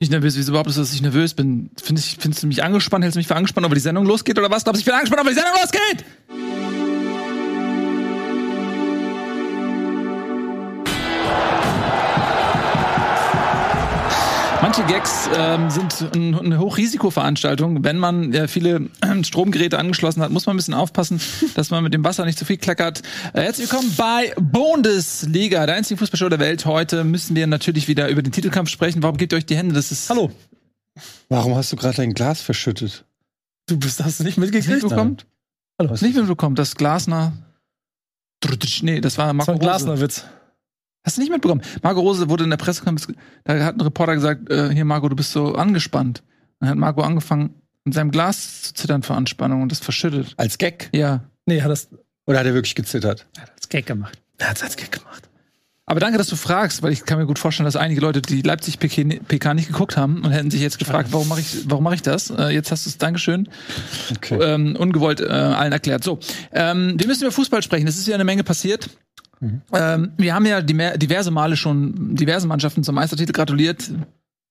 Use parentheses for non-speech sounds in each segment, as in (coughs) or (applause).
Nicht nervös, wieso überhaupt ist, dass ich nervös bin? Findest, findest du mich angespannt? Hältst du mich für angespannt, ob die Sendung losgeht oder was? Glaubst du, ich bin angespannt, ob die Sendung losgeht? Manche Gags ähm, sind ein, eine Hochrisikoveranstaltung. Wenn man ja, viele äh, Stromgeräte angeschlossen hat, muss man ein bisschen aufpassen, (laughs) dass man mit dem Wasser nicht zu viel klackert. Äh, herzlich willkommen bei Bundesliga, der einzige Fußballshow der Welt. Heute müssen wir natürlich wieder über den Titelkampf sprechen. Warum gebt ihr euch die Hände? Das ist Hallo. Warum hast du gerade dein Glas verschüttet? Du bist, hast du nicht mitgekriegt? mitbekommen? Hallo. Hast nicht mitbekommen, dass Glasner Nee, das war Das Marco war ein. Glasner-Witz. Hast du nicht mitbekommen? Marco Rose wurde in der Pressekonferenz, da hat ein Reporter gesagt, äh, hier Marco, du bist so angespannt. Dann hat Marco angefangen, in seinem Glas zu zittern vor Anspannung und das verschüttet. Als Gag? Ja. Nee, hat das Oder hat er wirklich gezittert? als Gag gemacht. er hat's als Gag gemacht. Aber danke, dass du fragst, weil ich kann mir gut vorstellen, dass einige Leute, die Leipzig PK, PK nicht geguckt haben und hätten sich jetzt gefragt, warum mache ich, warum mache ich das? Äh, jetzt hast du es, Dankeschön, Okay. ähm, ungewollt äh, allen erklärt. So, ähm, wir müssen über Fußball sprechen. Es ist ja eine Menge passiert. Ähm, wir haben ja diverse Male schon diverse Mannschaften zum Meistertitel gratuliert.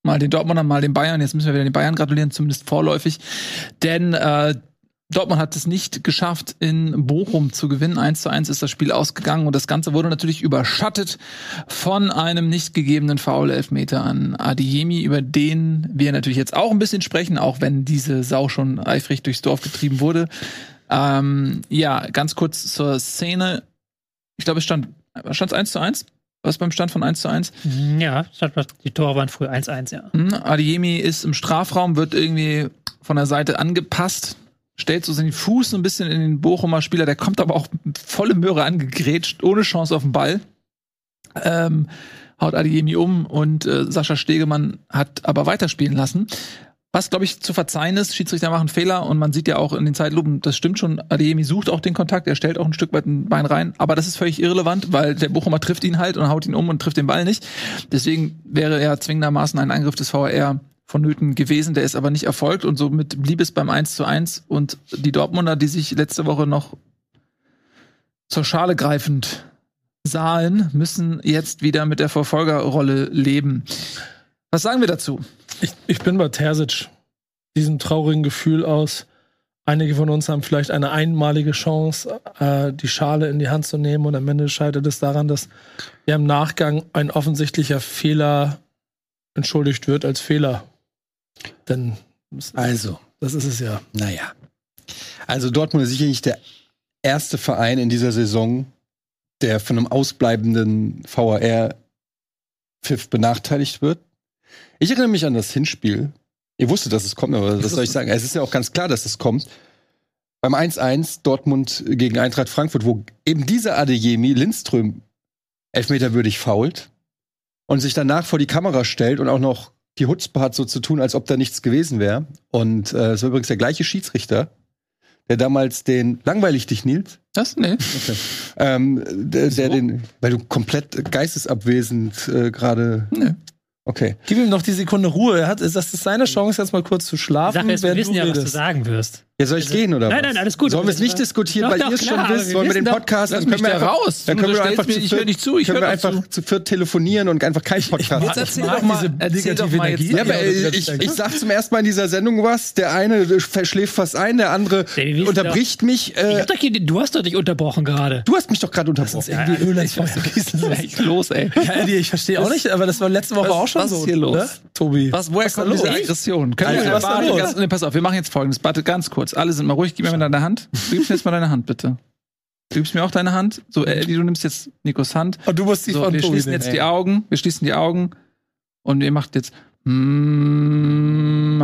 Mal den Dortmundern, mal den Bayern. Jetzt müssen wir wieder den Bayern gratulieren, zumindest vorläufig. Denn äh, Dortmund hat es nicht geschafft, in Bochum zu gewinnen. 1 zu 1 ist das Spiel ausgegangen und das Ganze wurde natürlich überschattet von einem nicht gegebenen Foul-Elfmeter an Adeyemi, über den wir natürlich jetzt auch ein bisschen sprechen, auch wenn diese Sau schon eifrig durchs Dorf getrieben wurde. Ähm, ja, ganz kurz zur Szene. Ich glaube, es stand, stand 1 zu 1? Was beim Stand von 1 zu 1? Ja, das hat was- die Tore waren früher 1-1, ja. Hm, Adeyemi ist im Strafraum, wird irgendwie von der Seite angepasst, stellt so seinen Fuß so ein bisschen in den Bochumer Spieler, der kommt aber auch volle Möhre angegrätscht, ohne Chance auf den Ball. Ähm, haut Adeyemi um und äh, Sascha Stegemann hat aber weiterspielen lassen. Was, glaube ich, zu verzeihen ist, Schiedsrichter machen Fehler und man sieht ja auch in den Zeitlupen, das stimmt schon, Adeyemi sucht auch den Kontakt, er stellt auch ein Stück weit ein Bein rein, aber das ist völlig irrelevant, weil der Bochumer trifft ihn halt und haut ihn um und trifft den Ball nicht. Deswegen wäre ja zwingendermaßen ein Eingriff des VAR vonnöten gewesen, der ist aber nicht erfolgt und somit blieb es beim 1 zu 1 und die Dortmunder, die sich letzte Woche noch zur Schale greifend sahen, müssen jetzt wieder mit der Verfolgerrolle leben. Was sagen wir dazu? Ich, ich bin bei Terzic. Diesem traurigen Gefühl aus. Einige von uns haben vielleicht eine einmalige Chance, äh, die Schale in die Hand zu nehmen und am Ende scheitert es daran, dass ja im Nachgang ein offensichtlicher Fehler entschuldigt wird als Fehler. Denn Also, das ist es ja. naja. Also Dortmund ist sicherlich der erste Verein in dieser Saison, der von einem ausbleibenden VAR-Pfiff benachteiligt wird. Ich erinnere mich an das Hinspiel. Ihr wusstet, dass es kommt, aber was soll ich sagen? Es ist ja auch ganz klar, dass es kommt. Beim 1-1 Dortmund gegen Eintracht Frankfurt, wo eben dieser Adeyemi Lindström elfmeterwürdig fault und sich danach vor die Kamera stellt und auch noch die Hutzpe hat, so zu tun, als ob da nichts gewesen wäre. Und äh, es war übrigens der gleiche Schiedsrichter, der damals den langweilig dich Nils, Das? Nee. ähm, der, der den, weil du komplett geistesabwesend äh, gerade. Nee. Okay. Gib ihm noch die Sekunde Ruhe. Er hat, das ist seine Chance, jetzt mal kurz zu schlafen, Sache ist, wir wissen du ja, was du redest. sagen wirst. Ja, soll ich Also- gehen oder Nein, was? nein, alles gut. Sollen wir es nicht diskutieren, Doch, weil doch, ihr es schon wisst? wir Wollen wir den doch- Podcast, Lass dann können wir einfach, raus. Dann können wir einfach mir, zu ich höre viert- nicht zu, ich können höre wir doch einfach zu. zu viert telefonieren und einfach keinen Podcast Jetzt machen. erzähl doch mal, diese erzähl doch negative mal jetzt. Energie. Ja, aber das ich, ist- ich sag zum ersten Mal in dieser Sendung was. Der eine verschläft fast ein, der andere Ja, unterbricht mich. Ich Äh, hab doch du hast doch dich unterbrochen gerade. du hast mich doch gerade unterbrochen. Irgendwie Öl ins Feuer. Was ist los, ey? Ich verstehe auch nicht, aber das war letzte Woche Was- auch schon was so. ist hier los? Ne? Tobi. Was, woher Was ist kommt diese los? Aggression? Was ist los? pass auf, wir machen jetzt folgendes. Warte, ganz kurz. Alle sind mal ruhig. Gib mir mal deine Hand. Du gibst mir jetzt mal deine Hand, bitte. Du gibst mir auch deine Hand. So, Eddie, du nimmst jetzt Nikos Hand. Und du musst die So, von wir Tobi schließen jetzt die Augen. Wir schließen die Augen. Und ihr macht jetzt. Mm.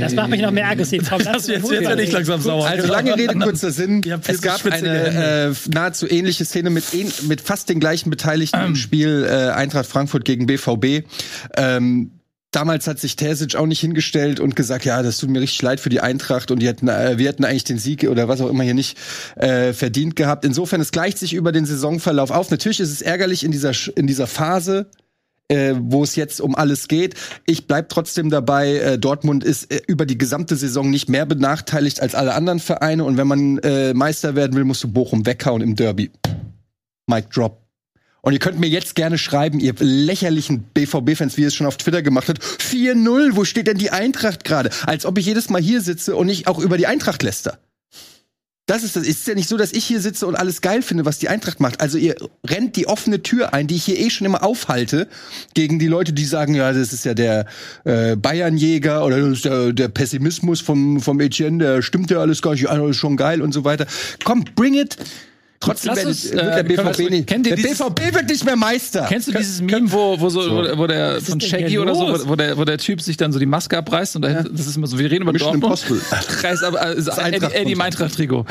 Das macht mich noch mehr aggressiv. Komm, Das jetzt, jetzt werde ich langsam sauer. Also lange Rede, kurzer Sinn. Es gab eine äh, nahezu ähnliche Szene mit, ähn- mit fast den gleichen Beteiligten im Spiel äh, Eintracht Frankfurt gegen BVB. Ähm, damals hat sich Terzic auch nicht hingestellt und gesagt, ja, das tut mir richtig leid für die Eintracht und die hätten, äh, wir hätten eigentlich den Sieg oder was auch immer hier nicht äh, verdient gehabt. Insofern, es gleicht sich über den Saisonverlauf auf. Natürlich ist es ärgerlich in dieser, in dieser Phase, äh, wo es jetzt um alles geht. Ich bleib trotzdem dabei, äh, Dortmund ist äh, über die gesamte Saison nicht mehr benachteiligt als alle anderen Vereine. Und wenn man äh, Meister werden will, musst du Bochum weghauen im Derby. Mic drop. Und ihr könnt mir jetzt gerne schreiben, ihr lächerlichen BVB-Fans, wie ihr es schon auf Twitter gemacht habt. 4-0, wo steht denn die Eintracht gerade? Als ob ich jedes Mal hier sitze und nicht auch über die Eintracht läster. Das ist das. Es ist ja nicht so, dass ich hier sitze und alles geil finde, was die Eintracht macht. Also ihr rennt die offene Tür ein, die ich hier eh schon immer aufhalte, gegen die Leute, die sagen, ja, das ist ja der äh, Bayernjäger oder der, der Pessimismus vom, vom Etienne, der stimmt ja alles gar nicht, alles schon geil und so weiter. Komm, bring it. Trotzdem Lass wird, uns, wird der äh, wir BVB das- nicht. kennt ihr der dieses- BVB wird nicht mehr Meister. Kennst du dieses Meme, wo, wo so, Wo, wo der von Shaggy oder so, wo, wo der, wo der Typ sich dann so die Maske abreißt und dahinter, das ist immer so, wir reden über Mission Dortmund. Reißt aber, also Eddie, Eintracht Eddie runter. Eintracht-Trikot.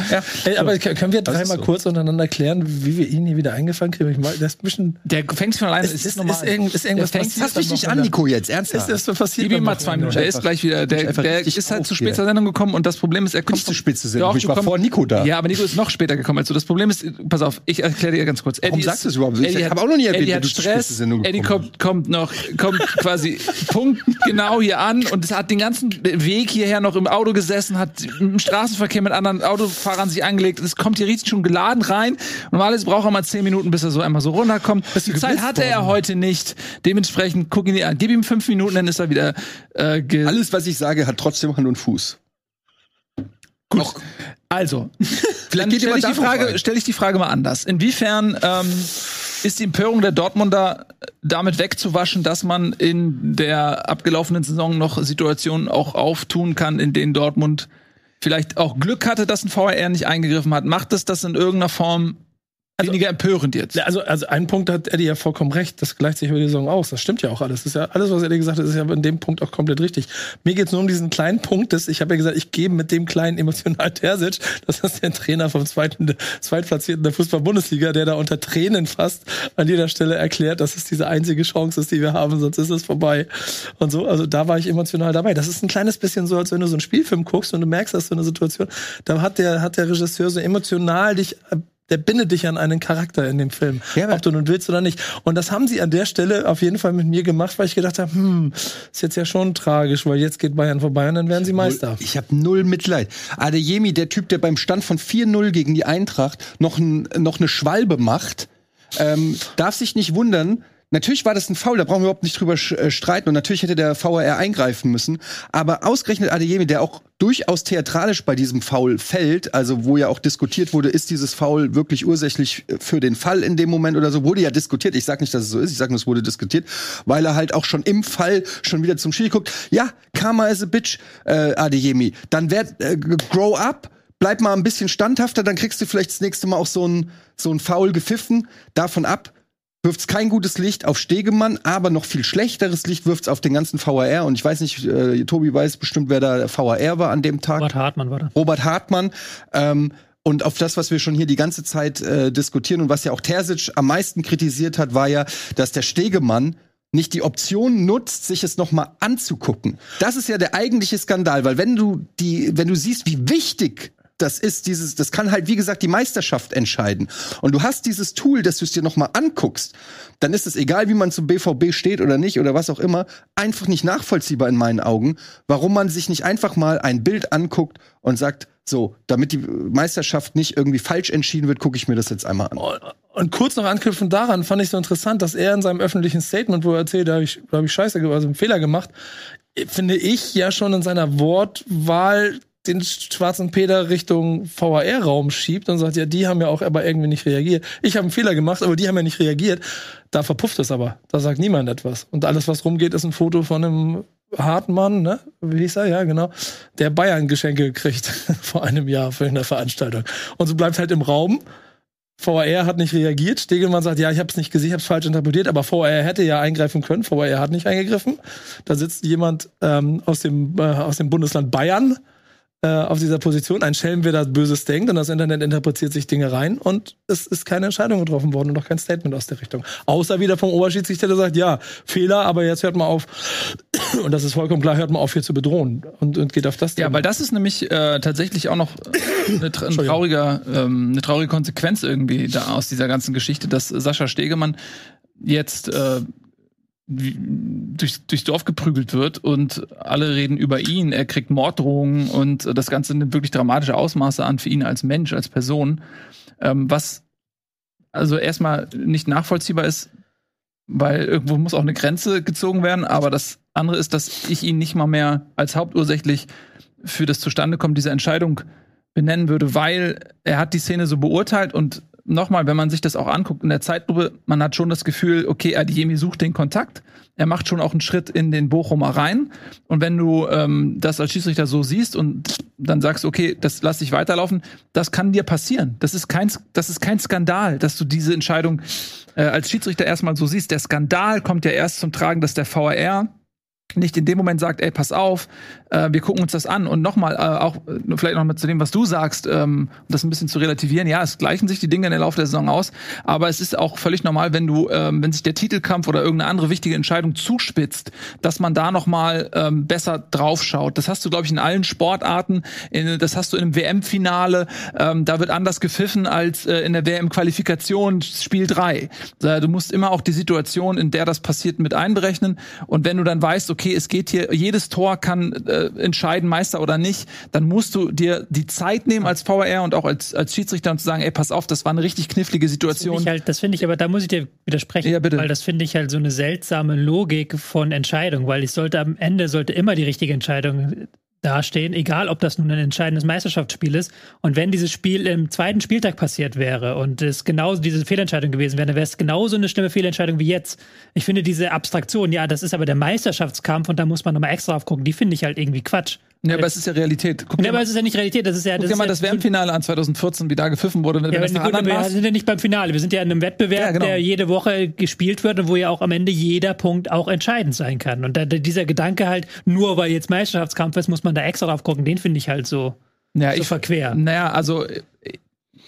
Ey, aber k- können wir Das ist dreimal so. kurz untereinander klären, wie wir ihn hier wieder eingefangen kriegen? Ich meine, das ist ein bisschen. Der fängt sich von alleine, Es es ist, normal. ist, irgend, ist irgendwas Der fängt- passiert. Fass mich am nicht an. Nico, jetzt. Ist Ernsthaft. das so passiert? Gib ihm mal zwei? Minuten. Der ist gleich wieder, der, der ist halt zu spät zur Sendung gekommen und das Problem ist, er kommt nicht zu spät zur Sendung. Ich war vor Nico da. Ja, aber Nico ist noch später gekommen als du. Das Problem ist, pass auf, ich erkläre dir ganz kurz. Warum Eddie sagst ist- du es überhaupt? Ich Eddie hab hat- auch noch nie erwähnt, Eddie dass hat Stress. Eddie kommt, kommt noch, kommt (laughs) quasi Punkt genau hier an und es hat den ganzen Weg hierher noch im Auto gesessen, hat im Straßenverkehr mit anderen Autofahrern sich angelegt. Es kommt hier richtig schon geladen rein. Normalerweise braucht er mal zehn Minuten, bis er so einmal so runterkommt. Die Zeit hatte er heute nicht. Dementsprechend guck ihn dir an. Gib ihm fünf Minuten, dann ist er wieder äh, Alles, was ich sage, hat trotzdem Hand und Fuß. Gut. Also, (laughs) dann geht stelle ich, die Frage, ein. stell ich die Frage mal anders. Inwiefern ähm, ist die Empörung der Dortmunder damit wegzuwaschen, dass man in der abgelaufenen Saison noch Situationen auch auftun kann, in denen Dortmund vielleicht auch Glück hatte, dass ein VAR nicht eingegriffen hat? Macht es das in irgendeiner Form weniger empörend jetzt? Also, also ein Punkt hat Eddie ja vollkommen recht. Das gleicht sich über die Saison aus. Das stimmt ja auch alles. Das ist ja alles, was Eddie gesagt hat, ist ja in dem Punkt auch komplett richtig. Mir geht's nur um diesen kleinen Punkt, dass ich habe ja gesagt, ich gebe mit dem kleinen emotional Terzic, das ist der Trainer vom zweiten, zweitplatzierten der Fußball-Bundesliga, der da unter Tränen fast an jeder Stelle erklärt, dass es diese einzige Chance ist, die wir haben, sonst ist es vorbei. Und so, also da war ich emotional dabei. Das ist ein kleines bisschen so, als wenn du so einen Spielfilm guckst und du merkst, dass so eine Situation, da hat der, hat der Regisseur so emotional dich der bindet dich an einen Charakter in dem Film, Ja, ob du nun willst oder nicht. Und das haben sie an der Stelle auf jeden Fall mit mir gemacht, weil ich gedacht habe, hm, ist jetzt ja schon tragisch, weil jetzt geht Bayern vorbei und dann werden sie Meister. Ich habe null Mitleid. Adeyemi, der Typ, der beim Stand von 4-0 gegen die Eintracht noch, ein, noch eine Schwalbe macht, ähm, darf sich nicht wundern. Natürlich war das ein Foul, da brauchen wir überhaupt nicht drüber äh, streiten. Und natürlich hätte der VAR eingreifen müssen. Aber ausgerechnet Adeyemi, der auch durchaus theatralisch bei diesem Foul fällt, also wo ja auch diskutiert wurde, ist dieses Foul wirklich ursächlich für den Fall in dem Moment oder so, wurde ja diskutiert. Ich sage nicht, dass es so ist, ich sage nur, es wurde diskutiert, weil er halt auch schon im Fall schon wieder zum Schiri guckt. Ja, Karma is a bitch, äh, Adeyemi. Dann werd, äh, grow up, bleib mal ein bisschen standhafter, dann kriegst du vielleicht das nächste Mal auch so ein, so ein Foul gepfiffen. Davon ab wirft's kein gutes Licht auf Stegemann, aber noch viel schlechteres Licht wirft's auf den ganzen VAR. Und ich weiß nicht, äh, Tobi weiß bestimmt, wer da VAR war an dem Tag. Robert Hartmann war da. Robert Hartmann. Ähm, und auf das, was wir schon hier die ganze Zeit äh, diskutieren und was ja auch Terzic am meisten kritisiert hat, war ja, dass der Stegemann nicht die Option nutzt, sich es noch mal anzugucken. Das ist ja der eigentliche Skandal, weil wenn du die, wenn du siehst, wie wichtig das ist dieses, das kann halt wie gesagt die Meisterschaft entscheiden. Und du hast dieses Tool, dass du es dir noch mal anguckst, dann ist es egal, wie man zum BVB steht oder nicht oder was auch immer, einfach nicht nachvollziehbar in meinen Augen, warum man sich nicht einfach mal ein Bild anguckt und sagt, so, damit die Meisterschaft nicht irgendwie falsch entschieden wird, gucke ich mir das jetzt einmal an. Und kurz noch anknüpfend daran fand ich so interessant, dass er in seinem öffentlichen Statement, wo er erzählt, da habe ich, hab ich Scheiße, also einen Fehler gemacht, finde ich ja schon in seiner Wortwahl den schwarzen Peter Richtung VAR-Raum schiebt und sagt, ja, die haben ja auch aber irgendwie nicht reagiert. Ich habe einen Fehler gemacht, aber die haben ja nicht reagiert. Da verpufft es aber. Da sagt niemand etwas. Und alles, was rumgeht, ist ein Foto von einem Hartmann, ne? Wie hieß er? Ja, genau. Der Bayern-Geschenke kriegt (laughs) vor einem Jahr für eine Veranstaltung. Und so bleibt halt im Raum. VAR hat nicht reagiert. Stegelmann sagt, ja, ich habe es nicht gesehen, ich habe falsch interpretiert, aber VAR hätte ja eingreifen können. VAR hat nicht eingegriffen. Da sitzt jemand ähm, aus, dem, äh, aus dem Bundesland Bayern auf dieser Position. Ein Schelm, wer da Böses denkt und das Internet interpretiert sich Dinge rein und es ist keine Entscheidung getroffen worden und auch kein Statement aus der Richtung. Außer wieder vom Oberschiedsrichter, der sagt, ja, Fehler, aber jetzt hört mal auf. (clears throat) Und das ist vollkommen klar, hört mal auf, hier zu bedrohen und, und geht auf das Ja, Thema. weil das ist nämlich äh, tatsächlich auch noch äh, (coughs) eine, tra ein trauriger, ähm, eine traurige Konsequenz irgendwie da aus dieser ganzen Geschichte, dass Sascha Stegemann jetzt äh, durch, durchs Dorf geprügelt wird und alle reden über ihn. Er kriegt Morddrohungen und das Ganze nimmt wirklich dramatische Ausmaße an für ihn als Mensch, als Person. Ähm, was also erstmal nicht nachvollziehbar ist, weil irgendwo muss auch eine Grenze gezogen werden. Aber das andere ist, dass ich ihn nicht mal mehr als hauptursächlich für das Zustandekommen dieser Entscheidung benennen würde, weil er hat die Szene so beurteilt und nochmal, wenn man sich das auch anguckt in der Zeitlupe, man hat schon das Gefühl, okay, Adiemi sucht den Kontakt. Er macht schon auch einen Schritt in den Bochumer rein. Und wenn du ähm, das als Schiedsrichter so siehst und dann sagst, okay, das lass ich weiterlaufen, das kann dir passieren. Das ist kein, das ist kein Skandal, dass du diese Entscheidung äh, als Schiedsrichter erstmal so siehst. Der Skandal kommt ja erst zum Tragen, dass der VAR nicht in dem Moment sagt, ey, pass auf, äh, wir gucken uns das an. Und nochmal, äh, auch äh, vielleicht noch mal zu dem, was du sagst, ähm, das ein bisschen zu relativieren. Ja, es gleichen sich die Dinge in der Laufe der Saison aus, aber es ist auch völlig normal, wenn du, ähm, wenn sich der Titelkampf oder irgendeine andere wichtige Entscheidung zuspitzt, dass man da nochmal ähm, besser draufschaut. Das hast du, glaube ich, in allen Sportarten. In, das hast du im WM-Finale. Ähm, da wird anders gepfiffen als äh, in der WM-Qualifikation Spiel 3. Äh, du musst immer auch die Situation, in der das passiert, mit einberechnen. Und wenn du dann weißt, okay, es geht hier, jedes Tor kann äh, entscheiden, Meister oder nicht, dann musst du dir die Zeit nehmen als VAR und auch als, als Schiedsrichter und zu sagen, ey, pass auf, das war eine richtig knifflige Das finde Situation. ich, halt, das finde ich, aber da muss ich dir widersprechen, Ja, bitte. weil das finde ich halt so eine seltsame Logik von Entscheidung, weil ich sollte am Ende sollte immer die richtige Entscheidung dastehen, egal ob das nun ein entscheidendes Meisterschaftsspiel ist. Und wenn dieses Spiel im zweiten Spieltag passiert wäre und es genauso diese Fehlentscheidung gewesen wäre, dann wäre es genauso eine schlimme Fehlentscheidung wie jetzt. Ich finde diese Abstraktion, ja, das ist aber der Meisterschaftskampf und da muss man nochmal extra drauf gucken, die finde ich halt irgendwie Quatsch. Ja, aber es ist ja Realität. Guck Ja, dir aber mal, es ist ja nicht Realität, das ist ja guck das dir ist mal das WM-Finale an 2014, wie da gepfiffen wurde. Wenn Ja, nach gut, wir machst. sind ja nicht beim Finale. Wir sind ja in einem Wettbewerb, Ja, genau. der jede Woche gespielt wird und wo ja auch am Ende jeder Punkt auch entscheidend sein kann. Und da, dieser Gedanke halt, nur weil jetzt Meisterschaftskampf ist, muss man da extra drauf gucken, den finde ich halt so, Ja, so verquer. Naja, also äh,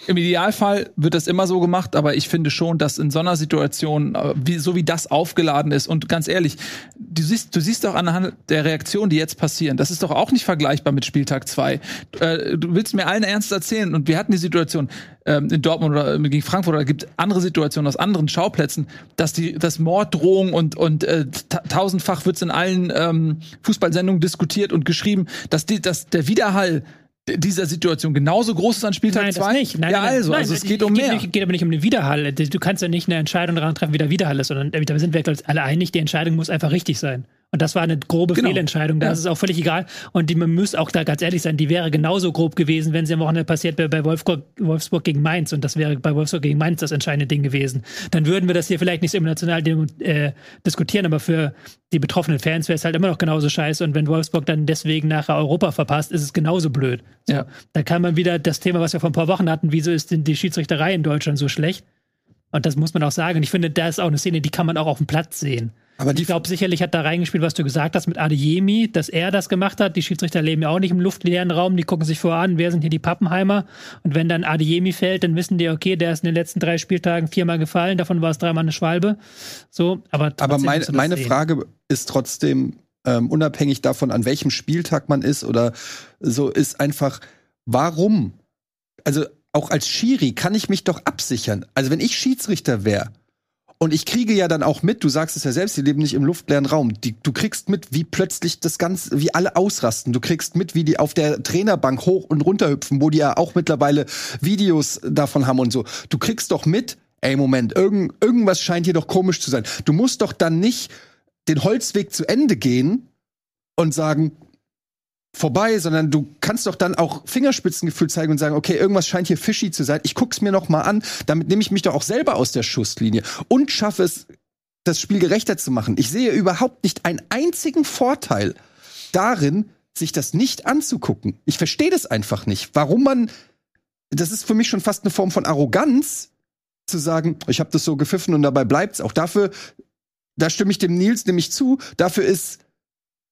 im Idealfall wird das immer so gemacht, aber ich finde schon, dass in so einer Situation, äh, wie, so wie das aufgeladen ist, und ganz ehrlich, du siehst, du siehst doch anhand der Reaktionen, die jetzt passieren, das ist doch auch nicht vergleichbar mit Spieltag 2. Äh, du willst mir allen ernst erzählen, und wir hatten die Situation ähm, in Dortmund oder äh, gegen Frankfurt, oder gibt andere Situationen aus anderen Schauplätzen, dass die dass Morddrohungen und, und äh, ta tausendfach wird's in allen ähm, Fußballsendungen diskutiert und geschrieben, dass, die, dass der Widerhall dieser Situation genauso groß ist an Spieltag Nein, 2? das nicht. Nein, ja, nein, also, nein, also es geht um mehr. Nicht, geht aber nicht um den Widerhall. Du kannst ja nicht eine Entscheidung daran treffen, wie der Widerhall ist, sondern da sind wir ich, alle einig, die Entscheidung muss einfach richtig sein. Und das war eine grobe Genau. Fehlentscheidung. Da Ja. ist es auch völlig egal. Und die, man muss auch da ganz ehrlich sein, die wäre genauso grob gewesen, wenn sie am Wochenende passiert wäre bei Wolfsburg, Wolfsburg gegen Mainz. Und das wäre bei Wolfsburg gegen Mainz das entscheidende Ding gewesen. Dann würden wir das hier vielleicht nicht so emotional äh, diskutieren, aber für die betroffenen Fans wäre es halt immer noch genauso scheiße. Und wenn Wolfsburg dann deswegen nachher Europa verpasst, ist es genauso blöd. So, Ja. Da kann man wieder das Thema, was wir vor ein paar Wochen hatten, wieso ist denn die Schiedsrichterei in Deutschland so schlecht? Und das muss man auch sagen. Und ich finde, da ist auch eine Szene, die kann man auch auf dem Platz sehen. Aber die Ich glaube, sicherlich hat da reingespielt, was du gesagt hast mit Adeyemi, dass er das gemacht hat. Die Schiedsrichter leben ja auch nicht im luftleeren Raum, die gucken sich vorher an, wer sind hier die Pappenheimer. Und wenn dann Adeyemi fällt, dann wissen die, okay, der ist in den letzten drei Spieltagen viermal gefallen, davon war es dreimal eine Schwalbe. So, aber Aber mein, meine sehen. Frage ist trotzdem, ähm, unabhängig davon, an welchem Spieltag man ist oder so, ist einfach, warum? Also auch als Schiri kann ich mich doch absichern. Also wenn ich Schiedsrichter wäre und ich kriege ja dann auch mit, du sagst es ja selbst, die leben nicht im luftleeren Raum. Die, du kriegst mit, wie plötzlich das Ganze, wie alle ausrasten. Du kriegst mit, wie die auf der Trainerbank hoch und runter hüpfen, wo die ja auch mittlerweile Videos davon haben und so. Du kriegst doch mit, ey, Moment, irgend, irgendwas scheint hier doch komisch zu sein. Du musst doch dann nicht den Holzweg zu Ende gehen und sagen, vorbei, sondern du kannst doch dann auch Fingerspitzengefühl zeigen und sagen, okay, irgendwas scheint hier fishy zu sein. Ich guck's mir noch mal an. Damit nehme ich mich doch auch selber aus der Schusslinie und schaffe es, das Spiel gerechter zu machen. Ich sehe überhaupt nicht einen einzigen Vorteil darin, sich das nicht anzugucken. Ich verstehe das einfach nicht. Warum man, das ist für mich schon fast eine Form von Arroganz, zu sagen, ich habe das so gepfiffen und dabei bleibt's. Auch dafür, da stimme ich dem Nils nämlich zu, dafür ist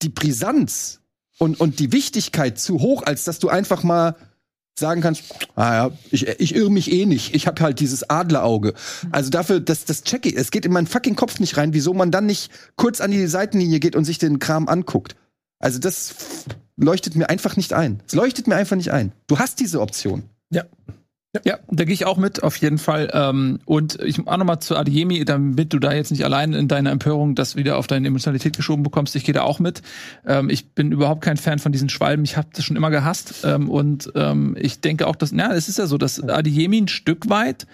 die Brisanz und, und die Wichtigkeit zu hoch, als dass du einfach mal sagen kannst, ah ja, ich, ich irre mich eh nicht. Ich habe halt dieses Adlerauge. Also dafür, das, das check ich. Es geht in meinen fucking Kopf nicht rein, wieso man dann nicht kurz an die Seitenlinie geht und sich den Kram anguckt. Also das leuchtet mir einfach nicht ein. Es leuchtet mir einfach nicht ein. Du hast diese Option. Ja, da gehe ich auch mit, auf jeden Fall. Ähm, und ich auch nochmal zu Adiemi, damit du da jetzt nicht allein in deiner Empörung das wieder auf deine Emotionalität geschoben bekommst. Ich gehe da auch mit. Ähm, ich bin überhaupt kein Fan von diesen Schwalben. Ich habe das schon immer gehasst. Ähm, und ich denke auch, dass, na, es ist ja so, dass Adiemi ein Stück weit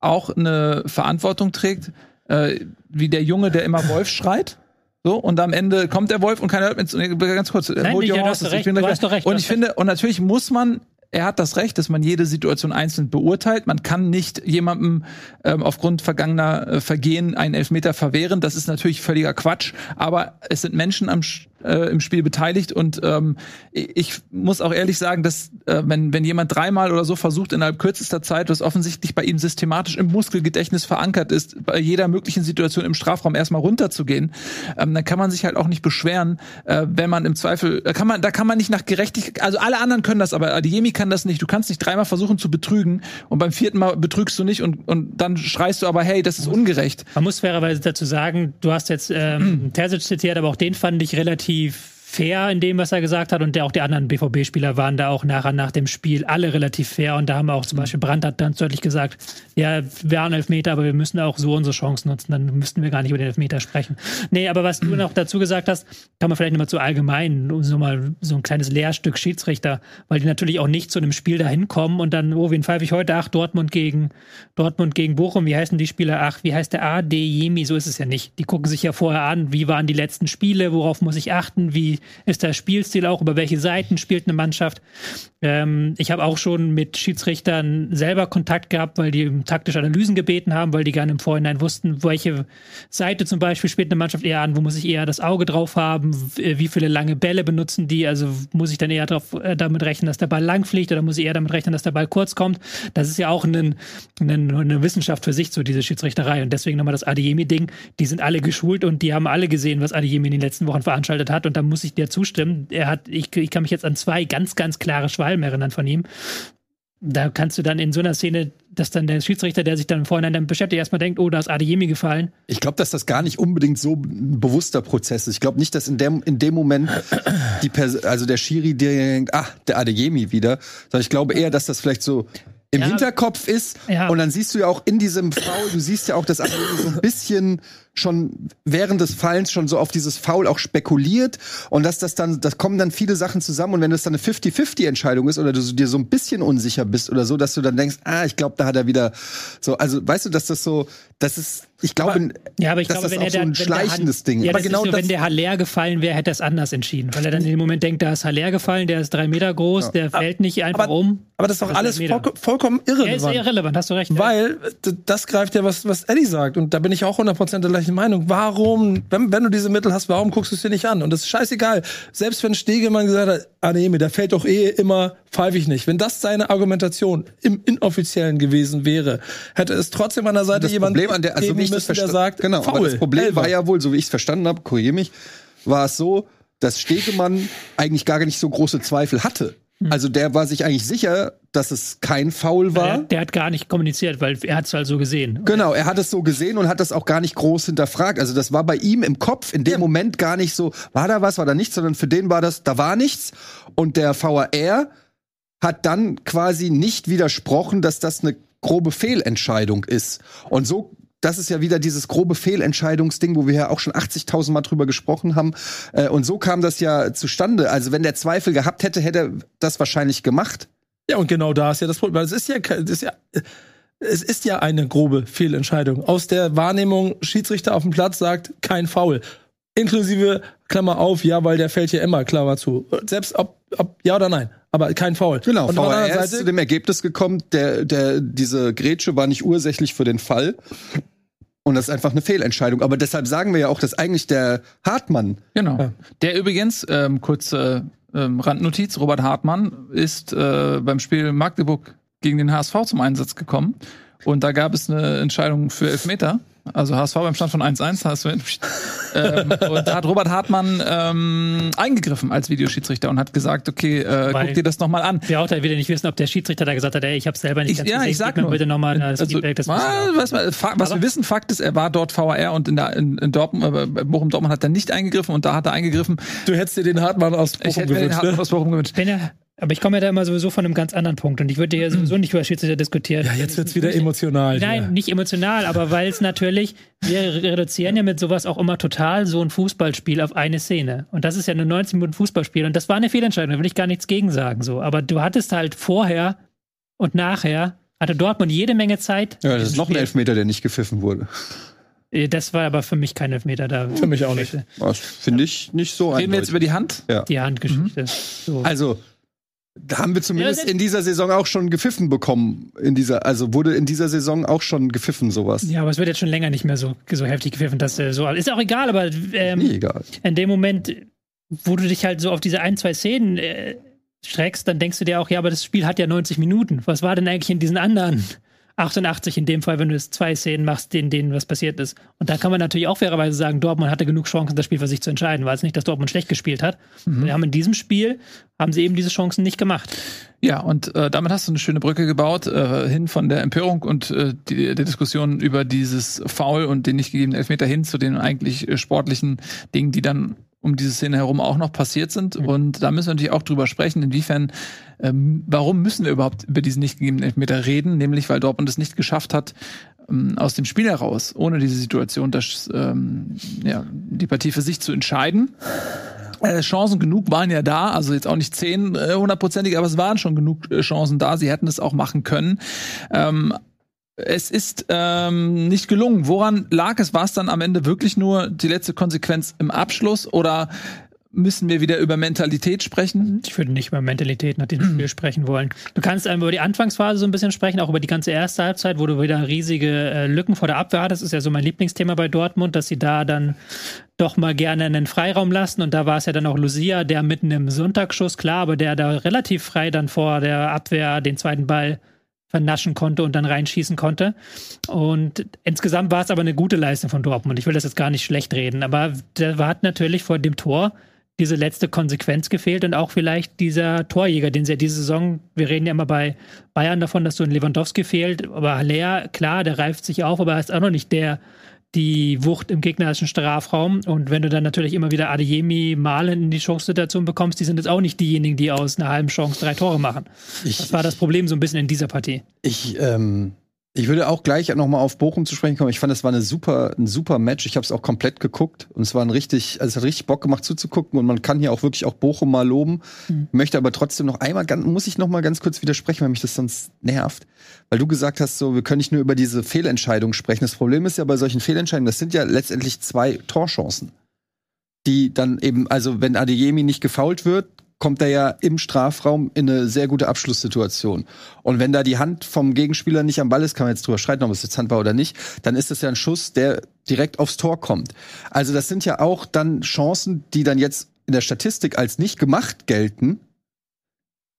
auch eine Verantwortung trägt, äh, wie der Junge, der immer Wolf schreit. So, und am Ende kommt der Wolf und keiner hört mit, ganz kurz, Nein, your ja, du hast recht, Ich bin du hast recht, Und ich finde, und natürlich muss man, er hat das Recht, dass man jede Situation einzeln beurteilt. Man kann nicht jemandem ähm, aufgrund vergangener äh, Vergehen einen Elfmeter verwehren. Das ist natürlich völliger Quatsch. Aber es sind Menschen am, äh, im Spiel beteiligt und ähm, ich muss auch ehrlich sagen, dass äh, wenn, wenn jemand dreimal oder so versucht, innerhalb kürzester Zeit, was offensichtlich bei ihm systematisch im Muskelgedächtnis verankert ist, bei jeder möglichen Situation im Strafraum erstmal runterzugehen, ähm, dann kann man sich halt auch nicht beschweren, äh, wenn man im Zweifel, da kann man, da kann man nicht nach Gerechtigkeit, also alle anderen können das, aber Adiemi kann das nicht. Du kannst nicht dreimal versuchen zu betrügen und beim vierten Mal betrügst du nicht und, und dann schreist du aber, hey, das ist ungerecht. Man muss fairerweise dazu sagen, du hast jetzt ähm, Terzic zitiert, aber auch den fand ich relativ achieve fair in dem, was er gesagt hat. Und der, auch die anderen BVB-Spieler waren da auch nachher nach dem Spiel alle relativ fair. Und da haben auch zum Beispiel Brandt hat ganz deutlich gesagt, ja, wir haben Elfmeter, aber wir müssen auch so unsere Chance nutzen. Dann müssten wir gar nicht über den Elfmeter sprechen. Nee, aber was du noch dazu gesagt hast, kann man vielleicht nochmal zu allgemein, so mal so ein kleines Lehrstück Schiedsrichter, weil die natürlich auch nicht zu einem Spiel dahin kommen und dann, oh, wen pfeife ich heute? Ach, Dortmund gegen Dortmund gegen Bochum. Wie heißen die Spieler? Ach, wie heißt der AD Jemi? So ist es ja nicht. Die gucken sich ja vorher an, wie waren die letzten Spiele, worauf muss ich achten, wie ist der Spielstil auch, über welche Seiten spielt eine Mannschaft. Ähm, ich habe auch schon mit Schiedsrichtern selber Kontakt gehabt, weil die taktische Analysen gebeten haben, weil die gerne im Vorhinein wussten, welche Seite zum Beispiel spielt eine Mannschaft eher an, wo muss ich eher das Auge drauf haben, wie viele lange Bälle benutzen die, also muss ich dann eher drauf, äh, damit rechnen, dass der Ball lang fliegt oder muss ich eher damit rechnen, dass der Ball kurz kommt. Das ist ja auch ein, ein, eine Wissenschaft für sich, so diese Schiedsrichterei. Und deswegen nochmal das Adeyemi-Ding, die sind alle geschult und die haben alle gesehen, was Adeyemi in den letzten Wochen veranstaltet hat. Und da muss ich dir zustimmen. Er hat, ich, ich kann mich jetzt an zwei ganz, ganz klare Schwalben erinnern von ihm. Da kannst du dann in so einer Szene, dass dann der Schiedsrichter, der sich dann im Vorhinein damit beschäftigt, erstmal denkt, oh, da ist Adeyemi gefallen. Ich glaube, dass das gar nicht unbedingt so ein bewusster Prozess ist. Ich glaube nicht, dass in dem, in dem Moment die Pers also der Schiri dir denkt, ah, der Adeyemi wieder, sondern ich glaube eher, dass das vielleicht so im Ja. Hinterkopf ist Ja. und dann siehst du ja auch in diesem Foul, du siehst ja auch, dass Adeyemi so ein bisschen schon während des Fallens schon so auf dieses Foul auch spekuliert und dass das dann, das kommen dann viele Sachen zusammen und wenn das dann eine 50-50 Entscheidung ist oder du dir so ein bisschen unsicher bist oder so, dass du dann denkst, ah, ich glaube, da hat er wieder so, also weißt du, dass das so, das ist, ich glaube, Ja, aber ich dass glaube, das wenn auch er so ein wenn schleichendes Han- Ding Ja, Aber das genau ist so, das, wenn der Haller gefallen wäre, hätte er es anders entschieden. Weil er dann in dem Moment denkt, da ist Haller gefallen, der ist drei Meter groß, der fällt nicht einfach aber- um. Aber das ist doch Das alles vollko- vollkommen Er ist irrelevant. irrelevant, hast du recht. ja. Weil das greift ja, was, was Eddie sagt. Und da bin ich auch 100% der gleichen Meinung. Warum, wenn, wenn du diese Mittel hast, warum guckst du es dir nicht an? Und das ist scheißegal. Selbst wenn Stegemann gesagt hat, ah nee, mir, der fällt doch eh immer, pfeife ich nicht. Wenn das seine Argumentation im Inoffiziellen gewesen wäre, hätte es trotzdem an der Seite das jemand Problem an der, also geben ich müssen, der sagt, genau, faul, aber das Problem Elfer. war ja wohl, so wie ich es verstanden habe, korrigiere mich, war es so, dass Stegemann eigentlich gar nicht so große Zweifel hatte. Hm. Also der war sich eigentlich sicher, dass es kein Foul der, war. der hat gar nicht kommuniziert, weil er hat es halt so gesehen. Genau, er hat es so gesehen und hat das auch gar nicht groß hinterfragt. Also das war bei ihm im Kopf in dem Moment gar nicht so, war da was, war da nichts, sondern für den war das, da war nichts. Und der VAR hat dann quasi nicht widersprochen, dass das eine grobe Fehlentscheidung ist. Und so, das ist ja wieder dieses grobe Fehlentscheidungsding, wo wir ja auch schon 80.000 Mal drüber gesprochen haben. Äh, Und so kam das ja zustande. Also wenn der Zweifel gehabt hätte, hätte er das wahrscheinlich gemacht. Ja, und genau da ist ja das Problem. Weil es ist ja, es ist ja, es ist ja eine grobe Fehlentscheidung. Aus der Wahrnehmung, Schiedsrichter auf dem Platz sagt, kein Foul. Inklusive, Klammer auf, ja, weil der fällt hier immer, Klammer zu. Selbst ob, ob ja oder nein. Aber kein Foul. Genau, und VAR anderen ist zu Seite, dem Ergebnis gekommen, der, der, diese Grätsche war nicht ursächlich für den Fall. Und das ist einfach eine Fehlentscheidung. Aber deshalb sagen wir ja auch, dass eigentlich der Hartmann, Genau. Ja. Der übrigens, ähm, kurze ähm, Randnotiz, Robert Hartmann ist äh, beim Spiel Magdeburg gegen den HSV zum Einsatz gekommen. Und da gab es eine Entscheidung für Elfmeter. Also HSV beim Stand von 1-1. HSV, ähm, und da hat Robert Hartmann ähm, eingegriffen als Videoschiedsrichter und hat gesagt, okay, äh, Weil- guck dir das nochmal an. Wir auch da wieder nicht wissen, ob der Schiedsrichter da gesagt hat, ey, ich habe selber nicht Ich, ganz ja, gesehen, ich sag gib mir nur. bitte nochmal das also, Feedback. Das ah, was, was, Fa- was Aber- wir wissen, Fakt ist, er war dort VAR und in, der, in, in Dortmund, äh, bei Bochum Dortmund hat er nicht eingegriffen und da hat er eingegriffen. du hättest dir den Hartmann aus Ich Bochum gewünscht. Hartmann Ne? aus Bochum gewünscht. Wenn er, aber ich komme ja da immer sowieso von einem ganz anderen Punkt und ich würde ja sowieso nicht über Schiedsrichter diskutieren. Ja, jetzt wird's wieder emotional. Nein, hier. nicht emotional, aber weil es natürlich, wir reduzieren ja mit sowas auch immer total so ein Fußballspiel auf eine Szene. Und das ist ja ein 90 Minuten Fußballspiel und das war eine Fehlentscheidung, da will ich gar nichts gegen sagen. So. Aber du hattest halt vorher und nachher hatte Dortmund jede Menge Zeit. Ja, das ist noch ein. Elfmeter, der nicht gepfiffen wurde. Äh, Das war aber für mich kein Elfmeter da. Für mich auch nicht. Das finde ich nicht so Reden wir jetzt über die Hand? Die Handgeschichte. Mhm. So. Also, da haben wir zumindest Ja, in dieser Saison auch schon gepfiffen bekommen. In dieser, also wurde in dieser Saison auch schon gepfiffen, sowas. ja, aber es wird jetzt schon länger nicht mehr so, so heftig gepfiffen, dass äh, so ist auch egal, aber ähm, Nee, egal. in dem Moment, wo du dich halt so auf diese ein, zwei Szenen äh, streckst, dann denkst du dir auch, ja, aber das Spiel hat ja 90 Minuten. Was war denn eigentlich in diesen anderen 88 in dem Fall, wenn du es zwei Szenen machst, in denen was passiert ist? Und da kann man natürlich auch fairerweise sagen, Dortmund hatte genug Chancen, das Spiel für sich zu entscheiden. War es nicht, dass Dortmund schlecht gespielt hat. Wir haben in diesem Spiel, haben sie eben diese Chancen nicht gemacht. Ja, und äh, damit hast du eine schöne Brücke gebaut, äh, hin von der Empörung und äh, die, der Diskussion über dieses Foul und den nicht gegebenen Elfmeter hin zu den eigentlich äh, sportlichen Dingen, die dann um diese Szene herum auch noch passiert sind. Und da müssen wir natürlich auch drüber sprechen, inwiefern, ähm, warum müssen wir überhaupt über diesen nicht gegebenen Elfmeter reden? Nämlich, weil Dortmund es nicht geschafft hat, ähm, aus dem Spiel heraus, ohne diese Situation, das, ähm, ja, die Partie für sich zu entscheiden. Äh, Chancen genug waren ja da, also jetzt auch nicht zehn äh, hundertprozentig, aber es waren schon genug äh, Chancen da. Sie hätten es auch machen können. Ähm, es ist ähm, nicht gelungen. Woran lag es? War es dann am Ende wirklich nur die letzte Konsequenz im Abschluss oder müssen wir wieder über Mentalität sprechen? Ich würde nicht über Mentalität nach diesem (clears throat) Spiel sprechen wollen. Du kannst einmal über die Anfangsphase so ein bisschen sprechen, auch über die ganze erste Halbzeit, wo du wieder riesige äh, Lücken vor der Abwehr hattest. Das ist ja so mein Lieblingsthema bei Dortmund, dass sie da dann doch mal gerne einen Freiraum lassen. Und da war es ja dann auch Lucia, der mit einem Sonntagsschuss, klar, aber der da relativ frei dann vor der Abwehr den zweiten Ball vernaschen konnte und dann reinschießen konnte. Und insgesamt war es aber eine gute Leistung von Dortmund. Ich will das jetzt gar nicht schlecht reden, aber der hat natürlich vor dem Tor diese letzte Konsequenz gefehlt und auch vielleicht dieser Torjäger, den sie ja diese Saison, wir reden ja immer bei Bayern davon, dass so ein Lewandowski fehlt, aber Haller, klar, der reift sich auf, aber er ist auch noch nicht der, die Wucht im gegnerischen Strafraum. Und wenn du dann natürlich immer wieder Adeyemi, Malen in die Chance-Situation bekommst, die sind jetzt auch nicht diejenigen, die aus einer halben Chance drei Tore machen. Ich, Das war das Problem so ein bisschen in dieser Partie. Ich, ähm, ich würde auch gleich noch mal auf Bochum zu sprechen kommen. Ich fand, es war eine super, ein super Match. Ich habe es auch komplett geguckt und es war ein richtig, also es hat richtig Bock gemacht zuzugucken und man kann hier auch wirklich auch Bochum mal loben. Möchte aber trotzdem noch einmal, muss ich noch mal ganz kurz widersprechen, weil mich das sonst nervt, weil du gesagt hast, so wir können nicht nur über diese Fehlentscheidung sprechen. Das Problem ist ja bei solchen Fehlentscheidungen, das sind ja letztendlich zwei Torchancen, die dann eben, also wenn Adeyemi nicht gefault wird, kommt er ja im Strafraum in eine sehr gute Abschlusssituation. Und wenn da die Hand vom Gegenspieler nicht am Ball ist, kann man jetzt drüber streiten, ob es jetzt Hand war oder nicht, dann ist das ja ein Schuss, der direkt aufs Tor kommt. Also das sind ja auch dann Chancen, die dann jetzt in der Statistik als nicht gemacht gelten.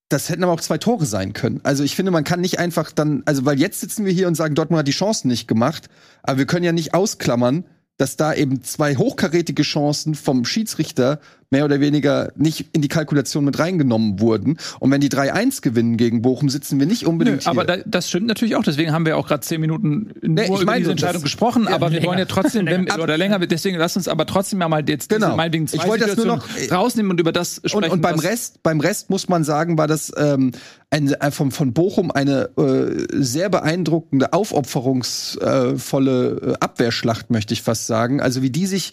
Das hätten aber auch zwei Tore sein können. Also ich finde, man kann nicht einfach dann, also weil jetzt sitzen wir hier und sagen, Dortmund hat die Chancen nicht gemacht, aber wir können ja nicht ausklammern, dass da eben zwei hochkarätige Chancen vom Schiedsrichter mehr oder weniger nicht in die Kalkulation mit reingenommen wurden. Und wenn die 3-1 gewinnen gegen Bochum, sitzen wir nicht Nö, unbedingt hier. aber da, das stimmt natürlich auch. Deswegen haben wir auch gerade zehn Minuten nur Nee, ich über meine, diese das- Entscheidung gesprochen. ja, aber wir länger. wollen ja trotzdem, wenn, Länger. oder länger, deswegen lass uns aber trotzdem ja mal jetzt Genau. diese meinetwegen zwei Ich wollte das nur noch- rausnehmen und über das sprechen. und, und beim Rest, beim Rest muss man sagen, war das ähm, ein, äh, von, von Bochum eine äh, sehr beeindruckende, aufopferungsvolle äh, Abwehrschlacht, möchte ich fast sagen. Also wie die sich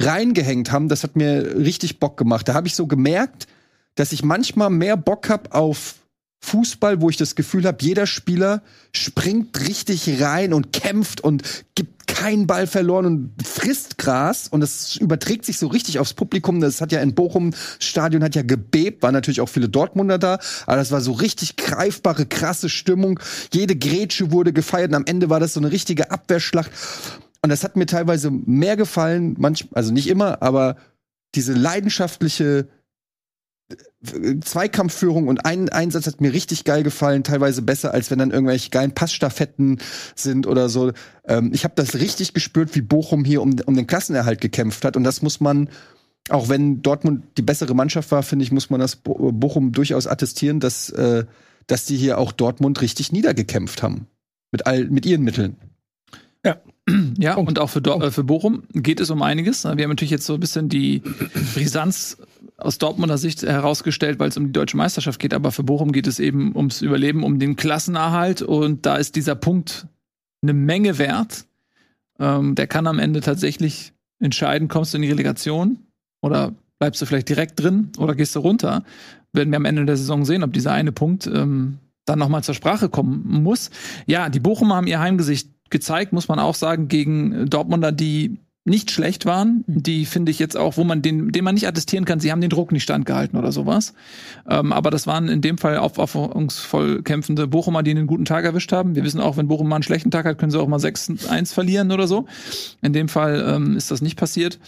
reingehängt haben, das hat mir richtig Bock gemacht. Da habe ich so gemerkt, dass ich manchmal mehr Bock hab auf Fußball, wo ich das Gefühl habe, jeder Spieler springt richtig rein und kämpft und gibt keinen Ball verloren und frisst Gras und das überträgt sich so richtig aufs Publikum. Das hat ja in Bochum Stadion hat ja gebebt, waren natürlich auch viele Dortmunder da, aber das war so richtig greifbare, krasse Stimmung. Jede Grätsche wurde gefeiert und am Ende war das so eine richtige Abwehrschlacht. Und das hat mir teilweise mehr gefallen, manch, also nicht immer, aber diese leidenschaftliche Zweikampfführung und ein Einsatz hat mir richtig geil gefallen, teilweise besser, als wenn dann irgendwelche geilen Passstaffetten sind oder so. Ähm, ich habe das richtig gespürt, wie Bochum hier um, um den Klassenerhalt gekämpft hat. Und das muss man, auch wenn Dortmund die bessere Mannschaft war, finde ich, muss man das Bo Bochum durchaus attestieren, dass, äh, dass die hier auch Dortmund richtig niedergekämpft haben. Mit, all, mit ihren Mitteln. Ja, (clears throat) Punkt. und auch für, Dor äh, für Bochum geht es um einiges. Wir haben natürlich jetzt so ein bisschen die Brisanz aus Dortmunder Sicht herausgestellt, weil es um die deutsche Meisterschaft geht. Aber für Bochum geht es eben ums Überleben, um den Klassenerhalt. Und da ist dieser Punkt eine Menge wert. Ähm, der kann am Ende tatsächlich entscheiden, kommst du in die Relegation oder bleibst du vielleicht direkt drin oder gehst du runter. Werden wir am Ende der Saison sehen, ob dieser eine Punkt ähm, dann nochmal zur Sprache kommen muss. Ja, die Bochumer haben ihr Heimgesicht gezeigt, muss man auch sagen, gegen Dortmunder, die nicht schlecht waren, die finde ich jetzt auch, wo man den, den man nicht attestieren kann, sie haben den Druck nicht standgehalten oder sowas. Ähm, aber das waren in dem Fall aufopferungsvoll kämpfende Bochumer, die einen guten Tag erwischt haben. Wir wissen auch, wenn Bochum mal einen schlechten Tag hat, können sie auch mal 6-1 verlieren oder so. In dem Fall ähm, ist das nicht passiert.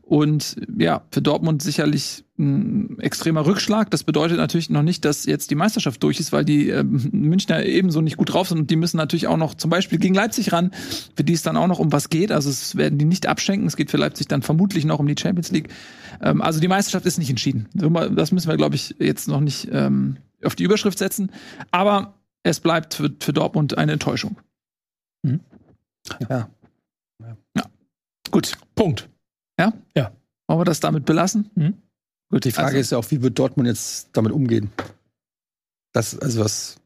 Und ja, für Dortmund sicherlich ein extremer Rückschlag. Das bedeutet natürlich noch nicht, dass jetzt die Meisterschaft durch ist, weil die äh, Münchner ebenso nicht gut drauf sind und die müssen natürlich auch noch zum Beispiel gegen Leipzig ran, für die es dann auch noch um was geht. Also es werden die nicht abschenken. Es geht für Leipzig dann vermutlich noch um die Champions League. Ähm, also die Meisterschaft ist nicht entschieden. Das müssen wir, glaube ich, jetzt noch nicht ähm, auf die Überschrift setzen. Aber es bleibt für, für Dortmund eine Enttäuschung. Mhm. Ja. ja. Gut. Punkt. Ja? Ja. Wollen wir das damit belassen? Mhm. Gut, die Frage Also- ist ja auch, wie wird Dortmund jetzt damit umgehen? Das, also was.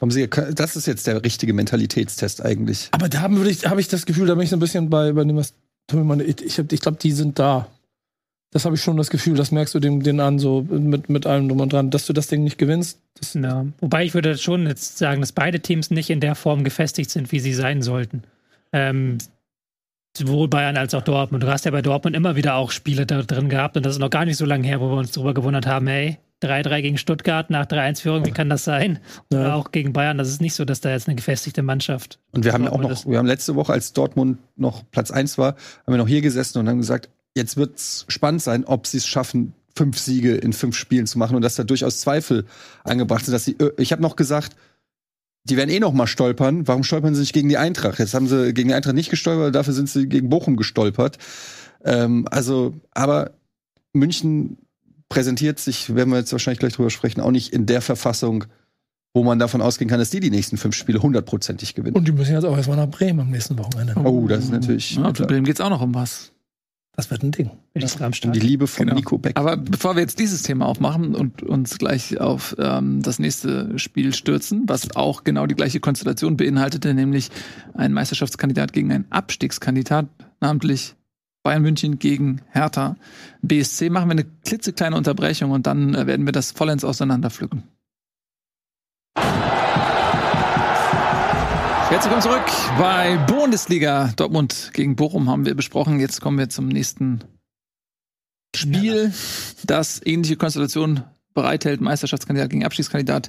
Haben Sie, das ist jetzt der richtige Mentalitätstest eigentlich. Aber da habe ich, hab ich das Gefühl, da bin ich so ein bisschen bei, bei dem, was Tommy meinte. Ich, ich, glaube, die sind da. Das habe ich schon das Gefühl, das merkst du den, den an, so mit, mit allem drum und dran, dass du das Ding nicht gewinnst. Das, Ja. Wobei ich würde schon jetzt sagen, dass beide Teams nicht in der Form gefestigt sind, wie sie sein sollten. Ähm, sowohl Bayern als auch Dortmund. Du hast ja bei Dortmund immer wieder auch Spiele da drin gehabt und das ist noch gar nicht so lange her, wo wir uns darüber gewundert haben, hey, 3-3 gegen Stuttgart nach 3-1-Führung, wie kann das sein? Oder Ja. auch gegen Bayern, das ist nicht so, dass da jetzt eine gefestigte Mannschaft Und wir haben ja auch Dortmund noch, ist. wir haben letzte Woche, als Dortmund noch Platz 1 war, haben wir noch hier gesessen und haben gesagt, jetzt wird's spannend sein, ob sie es schaffen, fünf Siege in fünf Spielen zu machen und dass da durchaus Zweifel angebracht sind. Dass sie, äh, ich habe noch gesagt, die werden eh noch mal stolpern. Warum stolpern sie nicht gegen die Eintracht? Jetzt haben sie gegen die Eintracht nicht gestolpert, dafür sind sie gegen Bochum gestolpert. Ähm, also, aber München präsentiert sich, werden wir jetzt wahrscheinlich gleich drüber sprechen, auch nicht in der Verfassung, wo man davon ausgehen kann, dass die die nächsten fünf Spiele hundertprozentig gewinnen. und die müssen jetzt auch erstmal nach Bremen am nächsten Wochenende. Oh, das ist natürlich. Ja, für Bremen geht's auch noch um was. Das wird ein Ding. um Start. die Liebe von Genau. Nico Beck. Aber bevor wir jetzt dieses Thema aufmachen und uns gleich auf ähm, das nächste Spiel stürzen, was auch genau die gleiche Konstellation beinhaltete, nämlich ein Meisterschaftskandidat gegen einen Abstiegskandidat, namentlich Bayern München gegen Hertha BSC, machen wir eine klitzekleine Unterbrechung und dann äh, werden wir das vollends auseinanderpflücken. Herzlich willkommen zurück bei Bundesliga. Dortmund gegen Bochum haben wir besprochen. Jetzt kommen wir zum nächsten Spiel, das ähnliche Konstellation bereithält, Meisterschaftskandidat gegen Abschiedskandidat.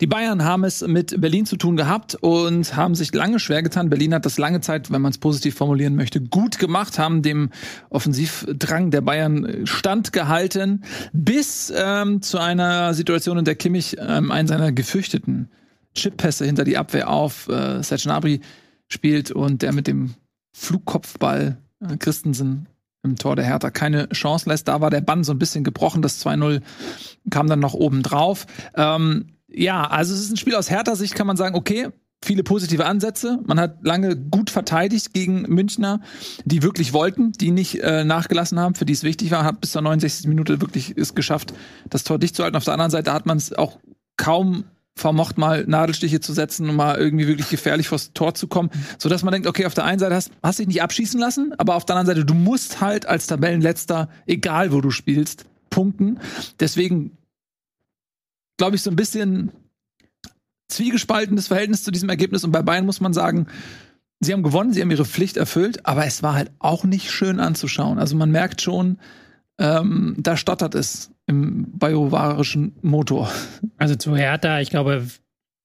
Die Bayern haben es mit Berlin zu tun gehabt und haben sich lange schwer getan. Berlin hat das lange Zeit, wenn man es positiv formulieren möchte, gut gemacht, haben dem Offensivdrang der Bayern standgehalten, bis ähm, zu einer Situation, in der Kimmich ähm, einen seiner gefürchteten Chippässe hinter die Abwehr auf äh, Serge spielt und der mit dem Flugkopfball äh, Christensen im Tor der Hertha keine Chance lässt. Da war der Bann so ein bisschen gebrochen. Das 2-0 kam dann noch oben drauf. Ähm, ja, also es ist ein Spiel aus Hertha Sicht, kann man sagen, okay, viele positive Ansätze. Man hat lange gut verteidigt gegen Münchner, die wirklich wollten, die nicht äh, nachgelassen haben, für die es wichtig war, hat bis zur 69. Minute wirklich es geschafft, das Tor dicht zu halten. Auf der anderen Seite hat man es auch kaum vermocht mal Nadelstiche zu setzen und mal irgendwie wirklich gefährlich vors Tor zu kommen, so dass man denkt, okay, auf der einen Seite hast, hast dich nicht abschießen lassen, aber auf der anderen Seite du musst halt als Tabellenletzter, egal wo du spielst, punkten. Deswegen glaube ich so ein bisschen zwiegespaltenes Verhältnis zu diesem Ergebnis und bei Bayern muss man sagen, sie haben gewonnen, sie haben ihre Pflicht erfüllt, aber es war halt auch nicht schön anzuschauen. Also man merkt schon, ähm, da stottert es im bajovarischen Motor. Also zu Hertha, ich glaube,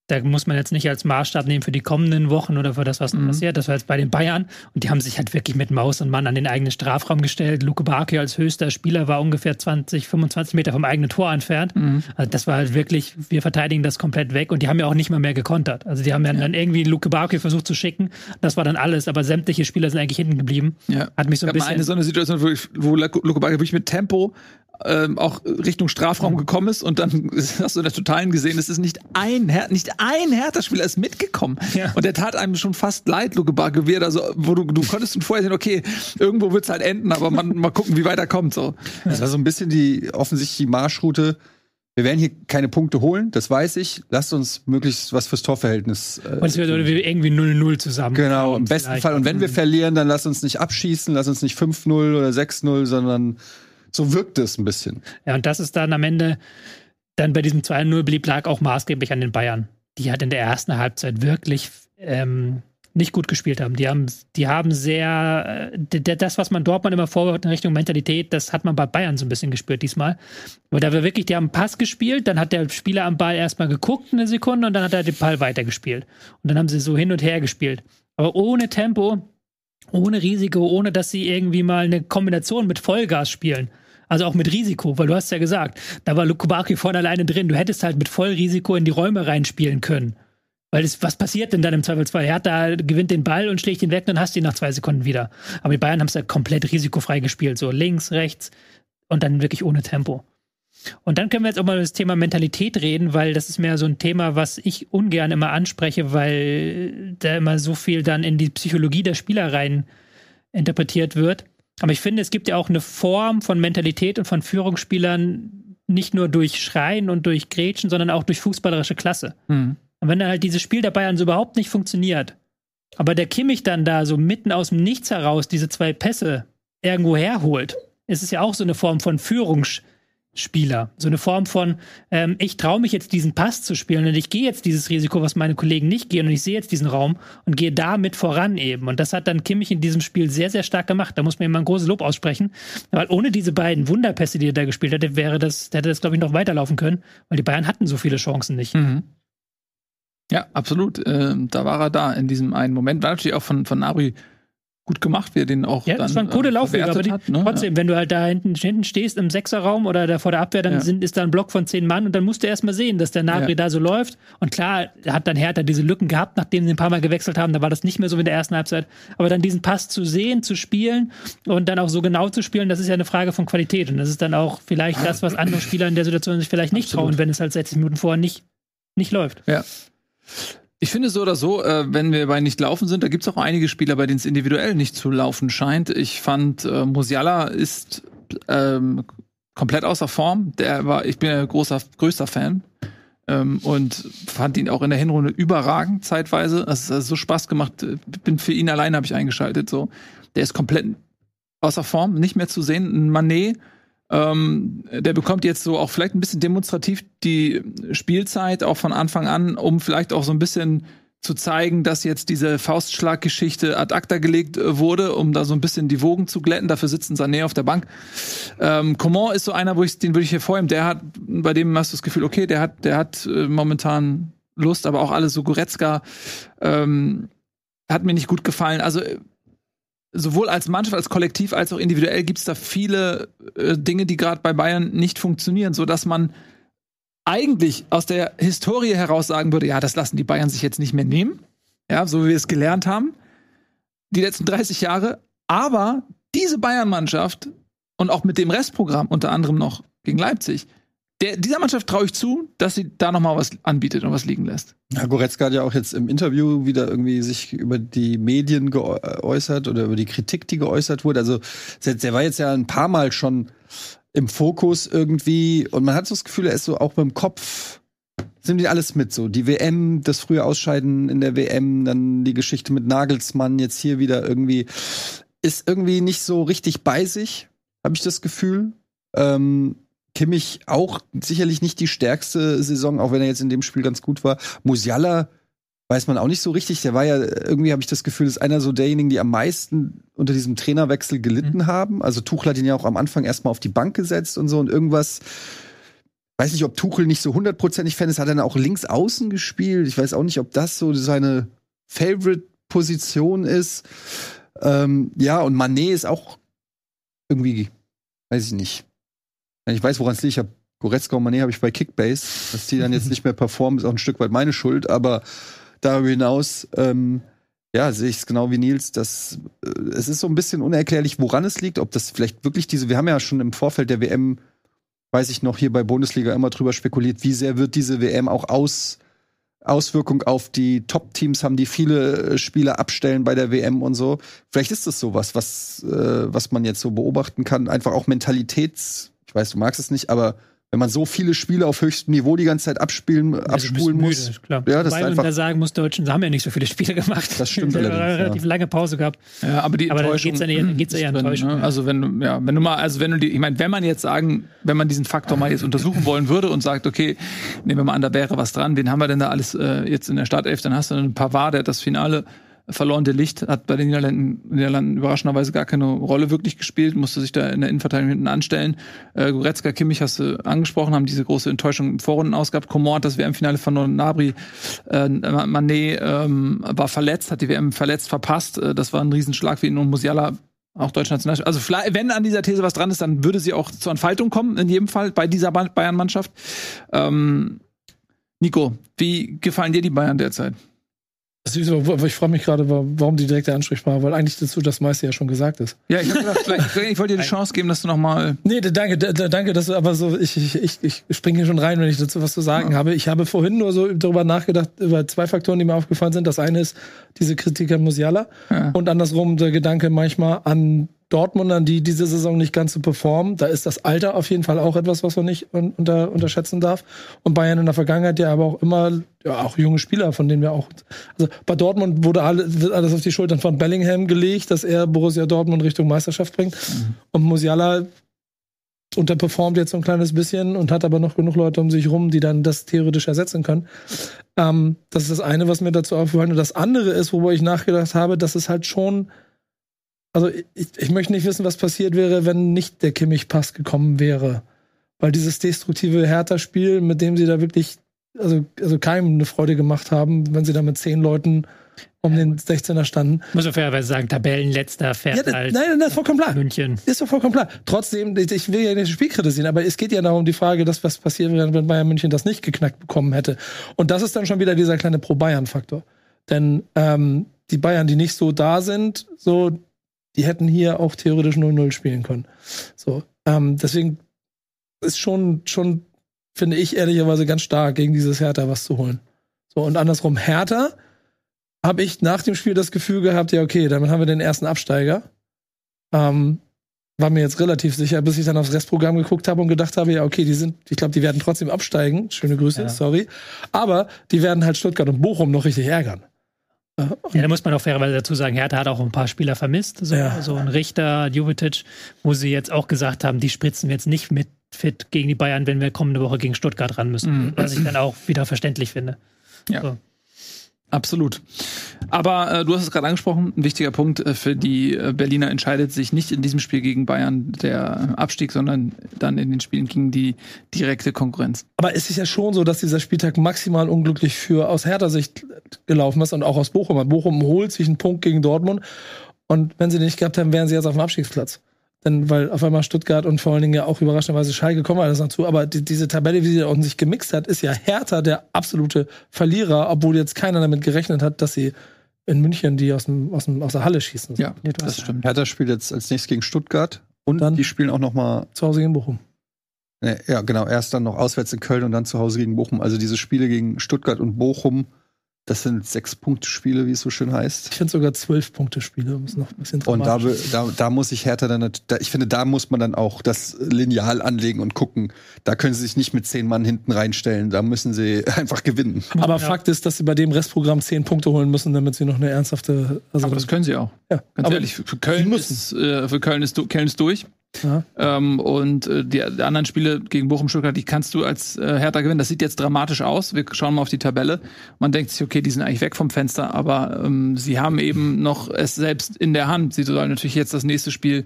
da muss man jetzt nicht als Maßstab nehmen für die kommenden Wochen oder für das, was Mhm. passiert. Das war jetzt bei den Bayern und die haben sich halt wirklich mit Maus und Mann an den eigenen Strafraum gestellt. Luke Bakio als höchster Spieler war ungefähr 20, 25 Meter vom eigenen Tor entfernt. Mhm. Also das war halt wirklich, wir verteidigen das komplett weg und die haben ja auch nicht mal mehr gekontert. Also die haben ja, dann irgendwie Luke Bakio versucht zu schicken. Das war dann alles, aber sämtliche Spieler sind eigentlich hinten geblieben. Ja. Hat mich so ein bisschen. eine so eine Situation, wo, ich, wo Luke Bakio wirklich mit Tempo ähm, auch Richtung Strafraum gekommen ist und dann (laughs) hast du in der Totalen gesehen, es ist nicht ein nicht ein Hertha-Spieler ist mitgekommen. Ja. Und der tat einem schon fast leid, Luke Bakio, wie er da so, wo du, du konntest schon vorher sehen, okay, irgendwo wird's halt enden, aber man, mal gucken, wie weit er kommt, so. Das war so ein bisschen die offensichtlich die Marschroute. Wir werden hier keine Punkte holen, das weiß ich. Lasst uns möglichst was fürs Torverhältnis. Äh, und es wird irgendwie 0-0 zusammen. genau, im besten. Fall. Und wenn wir verlieren, dann lasst uns nicht abschießen, lasst uns nicht 5-0 oder 6-0, sondern so wirkt es ein bisschen. Ja, und das ist dann am Ende, dann bei diesem 2-0 blieb, lag auch maßgeblich an den Bayern. Die hat in der ersten Halbzeit wirklich ähm, nicht gut gespielt haben. Die haben, die haben sehr, äh, das, was man Dortmund immer vorwirft in Richtung Mentalität, das hat man bei Bayern so ein bisschen gespürt diesmal. Weil da war wirklich, die haben einen Pass gespielt, dann hat der Spieler am Ball erstmal geguckt eine Sekunde und dann hat er den Ball weitergespielt. Und dann haben sie so hin und her gespielt. Aber ohne Tempo, ohne Risiko, ohne dass sie irgendwie mal eine Kombination mit Vollgas spielen. Also auch mit Risiko, weil du hast ja gesagt, da war Lukubaki vorne alleine drin. Du hättest halt mit Vollrisiko in die Räume reinspielen können. Weil das, was passiert denn dann im Zweifelsfall? Hertha gewinnt den Ball und schlägt ihn weg, dann hast du ihn nach zwei Sekunden wieder. Aber die Bayern haben es ja komplett risikofrei gespielt. So links, rechts und dann wirklich ohne Tempo. Und dann können wir jetzt auch mal über das Thema Mentalität reden, weil das ist mehr so ein Thema, was ich ungern immer anspreche, weil da immer so viel dann in die Psychologie der Spieler rein interpretiert wird. Aber ich finde, es gibt ja auch eine Form von Mentalität und von Führungsspielern nicht nur durch Schreien und durch Grätschen, sondern auch durch fußballerische Klasse. Mhm. Und wenn dann halt dieses Spiel der Bayern so überhaupt nicht funktioniert, aber der Kimmich dann da so mitten aus dem Nichts heraus diese zwei Pässe irgendwo herholt, ist es ja auch so eine Form von Führungsspieler. So eine Form von, ähm, ich traue mich jetzt diesen Pass zu spielen und ich gehe jetzt dieses Risiko, was meine Kollegen nicht gehen und ich sehe jetzt diesen Raum und gehe damit voran eben. Und das hat dann Kimmich in diesem Spiel sehr, sehr stark gemacht. Da muss man ihm mal ein großes Lob aussprechen. Weil ohne diese beiden Wunderpässe, die er da gespielt hätte, wäre das, hätte das, glaube ich, noch weiterlaufen können, weil die Bayern hatten so viele Chancen nicht. Mhm. Ja, absolut. Ähm, da war er da in diesem einen Moment. War natürlich auch von, von Nabri gut gemacht, wie er den auch. Ja, das dann, waren gute äh, Laufwege, aber die, hat, ne? trotzdem, ja. wenn du halt da hinten, hinten stehst im Sechserraum oder da vor der Abwehr, dann ja. sind, ist da ein Block von zehn Mann und dann musst du erst mal sehen, dass der Nabri ja. da so läuft. Und klar, hat dann Hertha diese Lücken gehabt, nachdem sie ein paar Mal gewechselt haben, da war das nicht mehr so wie in der ersten Halbzeit. Aber dann diesen Pass zu sehen, zu spielen und dann auch so genau zu spielen, das ist ja eine Frage von Qualität. Und das ist dann auch vielleicht das, was andere Spieler in der Situation sich vielleicht nicht Absolut. trauen, wenn es halt 60 Minuten vorher nicht, nicht läuft. Ja. Ich finde so oder so, äh, wenn wir bei nicht laufen sind, da gibt es auch einige Spieler, bei denen es individuell nicht zu laufen scheint. Ich fand, äh, Musiala ist ähm, komplett außer Form. Der war, ich bin ja großer, größter Fan. Ähm, und fand ihn auch in der Hinrunde überragend zeitweise. Es hat so Spaß gemacht. Bin für ihn alleine habe ich eingeschaltet. So, der ist komplett außer Form, nicht mehr zu sehen. Manet ähm, der bekommt jetzt so auch vielleicht ein bisschen demonstrativ die Spielzeit auch von Anfang an, um vielleicht auch so ein bisschen zu zeigen, dass jetzt diese Faustschlaggeschichte ad acta gelegt äh, wurde, um da so ein bisschen die Wogen zu glätten. Dafür sitzen Sané auf der Bank. Ähm, Coman ist so einer, wo ich den würde ich hier vorheben. Der hat, bei dem hast du das Gefühl, okay, der hat, der hat äh, momentan Lust, aber auch alles so Goretzka ähm, hat mir nicht gut gefallen. Also sowohl als Mannschaft, als Kollektiv, als auch individuell gibt es da viele äh, Dinge, die gerade bei Bayern nicht funktionieren, so dass man eigentlich aus der Historie heraus sagen würde, ja, das lassen die Bayern sich jetzt nicht mehr nehmen, ja, so wie wir es gelernt haben, die letzten 30 Jahre. Aber diese Bayern-Mannschaft und auch mit dem Restprogramm, unter anderem noch gegen Leipzig, der, dieser Mannschaft traue ich zu, dass sie da noch mal was anbietet und was liegen lässt. Ja, Goretzka hat ja auch jetzt im Interview wieder irgendwie sich über die Medien geäußert oder über die Kritik, die geäußert wurde. Also der war jetzt ja ein paar Mal schon im Fokus irgendwie und man hat so das Gefühl, er ist so auch beim Kopf sind die alles mit so. Die WM, das frühe Ausscheiden in der WM, dann die Geschichte mit Nagelsmann, jetzt hier wieder irgendwie, ist irgendwie nicht so richtig bei sich, habe ich das Gefühl. Ähm, Kimmich auch sicherlich nicht die stärkste Saison, auch wenn er jetzt in dem Spiel ganz gut war. Musiala weiß man auch nicht so richtig. Der war ja, irgendwie habe ich das Gefühl, ist einer so derjenigen, die am meisten unter diesem Trainerwechsel gelitten mhm. haben. Also Tuchel hat ihn ja auch am Anfang erstmal auf die Bank gesetzt und so und irgendwas. Weiß nicht, ob Tuchel nicht so hundertprozentig Fan ist, hat er dann auch links außen gespielt. Ich weiß auch nicht, ob das so seine Favorite-Position ist. Ähm, ja, und Manet ist auch irgendwie, weiß ich nicht ich weiß, woran es liegt. Ich habe Goretzka und Mané habe ich bei Kickbase. Dass die dann jetzt nicht mehr performen, ist auch ein Stück weit meine Schuld. Aber darüber hinaus, ähm, ja, sehe ich es genau wie Nils. Dass, äh, es ist so ein bisschen unerklärlich, woran es liegt. Ob das vielleicht wirklich diese, wir haben ja schon im Vorfeld der WM, weiß ich noch, hier bei Bundesliga immer drüber spekuliert, wie sehr wird diese WM auch aus, Auswirkung auf die Top-Teams haben, die viele äh, Spieler abstellen bei der WM und so. Vielleicht ist das sowas, was, äh, was man jetzt so beobachten kann. Einfach auch Mentalitäts- weiß, du magst es nicht, aber wenn man so viele Spiele auf höchstem Niveau die ganze Zeit abspielen, Also, bist abspulen müde, muss. Klar. Ja, das Wobei ist man einfach- da sagen muss, Deutschen haben ja nicht so viele Spiele gemacht. Das stimmt (laughs) Wir haben allerdings, relativ lange Pause gehabt. Ja, aber die Aber da Enttäuschung geht's dann eher- (clears throat) geht's ist eher drin, Enttäuschung, ne? ja. Also wenn du, ja, wenn du mal, also wenn du die, ich meine, wenn man jetzt sagen, wenn man diesen Faktor mal jetzt untersuchen (clears throat) wollen würde und sagt, okay, nehmen wir mal an, da wäre was dran, wen haben wir denn da alles äh, jetzt in der Startelf? Dann hast du einen Pavard, der hat das Finale verloren. Licht hat bei den Niederlanden, Niederlanden überraschenderweise gar keine Rolle wirklich gespielt, musste sich da in der Innenverteidigung hinten anstellen. Äh, Goretzka, Kimmich hast du angesprochen, haben diese große Enttäuschung im Vorrunden ausgehabt. Coman hat das WM-Finale verloren, Nabri, äh, Manet ähm, war verletzt, hat die WM verletzt verpasst. Äh, das war ein Riesenschlag für ihn und Musiala auch deutsche Nationalspieler. Also wenn an dieser These was dran ist, dann würde sie auch zur Entfaltung kommen, in jedem Fall, bei dieser Ba- Bayern-Mannschaft. Ähm, Nico, wie gefallen dir die Bayern derzeit? Ich frage mich gerade, wa- warum die direkte Ansprechpartner, weil eigentlich dazu das meiste ja schon gesagt ist. Ja, ich, hab gedacht, (laughs) ich wollte dir die Chance geben, dass du noch mal Nee, danke, danke, dass du, aber so, ich, ich, ich, springe hier schon rein, wenn ich dazu was zu sagen habe. Ich habe vorhin nur so darüber nachgedacht, über zwei Faktoren, die mir aufgefallen sind. Das eine ist diese Kritik an Musiala Ja. und andersrum der Gedanke manchmal an Dortmundern, die diese Saison nicht ganz so performen. Da ist das Alter auf jeden Fall auch etwas, was man nicht un unter, unterschätzen darf. Und Bayern in der Vergangenheit ja aber auch immer, ja, auch junge Spieler, von denen wir auch, also bei Dortmund wurde alle, wird alles auf die Schultern von Bellingham gelegt, dass er Borussia Dortmund Richtung Meisterschaft bringt. Und Musiala unterperformt jetzt so ein kleines bisschen und hat aber noch genug Leute um sich rum, die dann das theoretisch ersetzen können. Ähm, das ist das eine, was mir dazu aufgefallen ist. Und das andere ist, worüber ich nachgedacht habe, dass es halt schon, also ich, ich möchte nicht wissen, was passiert wäre, wenn nicht der Kimmich-Pass gekommen wäre. Weil dieses destruktive Hertha-Spiel, mit dem sie da wirklich, also, also keinem eine Freude gemacht haben, wenn sie da mit zehn Leuten um den 16er standen. Muss man fairerweise sagen, Tabellenletzter Ja, fährt das, halt nein, das ist vollkommen klar. München. Ist doch vollkommen klar. Trotzdem, ich- will ja nicht das Spiel kritisieren, aber es geht ja darum, die Frage, dass was passiert wäre, wenn Bayern München das nicht geknackt bekommen hätte. Und das ist dann schon wieder dieser kleine Pro-Bayern-Faktor. Denn ähm, die Bayern, die nicht so da sind, so, die hätten hier auch theoretisch 0-0 spielen können. So, ähm, deswegen ist schon, schon, finde ich ehrlicherweise ganz stark, gegen dieses Hertha was zu holen. So, und andersrum, Hertha habe ich nach dem Spiel das Gefühl gehabt, ja, okay, damit haben wir den ersten Absteiger. Ähm, war mir jetzt relativ sicher, bis ich dann aufs Restprogramm geguckt habe und gedacht habe, ja, okay, die sind, ich glaube, die werden trotzdem absteigen. Schöne Grüße, Ja. sorry. Aber die werden halt Stuttgart und Bochum noch richtig ärgern. Und Ja, da muss man auch fairerweise dazu sagen, Hertha hat auch ein paar Spieler vermisst. So, Ja. so ein Richter, Jovetic, wo sie jetzt auch gesagt haben, die spritzen wir jetzt nicht mit fit gegen die Bayern, wenn wir kommende Woche gegen Stuttgart ran müssen. Mhm. Was ich dann auch wieder verständlich finde. Ja. So. Absolut. Aber äh, du hast es gerade angesprochen, ein wichtiger Punkt äh, für die äh, Berliner entscheidet sich nicht in diesem Spiel gegen Bayern der äh, Abstieg, sondern dann in den Spielen gegen die direkte Konkurrenz. Aber es ist ja schon so, dass dieser Spieltag maximal unglücklich für aus Hertha Sicht gelaufen ist und auch aus Bochum. Bochum holt sich einen Punkt gegen Dortmund und wenn sie den nicht gehabt haben, wären sie jetzt auf dem Abstiegsplatz. Denn weil auf einmal Stuttgart und vor allen Dingen ja auch überraschenderweise Schalke kommen alles noch zu. Aber die, diese Tabelle, wie sie da unten sich gemixt hat, ist ja Hertha der absolute Verlierer, obwohl jetzt keiner damit gerechnet hat, dass sie in München die aus, dem, aus, dem, aus der Halle schießen. Ja, Nee, das stimmt. Hertha spielt jetzt als nächstes gegen Stuttgart und Dann- die spielen auch noch mal Zu Hause gegen Bochum. Ja, genau. Erst dann noch auswärts in Köln und dann zu Hause gegen Bochum. Also diese Spiele gegen Stuttgart und Bochum, das sind sechs Punkte Spiele, wie es so schön heißt. Ich finde sogar zwölf Punkte Spiele. Muss noch ein bisschen Und da, da, da muss sich Hertha dann, da, ich finde, da muss man dann auch das Lineal anlegen und gucken. Da können sie sich nicht mit zehn Mann hinten reinstellen. Da müssen sie (laughs) einfach gewinnen. Aber Ja. Fakt ist, dass sie bei dem Restprogramm zehn Punkte holen müssen, damit sie noch eine ernsthafte. Also Aber das können sie auch. ja. Ganz aber, ehrlich, für Köln müssen. ist, äh, für Köln ist, Köln ist durch. Ähm, und äh, die, die anderen Spiele gegen Bochum, Stuttgart, die kannst du als äh, Hertha gewinnen. Das sieht jetzt dramatisch aus. Wir schauen mal auf die Tabelle. Man denkt sich, okay, die sind eigentlich weg vom Fenster, aber ähm, sie haben eben noch es selbst in der Hand. Sie sollen natürlich jetzt das nächste Spiel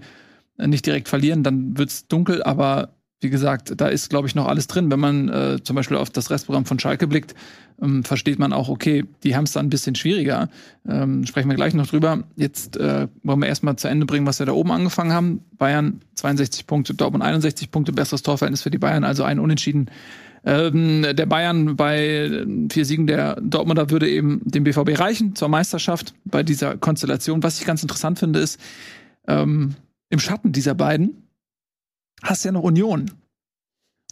äh, nicht direkt verlieren, dann wird's dunkel, aber wie gesagt, da ist, glaube ich, noch alles drin. Wenn man äh, zum Beispiel auf das Restprogramm von Schalke blickt, ähm, versteht man auch, okay, die haben es dann ein bisschen schwieriger. Ähm, sprechen wir gleich noch drüber. Jetzt äh, wollen wir erstmal zu Ende bringen, was wir da oben angefangen haben. Bayern 62 Punkte, Dortmund 61 Punkte, besseres Torverhältnis für die Bayern, also ein Unentschieden. Ähm, der Bayern bei vier Siegen der Dortmunder würde eben dem BVB reichen zur Meisterschaft bei dieser Konstellation. Was ich ganz interessant finde, ist, ähm, im Schatten dieser beiden hast du ja noch Union.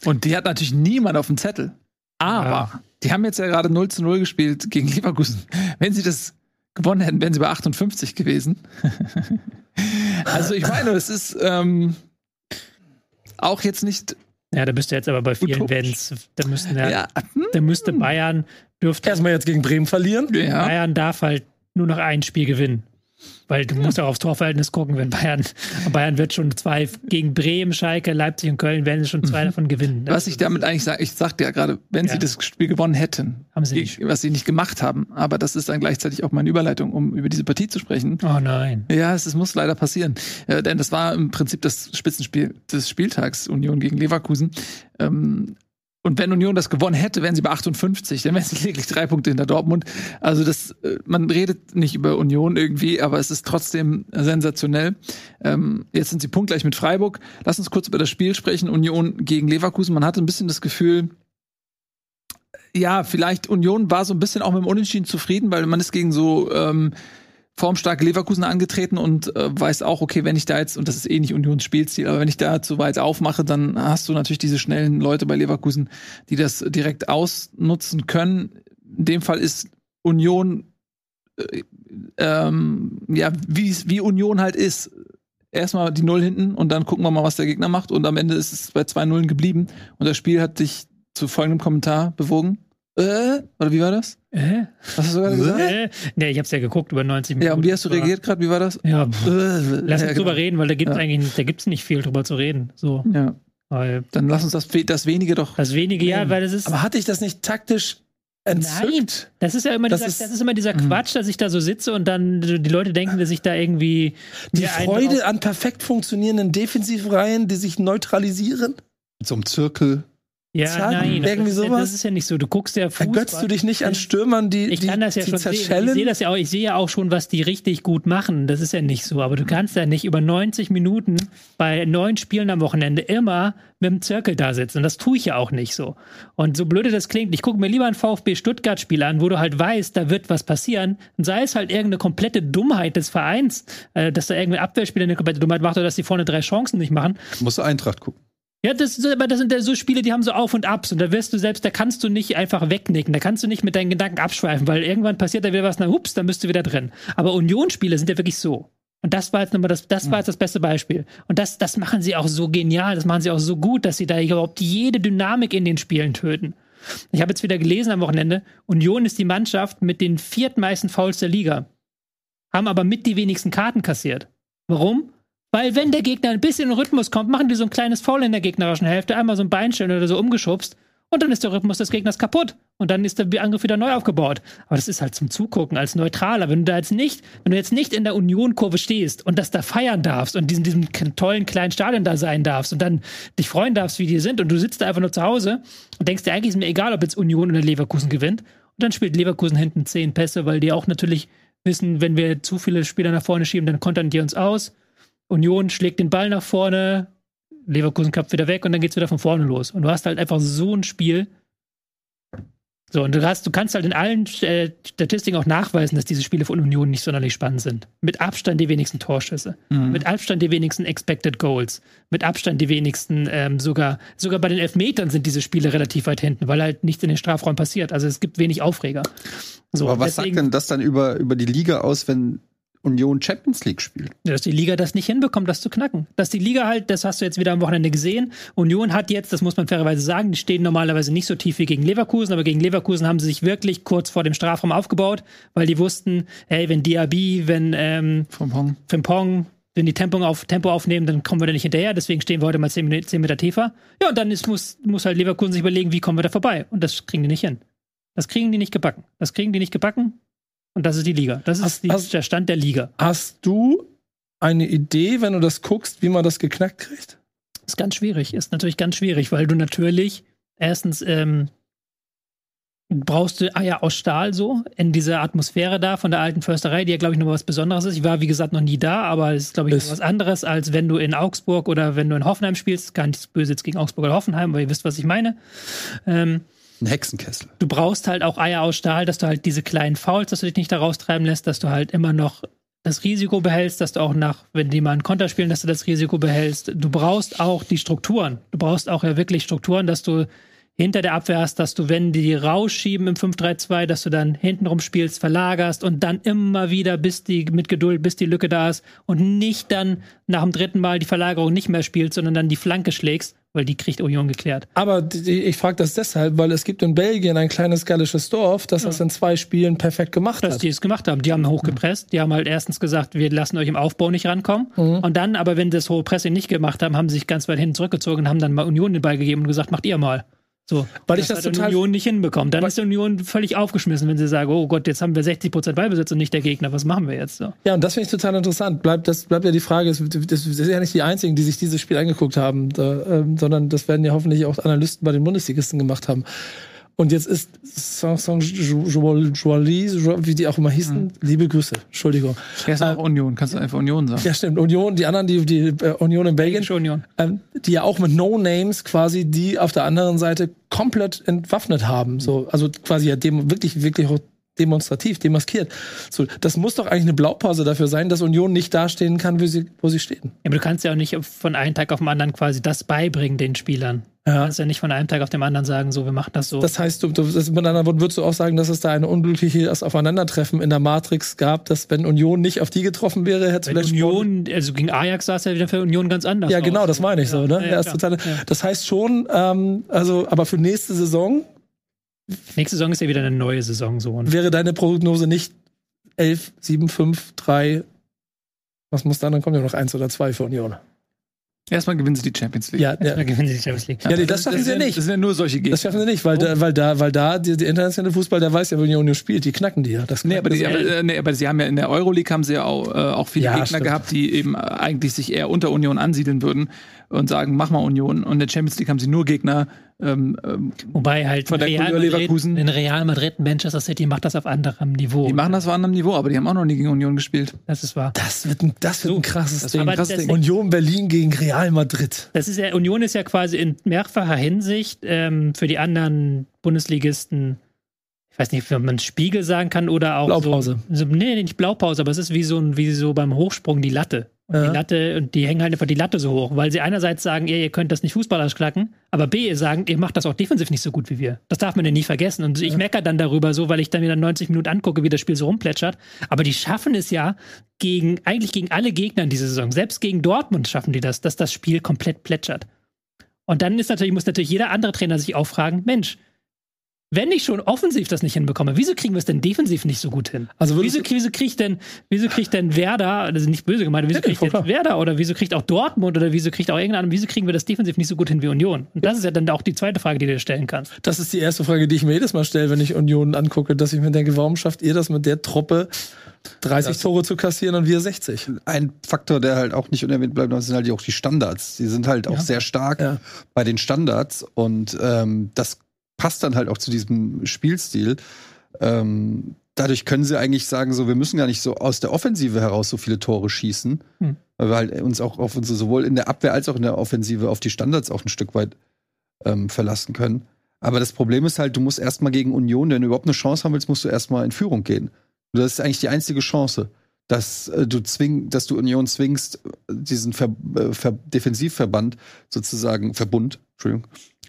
Und die hat natürlich niemand auf dem Zettel. Aber Ja. die haben jetzt ja gerade 0 zu 0 gespielt gegen Leverkusen. Wenn sie das gewonnen hätten, wären sie bei 58 gewesen. (laughs) also ich meine, es ist ähm, auch jetzt nicht Ja, da bist du jetzt aber bei vielen. Wenns. Da müssten ja, Ja, hm, da müsste Bayern dürfte Erstmal jetzt gegen Bremen verlieren. ja. Bayern darf halt nur noch ein Spiel gewinnen. Weil du musst auch aufs Torverhältnis gucken, wenn Bayern, Bayern wird schon zwei gegen Bremen, Schalke, Leipzig und Köln werden sie schon zwei davon gewinnen. Was ich damit eigentlich sage, ich sagte ja gerade, wenn Ja. sie das Spiel gewonnen hätten, Haben sie was sie nicht gemacht haben, aber das ist dann gleichzeitig auch meine Überleitung, um über diese Partie zu sprechen. Oh nein. Ja, es, es muss leider passieren. Äh, denn das war im Prinzip das Spitzenspiel des Spieltags, Union gegen Leverkusen. Ähm, und wenn Union das gewonnen hätte, wären sie bei 58, dann wären sie lediglich drei Punkte hinter Dortmund. Also das, äh, man redet nicht über Union irgendwie, aber es ist trotzdem sensationell. Ähm, jetzt sind sie punktgleich mit Freiburg. Lass uns kurz über das Spiel sprechen. Union gegen Leverkusen. Man hatte ein bisschen das Gefühl, ja, vielleicht Union war so ein bisschen auch mit dem Unentschieden zufrieden, weil man ist gegen so ähm, formstarke Leverkusen angetreten und äh, weiß auch, okay, wenn ich da jetzt, und das ist eh nicht Unions Spielstil, aber wenn ich da zu weit aufmache, dann hast du natürlich diese schnellen Leute bei Leverkusen, die das direkt ausnutzen können. In dem Fall ist Union, äh, ähm, ja, wie Union halt ist. Erstmal die Null hinten und dann gucken wir mal, was der Gegner macht. Und am Ende ist es bei zwei Nullen geblieben. Und das Spiel hat dich zu folgendem Kommentar bewogen. Äh? Oder wie war das? Äh? Was hast du gerade gesagt? Äh? Nee, ich hab's ja geguckt über 90 Minuten. Ja, und wie hast du reagiert gerade? Wie war das? Ja, pff. Äh, lass uns ja, drüber genau. reden, weil da gibt's Ja. eigentlich, da gibt's nicht viel drüber zu reden. So, Ja, weil dann lass uns das, das wenige doch. das wenige, ja, weil das ist, Aber hatte ich das nicht taktisch entzückt? das ist ja immer Das dieser, ist- das ist immer dieser Mhm. Quatsch, dass ich da so sitze und dann die Leute denken, dass ich da irgendwie Die Freude an perfekt funktionierenden Defensivreihen, die sich neutralisieren? Mit so einem Zirkel. Ja, Zack, nein, irgendwie das, ist ja, sowas? das ist ja nicht so. Du guckst ja Fußball. Ergötzt du dich nicht an Stürmern, die, Ich die, kann das ja die schon sehen. Ich sehe das ja auch, ich sehe ja auch schon, was die richtig gut machen. Das ist ja nicht so. Aber du kannst ja nicht über 90 Minuten bei neun Spielen am Wochenende immer mit dem Zirkel da sitzen. Und das tue ich ja auch nicht so. Und so blöde das klingt, ich gucke mir lieber ein VfB Stuttgart-Spiel an, wo du halt weißt, da wird was passieren. Und sei es halt irgendeine komplette Dummheit des Vereins, äh, dass da irgendein Abwehrspieler eine komplette Dummheit macht oder dass die vorne drei Chancen nicht machen. Musst du Eintracht gucken. Ja, das, aber das sind ja so Spiele, die haben so Auf und Abs und da wirst du selbst, da kannst du nicht einfach wegnicken, da kannst du nicht mit deinen Gedanken abschweifen, weil irgendwann passiert da wieder was, na hups, dann bist du wieder drin. Aber Unionsspiele sind ja wirklich so. Und das war jetzt nochmal das, das war jetzt das beste Beispiel. Und das, das machen sie auch so genial, das machen sie auch so gut, dass sie da überhaupt jede Dynamik in den Spielen töten. Ich habe jetzt wieder gelesen am Wochenende, Union ist die Mannschaft mit den viertmeisten Fouls der Liga. Haben aber mit die wenigsten Karten kassiert. Warum? Weil wenn der Gegner ein bisschen in den Rhythmus kommt, machen die so ein kleines Foul in der gegnerischen Hälfte, einmal so ein Beinstellen oder so umgeschubst und dann ist der Rhythmus des Gegners kaputt und dann ist der Angriff wieder neu aufgebaut. Aber das ist halt zum Zugucken als Neutraler. Wenn du da jetzt nicht, wenn du jetzt nicht in der Union-Kurve stehst und das da feiern darfst und in diesem tollen kleinen Stadion da sein darfst und dann dich freuen darfst, wie die sind und du sitzt da einfach nur zu Hause und denkst dir eigentlich ist mir egal, ob jetzt Union oder Leverkusen gewinnt und dann spielt Leverkusen hinten zehn Pässe, weil die auch natürlich wissen, wenn wir zu viele Spieler nach vorne schieben, dann kontern die uns aus. Union schlägt den Ball nach vorne, Leverkusen kappt wieder weg und dann geht's wieder von vorne los. Und du hast halt einfach so ein Spiel. So, und du, hast, du kannst halt in allen äh, Statistiken auch nachweisen, dass diese Spiele von Union nicht sonderlich spannend sind. Mit Abstand die wenigsten Torschüsse, mit Abstand die wenigsten Expected Goals, mit Abstand die wenigsten ähm, sogar, sogar bei den Elfmetern sind diese Spiele relativ weit hinten, weil halt nichts in den Strafraum passiert. Also es gibt wenig Aufreger. So, Aber was deswegen- sagt denn das dann über, über die Liga aus, wenn Union Champions League spielt? Dass die Liga das nicht hinbekommt, das zu knacken. Dass die Liga halt, das hast du jetzt wieder am Wochenende gesehen. Union hat jetzt, das muss man fairerweise sagen, die stehen normalerweise nicht so tief wie gegen Leverkusen, aber gegen Leverkusen haben sie sich wirklich kurz vor dem Strafraum aufgebaut, weil die wussten, hey, wenn Diaby, wenn ähm, Vom Hong. Frimpong, wenn die Tempo, auf, Tempo aufnehmen, dann kommen wir da nicht hinterher. Deswegen stehen wir heute mal 10, Minu- 10 Meter tiefer. Ja, und dann ist, muss, muss halt Leverkusen sich überlegen, wie kommen wir da vorbei. Und das kriegen die nicht hin. Das kriegen die nicht gebacken. Das kriegen die nicht gebacken. Und das ist die Liga. Das ist Hast- die, hast- der Stand der Liga. Hast du eine Idee, wenn du das guckst, wie man das geknackt kriegt? Ist ganz schwierig, ist natürlich ganz schwierig, weil du natürlich erstens ähm, brauchst du Eier aus Stahl so in dieser Atmosphäre da von der alten Försterei, die ja, glaube ich, noch was Besonderes ist. Ich war, wie gesagt, noch nie da, aber es ist, glaube ich, Ist- was anderes, als wenn du in Augsburg oder wenn du in Hoffenheim spielst. Gar nichts böse jetzt gegen Augsburg oder Hoffenheim, aber ihr wisst, was ich meine. Ähm, Ein Hexenkessel. du brauchst halt auch Eier aus Stahl, dass du halt diese kleinen Fouls, dass du dich nicht da raustreiben lässt, dass du halt immer noch das Risiko behältst, dass du auch nach, wenn die mal einen Konter spielen, dass du das Risiko behältst. Du brauchst auch die Strukturen. Du brauchst auch ja wirklich Strukturen, dass du hinter der Abwehr hast, dass du, wenn die rausschieben im 5-3-2, dass du dann hintenrum spielst, verlagerst und dann immer wieder bis die, mit Geduld, bis die Lücke da ist und nicht dann nach dem dritten Mal die Verlagerung nicht mehr spielst, sondern dann die Flanke schlägst, weil die kriegt Union geklärt. Aber die, ich frage das deshalb, weil es gibt in Belgien ein kleines gallisches Dorf, das das in zwei Spielen perfekt gemacht Dass hat. die es gemacht haben. Die haben hochgepresst. Die haben halt erstens gesagt, wir lassen euch im Aufbau nicht rankommen. Mhm. Und dann, aber wenn das hohe Pressing nicht gemacht haben, haben sie sich ganz weit hinten zurückgezogen und haben dann mal Union den Ball gegeben und gesagt, macht ihr mal. So, Weil ich das das hat total- Union nicht hinbekommen. Dann ist Union völlig aufgeschmissen, wenn sie sagen, oh Gott, jetzt haben wir 60% Ballbesitz und nicht der Gegner. Was machen wir jetzt? So. Ja, und das finde ich total interessant. Bleibt, das bleibt ja die Frage, es- das sind ja nicht die einzigen, die sich dieses Spiel angeguckt haben, da, ähm, sondern das werden ja hoffentlich auch Analysten bei den Bundesligisten gemacht haben. Und jetzt ist Saint-Joalis, wie die auch immer hießen, liebe Grüße, Entschuldigung. Er ist auch Union, kannst du einfach Union sagen. Ja, stimmt. Union, die anderen, die, die äh, Union in Belgien, Union. ähm, die ja auch mit No-Names quasi die auf der anderen Seite komplett entwaffnet haben. So, also quasi ja dem, wirklich, wirklich auch demonstrativ, demaskiert. So, das muss doch eigentlich eine Blaupause dafür sein, dass Union nicht dastehen kann, wie sie, wo sie stehen. Ja, aber du kannst ja auch nicht von einem Tag auf den anderen quasi das beibringen den Spielern. Du Ja. kannst ja nicht von einem Tag auf den anderen sagen, so, wir machen das so. Das heißt, du, du, das, mit anderen Worten würdest du auch sagen, dass es da eine unglückliche Aufeinandertreffen in der Matrix gab, dass wenn Union nicht auf die getroffen wäre, hätte es vielleicht Union, also gegen Ajax sah es ja wieder für Union ganz anders Ja, genau, aus. das meine ich so. Ne? Ja, Ja, total, Ja. Das heißt schon, ähm, also, aber für nächste Saison Nächste Saison ist ja wieder eine neue Saison so. Und wäre deine Prognose nicht 11, 7, 5, 3. Was muss dann? Dann kommt ja noch eins oder zwei für Union. Erstmal gewinnen sie die Champions League. Ja, ja. dann gewinnen sie die Champions League. Ja, nee, das schaffen sie sind, nicht. Das sind ja nur solche Gegner. Das schaffen sie nicht, weil, da, weil da, weil da die, der internationale Fußball, der weiß ja, wenn Union spielt, die knacken die ja. Das Nee, aber, die, das- aber, äh, nee, aber sie haben ja in der Euroleague haben sie ja auch, äh, auch viele Ja, Gegner stimmt. gehabt, die eben eigentlich sich eher unter Union ansiedeln würden und sagen, mach mal Union. Und in der Champions League haben sie nur Gegner. Ähm, ähm, Wobei halt Von der Real Madrid, Leverkusen. in Real Madrid, Manchester City macht das auf anderem Niveau. die machen das auf anderem Niveau, aber die haben auch noch nie gegen Union gespielt. Das ist wahr. das wird ein, das wird ein krasses das Ding. Aber krasses Ding. Union Berlin gegen Real Madrid. Das ist ja, Union ist ja quasi in mehrfacher Hinsicht ähm, für die anderen Bundesligisten, ich weiß nicht, ob man Spiegel sagen kann oder auch Blaupause. So, so, nee, nicht Blaupause, aber es ist wie so, ein, wie so beim Hochsprung die Latte. Und Ja. die Latte, und die hängen halt einfach die Latte so hoch, weil sie einerseits sagen, ihr, ihr könnt das nicht fußballerisch knacken, aber B, ihr sagen, ihr macht das auch defensiv nicht so gut wie wir. Das darf man ja nie vergessen. Und ich meckere dann darüber so, weil ich dann wieder 90 Minuten angucke, wie das Spiel so rumplätschert. Aber die schaffen es ja gegen, eigentlich gegen alle Gegner in dieser Saison. Selbst gegen Dortmund schaffen die das, dass das Spiel komplett plätschert. Und dann ist natürlich, muss natürlich jeder andere Trainer sich auch fragen, Mensch, wenn ich schon offensiv das nicht hinbekomme, wieso kriegen wir es denn defensiv nicht so gut hin? Also wieso, wieso kriegt denn, wieso kriegt denn Werder, also nicht böse gemeint, wieso Ja, kriegt jetzt. Werder oder wieso kriegt auch Dortmund oder wieso kriegt auch irgendeiner, wieso kriegen wir das defensiv nicht so gut hin wie Union? Und das ist ja dann auch die zweite Frage, die du dir stellen kannst. Das ist die erste Frage, die ich mir jedes Mal stelle, wenn ich Union angucke, dass ich mir denke, warum schafft ihr das mit der Truppe 30 Tore zu kassieren und wir 60? Ein Faktor, der halt auch nicht unerwähnt bleibt, sind halt auch die Standards. Die sind halt auch sehr stark Ja. bei den Standards und ähm, das passt dann halt auch zu diesem Spielstil. Ähm, dadurch können sie eigentlich sagen, so wir müssen gar nicht so aus der Offensive heraus so viele Tore schießen, Hm. weil wir halt uns auch auf unsere sowohl in der Abwehr als auch in der Offensive auf die Standards auch ein Stück weit ähm, verlassen können. Aber das Problem ist halt, du musst erstmal gegen Union, wenn du überhaupt eine Chance haben willst, musst du erstmal in Führung gehen. Und das ist eigentlich die einzige Chance, dass äh, du zwing, dass du Union zwingst, diesen Ver äh, Ver Defensivverband sozusagen Verbund, Entschuldigung,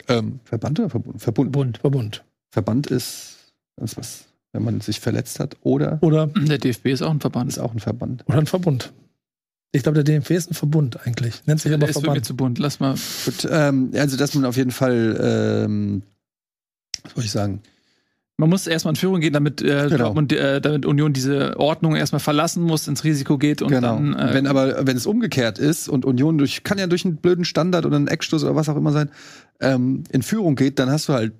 ähm, Verband oder Verbund? Verbund. Bund. Verbund. Verband ist das was, wenn man sich verletzt hat, oder Oder, Der DFB ist auch ein Verband. ist auch ein Verband. oder ein Verbund. Ich glaube, der DMV ist ein Verbund eigentlich. Nennt sich aber Der ist Verband. zu bunt. Lass mal. Gut, ähm, also dass man auf jeden Fall, ähm, was soll ich sagen? Man muss erstmal in Führung gehen, damit, äh, Genau. Dortmund, äh, damit Union diese Ordnung erstmal verlassen muss, ins Risiko geht und genau. dann. Äh, wenn aber wenn es umgekehrt ist und Union durch kann ja durch einen blöden Standard oder einen Eckstoß oder was auch immer sein ähm, in Führung geht, dann hast du halt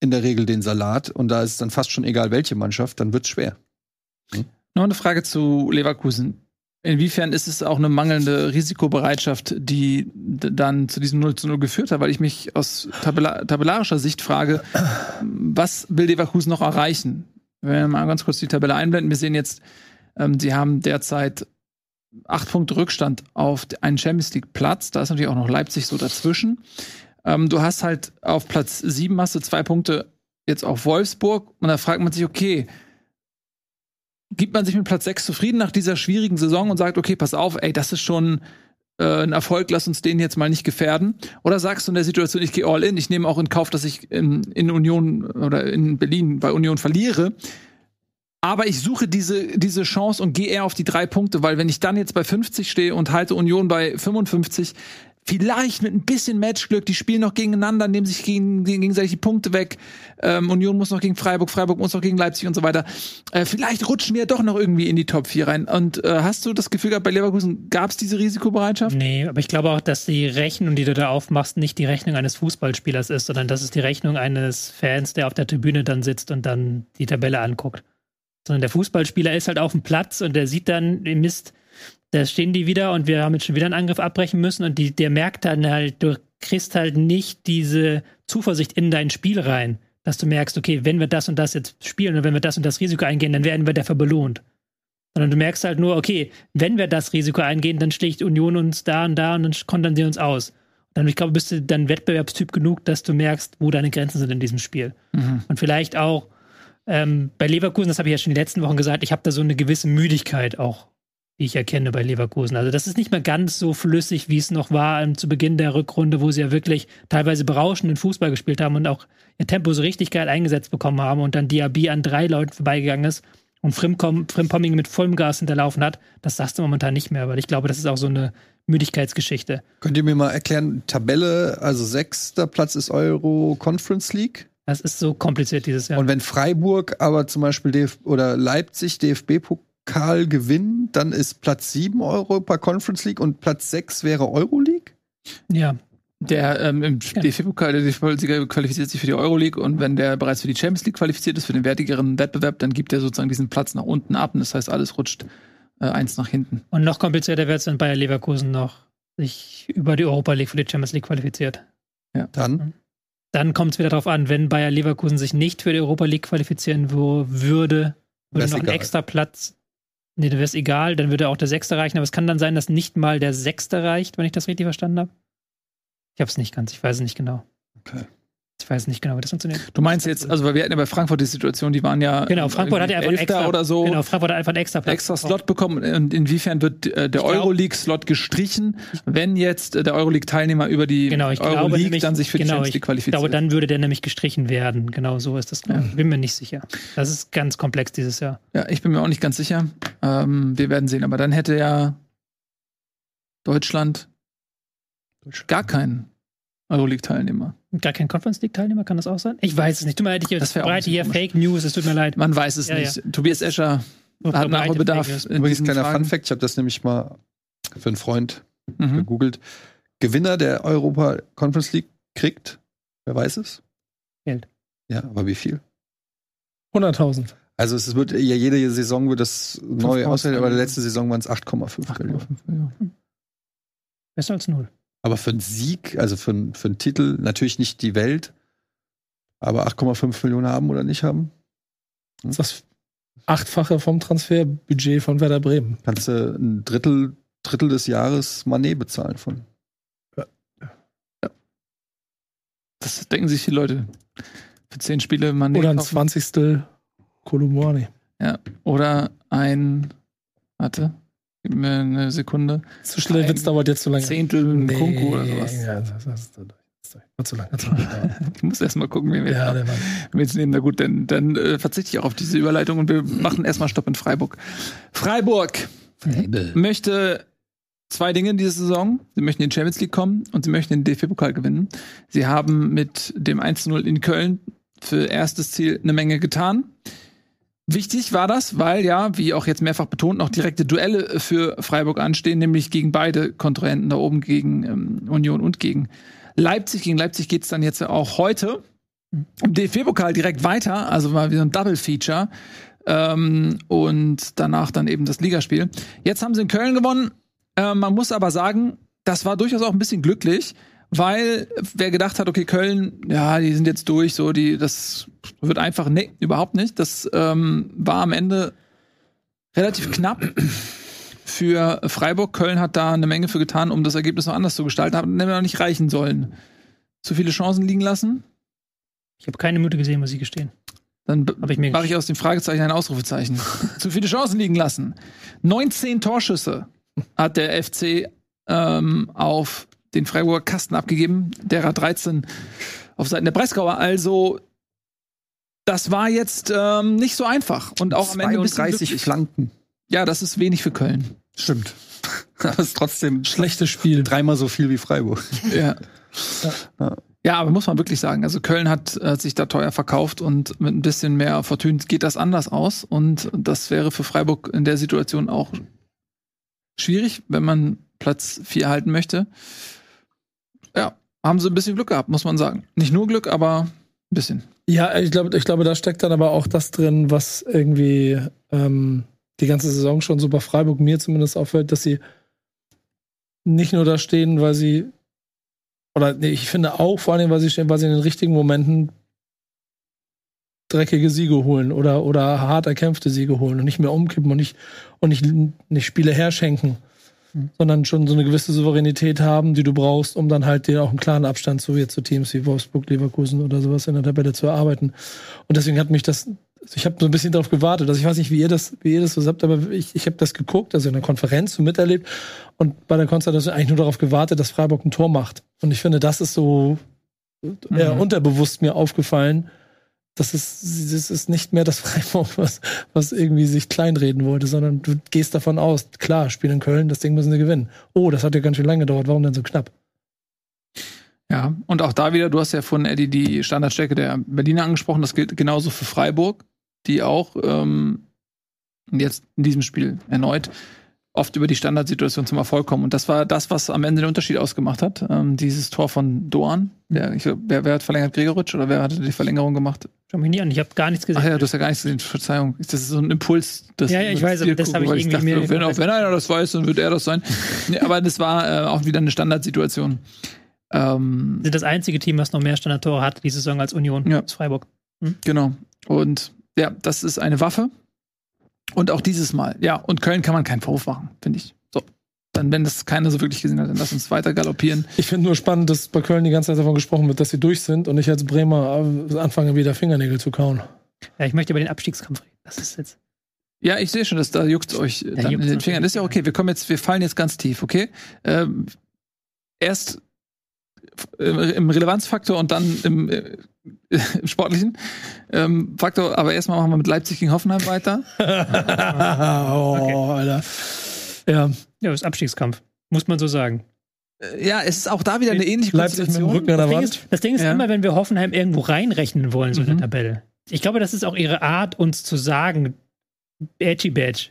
in der Regel den Salat und da ist es dann fast schon egal welche Mannschaft, dann wird's schwer. Noch eine Frage zu Leverkusen. Inwiefern ist es auch eine mangelnde Risikobereitschaft, die dann zu diesem 0 zu 0 geführt hat? Weil ich mich aus tabella tabellarischer Sicht frage, was will Leverkusen noch erreichen? Wenn wir mal ganz kurz die Tabelle einblenden, wir sehen jetzt, ähm, sie haben derzeit acht Punkte Rückstand auf einen Champions League Platz. Da ist natürlich auch noch Leipzig so dazwischen. Ähm, du hast halt auf Platz sieben hast du zwei Punkte jetzt auf Wolfsburg und da fragt man sich, okay, gibt man sich mit Platz 6 zufrieden nach dieser schwierigen Saison und sagt, okay, pass auf, ey, das ist schon äh, ein Erfolg, lass uns den jetzt mal nicht gefährden? Oder sagst du in der Situation, ich gehe all in, ich nehme auch in Kauf, dass ich in, in Union oder in Berlin bei Union verliere, aber ich suche diese, diese Chance und gehe eher auf die drei Punkte, weil wenn ich dann jetzt bei 50 stehe und halte Union bei 55, vielleicht mit ein bisschen Matchglück, die spielen noch gegeneinander, nehmen sich gegen, gegen, gegenseitig die Punkte weg. Ähm, Union muss noch gegen Freiburg, Freiburg muss noch gegen Leipzig und so weiter. Äh, vielleicht rutschen wir doch noch irgendwie in die Top 4 rein. Und äh, hast du das Gefühl gehabt, bei Leverkusen gab es diese Risikobereitschaft? Nee, aber ich glaube auch, dass die Rechnung, die du da aufmachst, nicht die Rechnung eines Fußballspielers ist, sondern das ist die Rechnung eines Fans, der auf der Tribüne dann sitzt und dann die Tabelle anguckt. Sondern der Fußballspieler ist halt auf dem Platz und der sieht dann, Mist, da stehen die wieder und wir haben jetzt schon wieder einen Angriff abbrechen müssen und die, der merkt dann halt, du kriegst halt nicht diese Zuversicht in dein Spiel rein, dass du merkst, okay, wenn wir das und das jetzt spielen und wenn wir das und das Risiko eingehen, dann werden wir dafür belohnt. Sondern du merkst halt nur, okay, wenn wir das Risiko eingehen, dann schlägt Union uns da und da und dann kontern sie uns aus. Und dann, ich glaube, bist du dann Wettbewerbstyp genug, dass du merkst, wo deine Grenzen sind in diesem Spiel. Mhm. Und vielleicht auch ähm, bei Leverkusen, das habe ich ja schon die letzten Wochen gesagt, ich habe da so eine gewisse Müdigkeit auch die ich erkenne bei Leverkusen. Also das ist nicht mehr ganz so flüssig, wie es noch war zu Beginn der Rückrunde, wo sie ja wirklich teilweise berauschenden Fußball gespielt haben und auch ihr Tempo so richtig geil eingesetzt bekommen haben und dann Diaby an drei Leuten vorbeigegangen ist und Frimpomming mit vollem Gas hinterlaufen hat. Das sagst du momentan nicht mehr, weil ich glaube, das ist auch so eine Müdigkeitsgeschichte. Könnt ihr mir mal erklären, Tabelle, also sechster Platz ist Euro Conference League? Das ist so kompliziert dieses Jahr. Und wenn Freiburg aber zum Beispiel DF oder Leipzig DFB-Pokal Pokal gewinnen, dann ist Platz 7 Europa Conference League und Platz 6 wäre Euroleague? Ja. Der ähm, im Ja. DFB-Pokal, der DFB-Sieger qualifiziert sich für die Euroleague und wenn der bereits für die Champions League qualifiziert ist, für den wertigeren Wettbewerb, dann gibt er sozusagen diesen Platz nach unten ab und das heißt, alles rutscht äh, eins nach hinten. Und noch komplizierter wird es, wenn Bayer Leverkusen noch sich über die Europa League für die Champions League qualifiziert. Dann Dann kommt es wieder darauf an, wenn Bayer Leverkusen sich nicht für die Europa League qualifizieren wo, würde, würde noch ein egal. extra Platz. Nee, dann wäre es egal, dann würde auch der Sechste reichen, aber es kann dann sein, dass nicht mal der Sechste reicht, wenn ich das richtig verstanden habe. Ich habe es nicht ganz, ich weiß es nicht genau. Okay. Ich weiß nicht genau, wie das funktioniert. Du meinst jetzt, also weil wir hatten ja bei Frankfurt die Situation, die waren ja Genau, Frankfurt hat ja einfach extra, oder so. Genau, Frankfurt hat einfach einen extra Platz. extra Slot bekommen und inwiefern wird äh, der Ich glaub- Euroleague-Slot gestrichen, wenn jetzt äh, der Euroleague-Teilnehmer über die Genau, glaube Euroleague nämlich- dann sich für die genau, Champions League qualifiziert. glaube, dann würde der nämlich gestrichen werden. Genau so ist das. glaub ich. Ja. Bin mir nicht sicher. Das ist ganz komplex dieses Jahr. ja, ich bin mir auch nicht ganz sicher. Ähm, wir werden sehen, aber dann hätte ja Deutschland gar keinen Euroleague-Teilnehmer. Gar kein Conference League-Teilnehmer, kann das auch sein? Ich weiß es nicht. Tut mir leid, ich Das breite hier bisschen Fake News, es tut mir leid. Man weiß es Ja, nicht. Tobias Escher hat Verbreite Nachholbedarf. Übrigens kleiner Fragen. Fun Fact, ich habe das nämlich mal für einen Freund Mhm. gegoogelt. Gewinner der Europa Conference League kriegt, wer weiß es? Geld. Ja, aber wie viel? 100.000. Also es wird ja jede Saison wird das neu 5,2 auswählen, aber letzte Saison waren es 8,5 Millionen. 8,5 Millionen. Besser als null. Aber für einen Sieg, also für, einen- für einen Titel, natürlich nicht die Welt, aber 8,5 Millionen haben oder nicht haben, Das ist das Achtfache vom Transferbudget von Werder Bremen. kannst du ein Drittel, Drittel des Jahres Manet bezahlen von. Das denken sich die Leute. Für zehn Spiele man Oder ein kaufen. 20. Kolumani. Ja. Oder ein, warte, gib mir eine Sekunde. Zu schnell Ein Witz dauert jetzt zu lange. Zehntel Nee, Kunku oder sowas. Ja, das, das, das, das war zu lang. (laughs) Ich muss erst mal gucken, wie wir, ja, der war. wenn wir jetzt nehmen. Na gut, dann, dann äh, verzichte ich auch auf diese Überleitung und wir machen erstmal Stopp in Freiburg. Freiburg möchte zwei Dinge in dieser Saison. Sie möchten in die Champions League kommen und sie möchten den DFB-Pokal gewinnen. Sie haben mit dem 1-0 in Köln für erstes Ziel eine Menge getan. Wichtig war das, weil ja, wie auch jetzt mehrfach betont, noch direkte Duelle für Freiburg anstehen, nämlich gegen beide Kontrahenten da oben, gegen ähm, Union und gegen Leipzig. Gegen Leipzig geht's dann jetzt auch heute im DFB-Pokal direkt weiter, also mal wieder ein Double-Feature. Ähm, und danach dann eben das Ligaspiel. Jetzt haben sie in Köln gewonnen. Äh, man muss aber sagen, das war durchaus auch ein bisschen glücklich, weil wer gedacht hat, okay, Köln, ja, die sind jetzt durch, so, die, das wird einfach, nee, überhaupt nicht. Das ähm, war am Ende relativ knapp für Freiburg. Köln hat da eine Menge für getan, um das Ergebnis noch anders zu gestalten, hat nämlich noch nicht reichen sollen. Zu viele Chancen liegen lassen. Ich habe keine Minute gesehen, muss ich gestehen. Dann Hab ich mir mache ich aus dem Fragezeichen ein Ausrufezeichen. (laughs) Zu viele Chancen liegen lassen. 19 Torschüsse hat der FC ähm, auf den Freiburger Kasten abgegeben. Der hat 13 auf Seiten der Breisgauer. Also, das war jetzt ähm, nicht so einfach. Und auch am Ende ein bisschen 32 glücklich. Flanken. Ja, das ist wenig für Köln. Stimmt. (laughs) Aber es ist trotzdem Schlechtes Spiel. dreimal so viel wie Freiburg. (laughs) Ja. Ja, aber muss man wirklich sagen. Also Köln hat, hat sich da teuer verkauft und mit ein bisschen mehr Fortune geht das anders aus. Und das wäre für Freiburg in der Situation auch schwierig, wenn man Platz 4 halten möchte. Haben sie ein bisschen Glück gehabt, muss man sagen. Nicht nur Glück, aber ein bisschen. Ja, ich glaube, ich glaube, da steckt dann aber auch das drin, was irgendwie ähm, die ganze Saison schon so bei Freiburg mir zumindest auffällt, dass sie nicht nur da stehen, weil sie oder nee, ich finde auch vor allem, weil sie stehen, weil sie in den richtigen Momenten dreckige Siege holen oder, oder hart erkämpfte Siege holen und nicht mehr umkippen und nicht, und nicht, nicht Spiele herschenken, Mhm. sondern schon so eine gewisse Souveränität haben, die du brauchst, um dann halt den auch einen klaren Abstand zu jetzt zu Teams wie Wolfsburg, Leverkusen oder sowas in der Tabelle zu erarbeiten. Und deswegen hat mich das, ich habe so ein bisschen darauf gewartet. Also ich weiß nicht, wie ihr das, wie ihr das so habt, aber ich, ich habe das geguckt, also in der Konferenz so miterlebt und bei der Konstellation eigentlich nur darauf gewartet, dass Freiburg ein Tor macht. Und ich finde, das ist so eher Mhm. unterbewusst mir aufgefallen. Das ist, das ist nicht mehr das (laughs) Freiburg, was, was irgendwie sich kleinreden wollte, sondern du gehst davon aus, klar, spielen in Köln, das Ding müssen sie gewinnen. Oh, das hat ja ganz schön lange gedauert, warum denn so knapp? Ja, und auch da wieder, du hast ja von Eddie die Standardstärke der Berliner angesprochen, das gilt genauso für Freiburg, die auch ähm, jetzt in diesem Spiel erneut oft über die Standardsituation zum Erfolg kommen. Und das war das, was am Ende den Unterschied ausgemacht hat. Ähm, dieses Tor von Doan. Der, ich, wer, wer hat verlängert? Gregoritsch oder wer hatte die Verlängerung gemacht? Schau mich nie an, ich habe gar nichts Ach gesehen. ja, du hast ja gar nichts gesehen. Verzeihung. Das ist so ein Impuls. Das Ja, ja, ich weiß, aber das habe ich irgendwie dachte, mir- Wenn, auch wenn einer das weiß, dann wird er das sein. (laughs) nee, aber das war äh, auch wieder eine Standardsituation. Ähm, sind das einzige Team, was noch mehr Standardtore hat diese Saison als Union, Ja. als Freiburg. Genau. Und ja, das ist eine Waffe. Und auch dieses Mal. Ja, und Köln kann man keinen Vorwurf machen, finde ich. So. Dann, wenn das keiner so wirklich gesehen hat, dann lass uns weiter galoppieren. Ich finde nur spannend, dass bei Köln die ganze Zeit davon gesprochen wird, dass sie durch sind und ich als Bremer äh, anfange, wieder Fingernägel zu kauen. Ja, ich möchte über den Abstiegskampf reden. Das ist jetzt. Ja, ich sehe schon, dass da juckt euch dann juckt's in den Fingern. Das ist ja okay. Wir kommen jetzt, wir fallen jetzt ganz tief, okay? Ähm, erst äh, im Relevanzfaktor und dann im, äh, im (laughs) sportlichen ähm, Faktor. Aber erstmal machen wir mit Leipzig gegen Hoffenheim weiter. (laughs) oh, Alter. Ja, Ja, das ist Abstiegskampf. Muss man so sagen. Äh, Ja, es ist auch da wieder eine ähnliche Leipzig mit dem. Rücken an der Das Ding Wand. ist, das Ding ist Ja. immer, wenn wir Hoffenheim irgendwo reinrechnen wollen, so in Mhm. der Tabelle. Ich glaube, das ist auch ihre Art, uns zu sagen, Edgy Badge,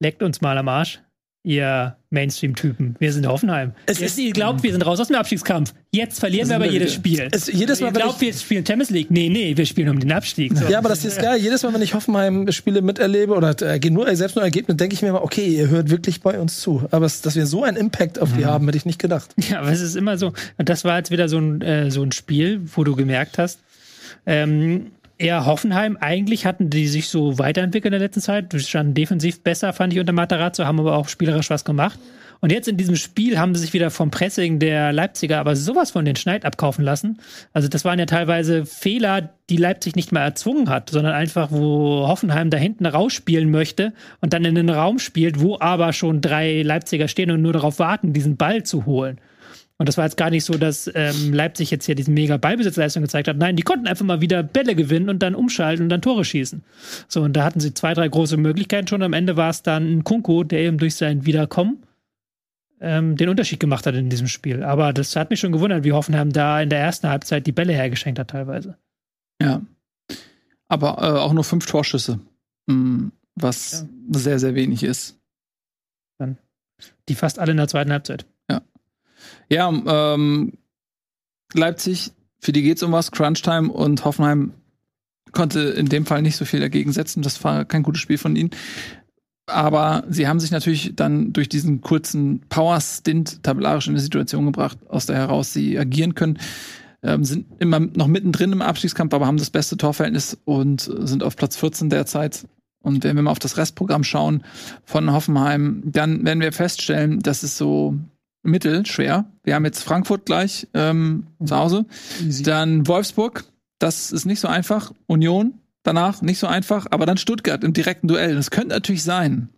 leckt uns mal am Arsch, ihr Mainstream-Typen. Wir sind Hoffenheim. Es ist- ihr glaubt, wir sind raus aus dem Abstiegskampf. Jetzt verlieren wir aber jedes. Spiel. Es, jedes Mal, ihr glaubt, wir spielen Champions League. Nee, nee, wir spielen um den Abstieg. So. ja, aber das ist geil. Jedes Mal, wenn ich Hoffenheim-Spiele miterlebe oder äh, nur, selbst nur Ergebnis, denke ich mir immer, okay, ihr hört wirklich bei uns zu. Aber es, dass wir so einen Impact auf die haben, hätte ich nicht gedacht. Ja, aber es ist immer so. Und das war jetzt wieder so ein, äh, so ein Spiel, wo du gemerkt hast, ähm, eher Hoffenheim, eigentlich hatten die sich so weiterentwickelt in der letzten Zeit. Die standen defensiv besser, fand ich unter Matarazzo, haben aber auch spielerisch was gemacht. Und jetzt in diesem Spiel haben sie sich wieder vom Pressing der Leipziger aber sowas von den Schneid abkaufen lassen. Also das waren ja teilweise Fehler, die Leipzig nicht mal erzwungen hat, sondern einfach, wo Hoffenheim da hinten rausspielen möchte und dann in den Raum spielt, wo aber schon drei Leipziger stehen und nur darauf warten, diesen Ball zu holen. Und das war jetzt gar nicht so, dass ähm, Leipzig jetzt hier diesen mega Ballbesitzleistung gezeigt hat. Nein, die konnten einfach mal wieder Bälle gewinnen und dann umschalten und dann Tore schießen. So, und da hatten sie zwei, drei große Möglichkeiten schon. Am Ende war es dann ein Kunko, der eben durch sein Wiederkommen ähm, den Unterschied gemacht hat in diesem Spiel. Aber das hat mich schon gewundert, wie Hoffenheim da in der ersten Halbzeit die Bälle hergeschenkt hat teilweise. Ja. Aber äh, auch nur fünf Torschüsse. Mm, Was sehr, sehr wenig ist. Die fast alle in der zweiten Halbzeit. Ja, ähm, Leipzig, für die geht's um was, Crunchtime und Hoffenheim konnte in dem Fall nicht so viel dagegen setzen. Das war kein gutes Spiel von ihnen. Aber sie haben sich natürlich dann durch diesen kurzen Power-Stint tabellarisch in eine Situation gebracht, aus der heraus sie agieren können. Ähm, sind immer noch mittendrin im Abstiegskampf, aber haben das beste Torverhältnis und sind auf Platz 14 derzeit. Und wenn wir mal auf das Restprogramm schauen von Hoffenheim, dann werden wir feststellen, dass es so mittelschwer. Wir haben jetzt Frankfurt gleich ähm, zu Hause. Dann Wolfsburg, das ist nicht so einfach. Union, danach nicht so einfach, aber dann Stuttgart im direkten Duell. Und es könnte natürlich sein,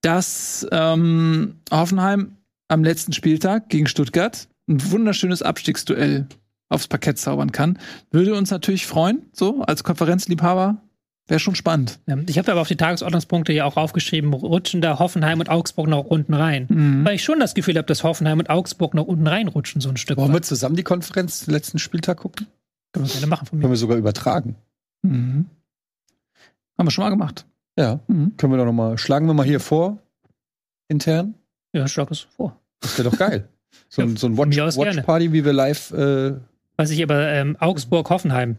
dass ähm, Hoffenheim am letzten Spieltag gegen Stuttgart ein wunderschönes Abstiegsduell aufs Parkett zaubern kann. Würde uns natürlich freuen, so als Konferenzliebhaber. Wäre schon spannend. Ja, ich habe aber auf die Tagesordnungspunkte ja auch aufgeschrieben, rutschen da Hoffenheim und Augsburg noch unten rein. Mhm. Weil ich schon das Gefühl habe, dass Hoffenheim und Augsburg noch unten reinrutschen, so ein Stück. Wollen wir zusammen die Konferenz den letzten Spieltag gucken? Können wir gerne machen von mir. Können wir sogar übertragen. Mhm. Haben wir schon mal gemacht. Ja. Mhm. Können wir doch noch mal, schlagen wir mal hier vor, intern. Ja, schlag es vor. Das wäre doch geil. (laughs) So, ein- Ja, so ein von Watch, mir aus gerne. Watch Party, wie wir live. Äh, Was ich aber ähm, Augsburg-Hoffenheim.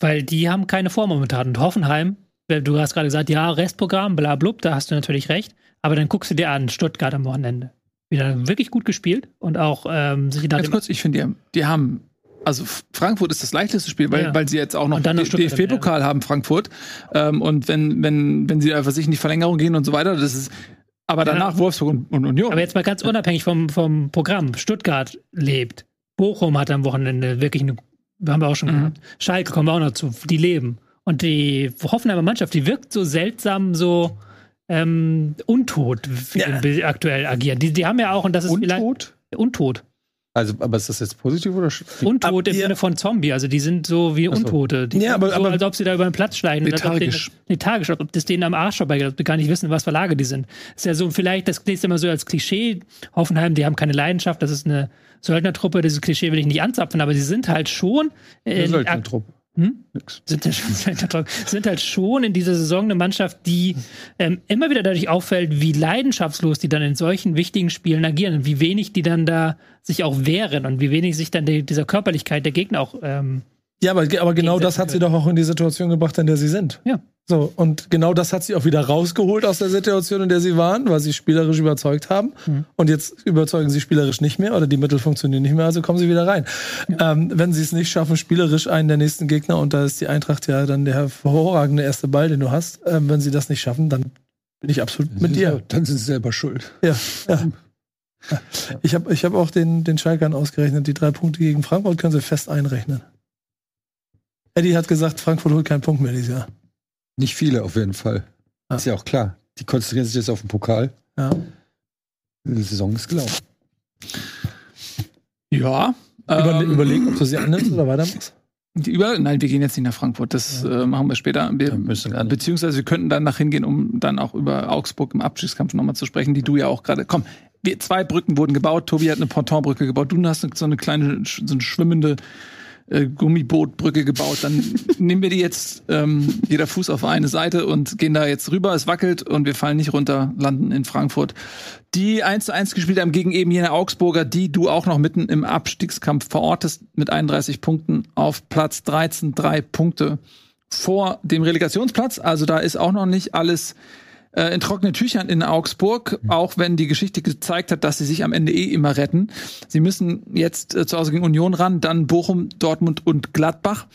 Weil die haben keine Form momentan. Und Hoffenheim, du hast gerade gesagt, ja, Restprogramm, bla blub, da hast du natürlich recht. Aber dann guckst du dir an, Stuttgart am Wochenende. Wieder wirklich gut gespielt und auch ähm, sich Ganz kurz, ich finde, die, haben- die haben. Also Frankfurt ist das leichteste Spiel, weil, Ja. weil sie jetzt auch noch den DFB-Pokal haben, Frankfurt. Ähm, und wenn, wenn, wenn sie einfach sich in die Verlängerung gehen und so weiter, das ist. Aber Ja. danach Wolfsburg und, und Union. Aber jetzt mal ganz unabhängig vom, vom Programm. Stuttgart lebt. Bochum hat am Wochenende wirklich eine, haben wir auch schon Mhm. gehabt. Schalke kommen wir auch noch zu. Die leben. Und die Hoffenheimer Mannschaft, die wirkt so seltsam, so ähm, untot, wie Ja. sie aktuell agieren. Die, die haben ja auch, und das ist vielleicht. untot? Also, aber ist das jetzt positiv oder sch- Untot im ja. Sinne von Zombie. Also die sind so wie. Untote. Die Ja, aber- so, aber- als ob sie da über den Platz schleichen. und als ob Lethargisch. denen- Lethargisch, als ob das denen am Arsch vorbeigeht, ob die gar nicht wissen, was für Lage die sind. Ist ja so, vielleicht, das klingt immer so als Klischee. Hoffenheim, die haben keine Leidenschaft, das ist eine Söldnertruppe, dieses Klischee will ich nicht anzapfen, aber sie sind halt schon Eine in, Söldnertruppe? Hm? Sind, ja schon, sind halt schon in dieser Saison eine Mannschaft, die ähm, immer wieder dadurch auffällt, wie leidenschaftslos die dann in solchen wichtigen Spielen agieren und wie wenig die dann da sich auch wehren und wie wenig sich dann die, dieser Körperlichkeit der Gegner auch ähm, Ja, aber, aber genau das hat sie doch auch in die Situation gebracht, in der sie sind. Ja. So, und genau das hat sie auch wieder rausgeholt aus der Situation, in der sie waren, weil sie spielerisch überzeugt haben. Mhm. Und jetzt überzeugen sie spielerisch nicht mehr oder die Mittel funktionieren nicht mehr, also kommen sie wieder rein. Ähm, wenn sie es nicht schaffen, spielerisch einen der nächsten Gegner, und da ist die Eintracht ja dann der hervorragende erste Ball, den du hast, ähm, wenn sie das nicht schaffen, dann bin ich absolut mit dir. Dann sind sie selber schuld. Ja, ja. Ich habe ich hab auch den, den Schalkern ausgerechnet, die drei Punkte gegen Frankfurt können sie fest einrechnen. Eddie hat gesagt, Frankfurt holt keinen Punkt mehr dieses Jahr. Nicht viele auf jeden Fall. Ja. Ist ja auch klar. Die konzentrieren sich jetzt auf den Pokal. Ja. Die Saison ist gelaufen. ja. Über, ähm, überlegen, ob du sie annimmst oder weitermachst. Die über Nein, wir gehen jetzt nicht nach Frankfurt. Das äh, machen wir später. Wir, Ja, müssen gar nicht. beziehungsweise wir könnten dann nach hingehen, um dann auch über Augsburg im Abschiedskampf nochmal zu sprechen, die du ja auch gerade. Komm, wir, zwei Brücken wurden gebaut. Tobi hat eine Pontonbrücke gebaut. Du hast so eine kleine, so eine schwimmende äh, Gummibootbrücke gebaut. Dann (laughs) nehmen wir die jetzt ähm, jeder Fuß auf eine Seite und gehen da jetzt rüber. Es wackelt und wir fallen nicht runter, landen in Frankfurt. Die 1 zu 1 gespielt haben gegen eben jene Augsburger, die du auch noch mitten im Abstiegskampf verortest mit 31 Punkten auf Platz 13, drei Punkte vor dem Relegationsplatz. Also da ist auch noch nicht alles äh, in trockenen Tüchern in Augsburg, auch wenn die Geschichte gezeigt hat, dass sie sich am Ende eh immer retten. Sie müssen jetzt äh, zu Hause gegen Union ran, dann Bochum, Dortmund und Gladbach.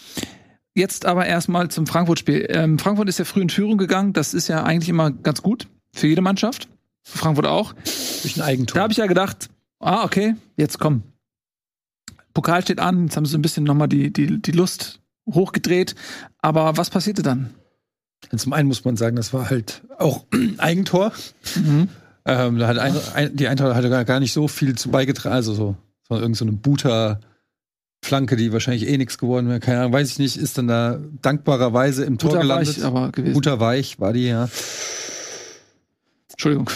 Jetzt aber erstmal zum Frankfurt-Spiel. Ähm, Frankfurt ist ja früh in Führung gegangen. Das ist ja eigentlich immer ganz gut für jede Mannschaft. Für Frankfurt auch. Durch ein Eigentor. Da habe ich ja gedacht, ah, okay, jetzt komm. Pokal steht an, jetzt haben sie so ein bisschen nochmal die, die, die Lust hochgedreht. Aber was passierte dann? Zum einen muss man sagen, das war halt auch (clears throat) Eigentor. Mhm. Ähm, da hat ein, ein, die Eintracht hatte gar- gar nicht so viel zu beigetragen. Also so, so irgend so eine Buta-Flanke, die wahrscheinlich eh nichts geworden wäre. Keine Ahnung, weiß ich nicht. Ist dann da dankbarerweise im Tor Guter gelandet. Weich, aber gewesen. Guter Weich war die, ja. Entschuldigung.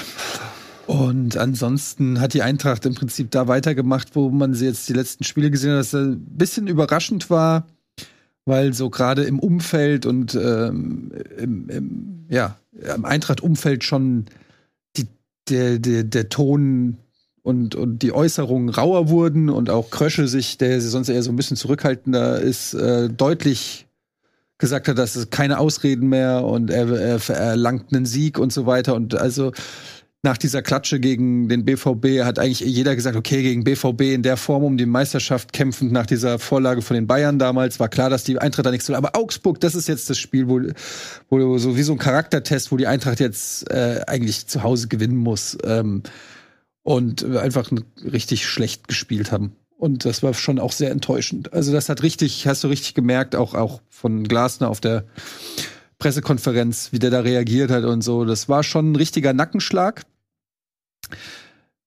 Und ansonsten hat die Eintracht im Prinzip da weitergemacht, wo man sie jetzt die letzten Spiele gesehen hat, dass er ein bisschen überraschend war, weil so gerade im Umfeld und ähm, im, im, ja, im Eintracht-Umfeld schon die, der, der, der Ton und, und die Äußerungen rauer wurden und auch Krösche sich, der sonst eher so ein bisschen zurückhaltender ist, äh, deutlich gesagt hat, dass es keine Ausreden mehr und er, er erlangt einen Sieg und so weiter. Und also nach dieser Klatsche gegen den BVB hat eigentlich jeder gesagt, okay, gegen BVB in der Form um die Meisterschaft kämpfend nach dieser Vorlage von den Bayern damals, war klar, dass die Eintracht da nichts will. Aber Augsburg, das ist jetzt das Spiel, wo, wo so wie so ein Charaktertest, wo die Eintracht jetzt äh, eigentlich zu Hause gewinnen muss ähm, und einfach richtig schlecht gespielt haben. Und das war schon auch sehr enttäuschend. Also das hat richtig, hast du richtig gemerkt, auch, auch von Glasner auf der Pressekonferenz, wie der da reagiert hat und so. Das war schon ein richtiger Nackenschlag.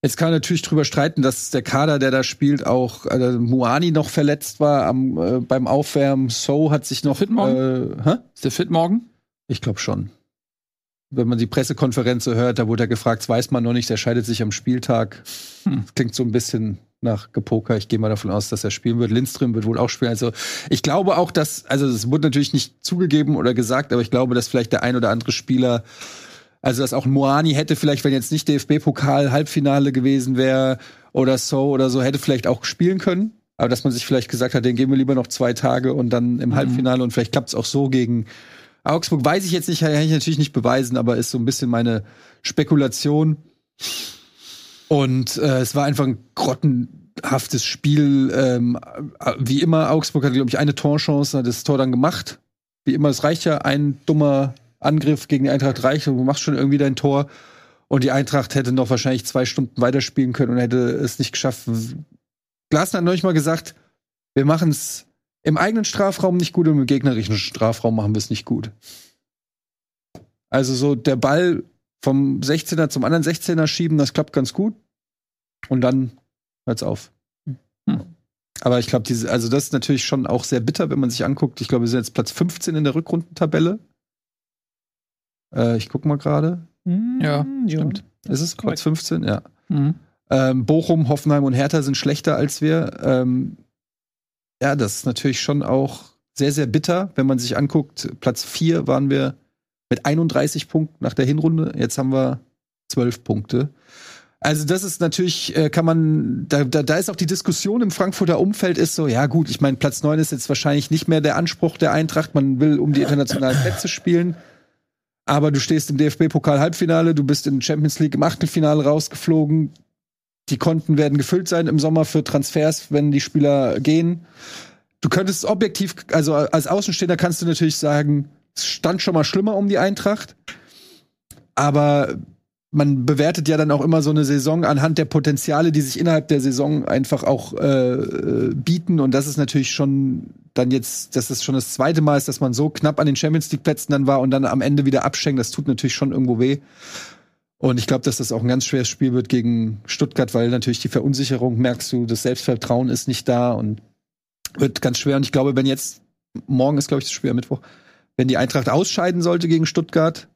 Jetzt kann man natürlich drüber streiten, dass der Kader, der da spielt, auch also Muani noch verletzt war am, äh, beim Aufwärmen. So hat sich noch. Fit morgen? Äh, hä? Ist der fit morgen? Ich glaube schon. Wenn man die Pressekonferenz so hört, da wurde er gefragt, das weiß man noch nicht, der scheidet sich am Spieltag. Hm. Das klingt so ein bisschen nach Gepoker. Ich gehe mal davon aus, dass er spielen wird. Lindström wird wohl auch spielen. Also ich glaube auch, dass, also es wurde natürlich nicht zugegeben oder gesagt, aber ich glaube, dass vielleicht der ein oder andere Spieler, also dass auch Moani hätte vielleicht, wenn jetzt nicht DFB-Pokal Halbfinale gewesen wäre oder so oder so, hätte vielleicht auch spielen können. Aber dass man sich vielleicht gesagt hat, den geben wir lieber noch zwei Tage und dann im Halbfinale und vielleicht klappt es auch so gegen Augsburg. Weiß ich jetzt nicht, kann ich natürlich nicht beweisen, aber ist so ein bisschen meine Spekulation. Und äh, es war einfach ein grottenhaftes Spiel. Ähm, äh, wie immer, Augsburg hatte, glaube ich, eine Torchance, hat das Tor dann gemacht. Wie immer, es reicht ja, ein dummer Angriff gegen die Eintracht reicht und du machst schon irgendwie dein Tor. Und die Eintracht hätte noch wahrscheinlich zwei Stunden weiterspielen können und hätte es nicht geschafft. Glasner hat neulich mal gesagt, wir machen es im eigenen Strafraum nicht gut und im gegnerischen Strafraum machen wir es nicht gut. Also so der Ball vom 16er zum anderen 16er schieben, das klappt ganz gut. Und dann hört's auf. Hm. Aber ich glaube, diese, also das ist natürlich schon auch sehr bitter, wenn man sich anguckt. Ich glaube, wir sind jetzt Platz 15 in der Rückrundentabelle. Äh, ich guck mal gerade. Ja, Hm, stimmt. Ist es. Platz 15? Ja. Mhm. Ähm, Bochum, Hoffenheim und Hertha sind schlechter als wir. Ähm, ja, das ist natürlich schon auch sehr, sehr bitter, wenn man sich anguckt. Platz 4 waren wir mit 31 Punkten nach der Hinrunde. Jetzt haben wir 12 Punkte. Also das ist natürlich, äh, kann man, da, da, da ist auch die Diskussion im Frankfurter Umfeld ist so, ja gut, ich meine, Platz 9 ist jetzt wahrscheinlich nicht mehr der Anspruch der Eintracht, man will um die internationalen Plätze spielen. Aber du stehst im DFB-Pokal-Halbfinale, du bist in Champions League im Achtelfinale rausgeflogen. Die Konten werden gefüllt sein im Sommer für Transfers, wenn die Spieler gehen. Du könntest objektiv, also als Außenstehender kannst du natürlich sagen, stand schon mal schlimmer um die Eintracht. Aber man bewertet ja dann auch immer so eine Saison anhand der Potenziale, die sich innerhalb der Saison einfach auch äh, äh, bieten. Und das ist natürlich schon dann jetzt, dass es schon das zweite Mal ist, dass man so knapp an den Champions League Plätzen dann war und dann am Ende wieder abschenkt. Das tut natürlich schon irgendwo weh. Und ich glaube, dass das auch ein ganz schweres Spiel wird gegen Stuttgart, weil natürlich die Verunsicherung merkst du, das Selbstvertrauen ist nicht da und wird ganz schwer. Und ich glaube, wenn jetzt, morgen ist, glaube ich, das Spiel am Mittwoch, wenn die Eintracht ausscheiden sollte gegen Stuttgart,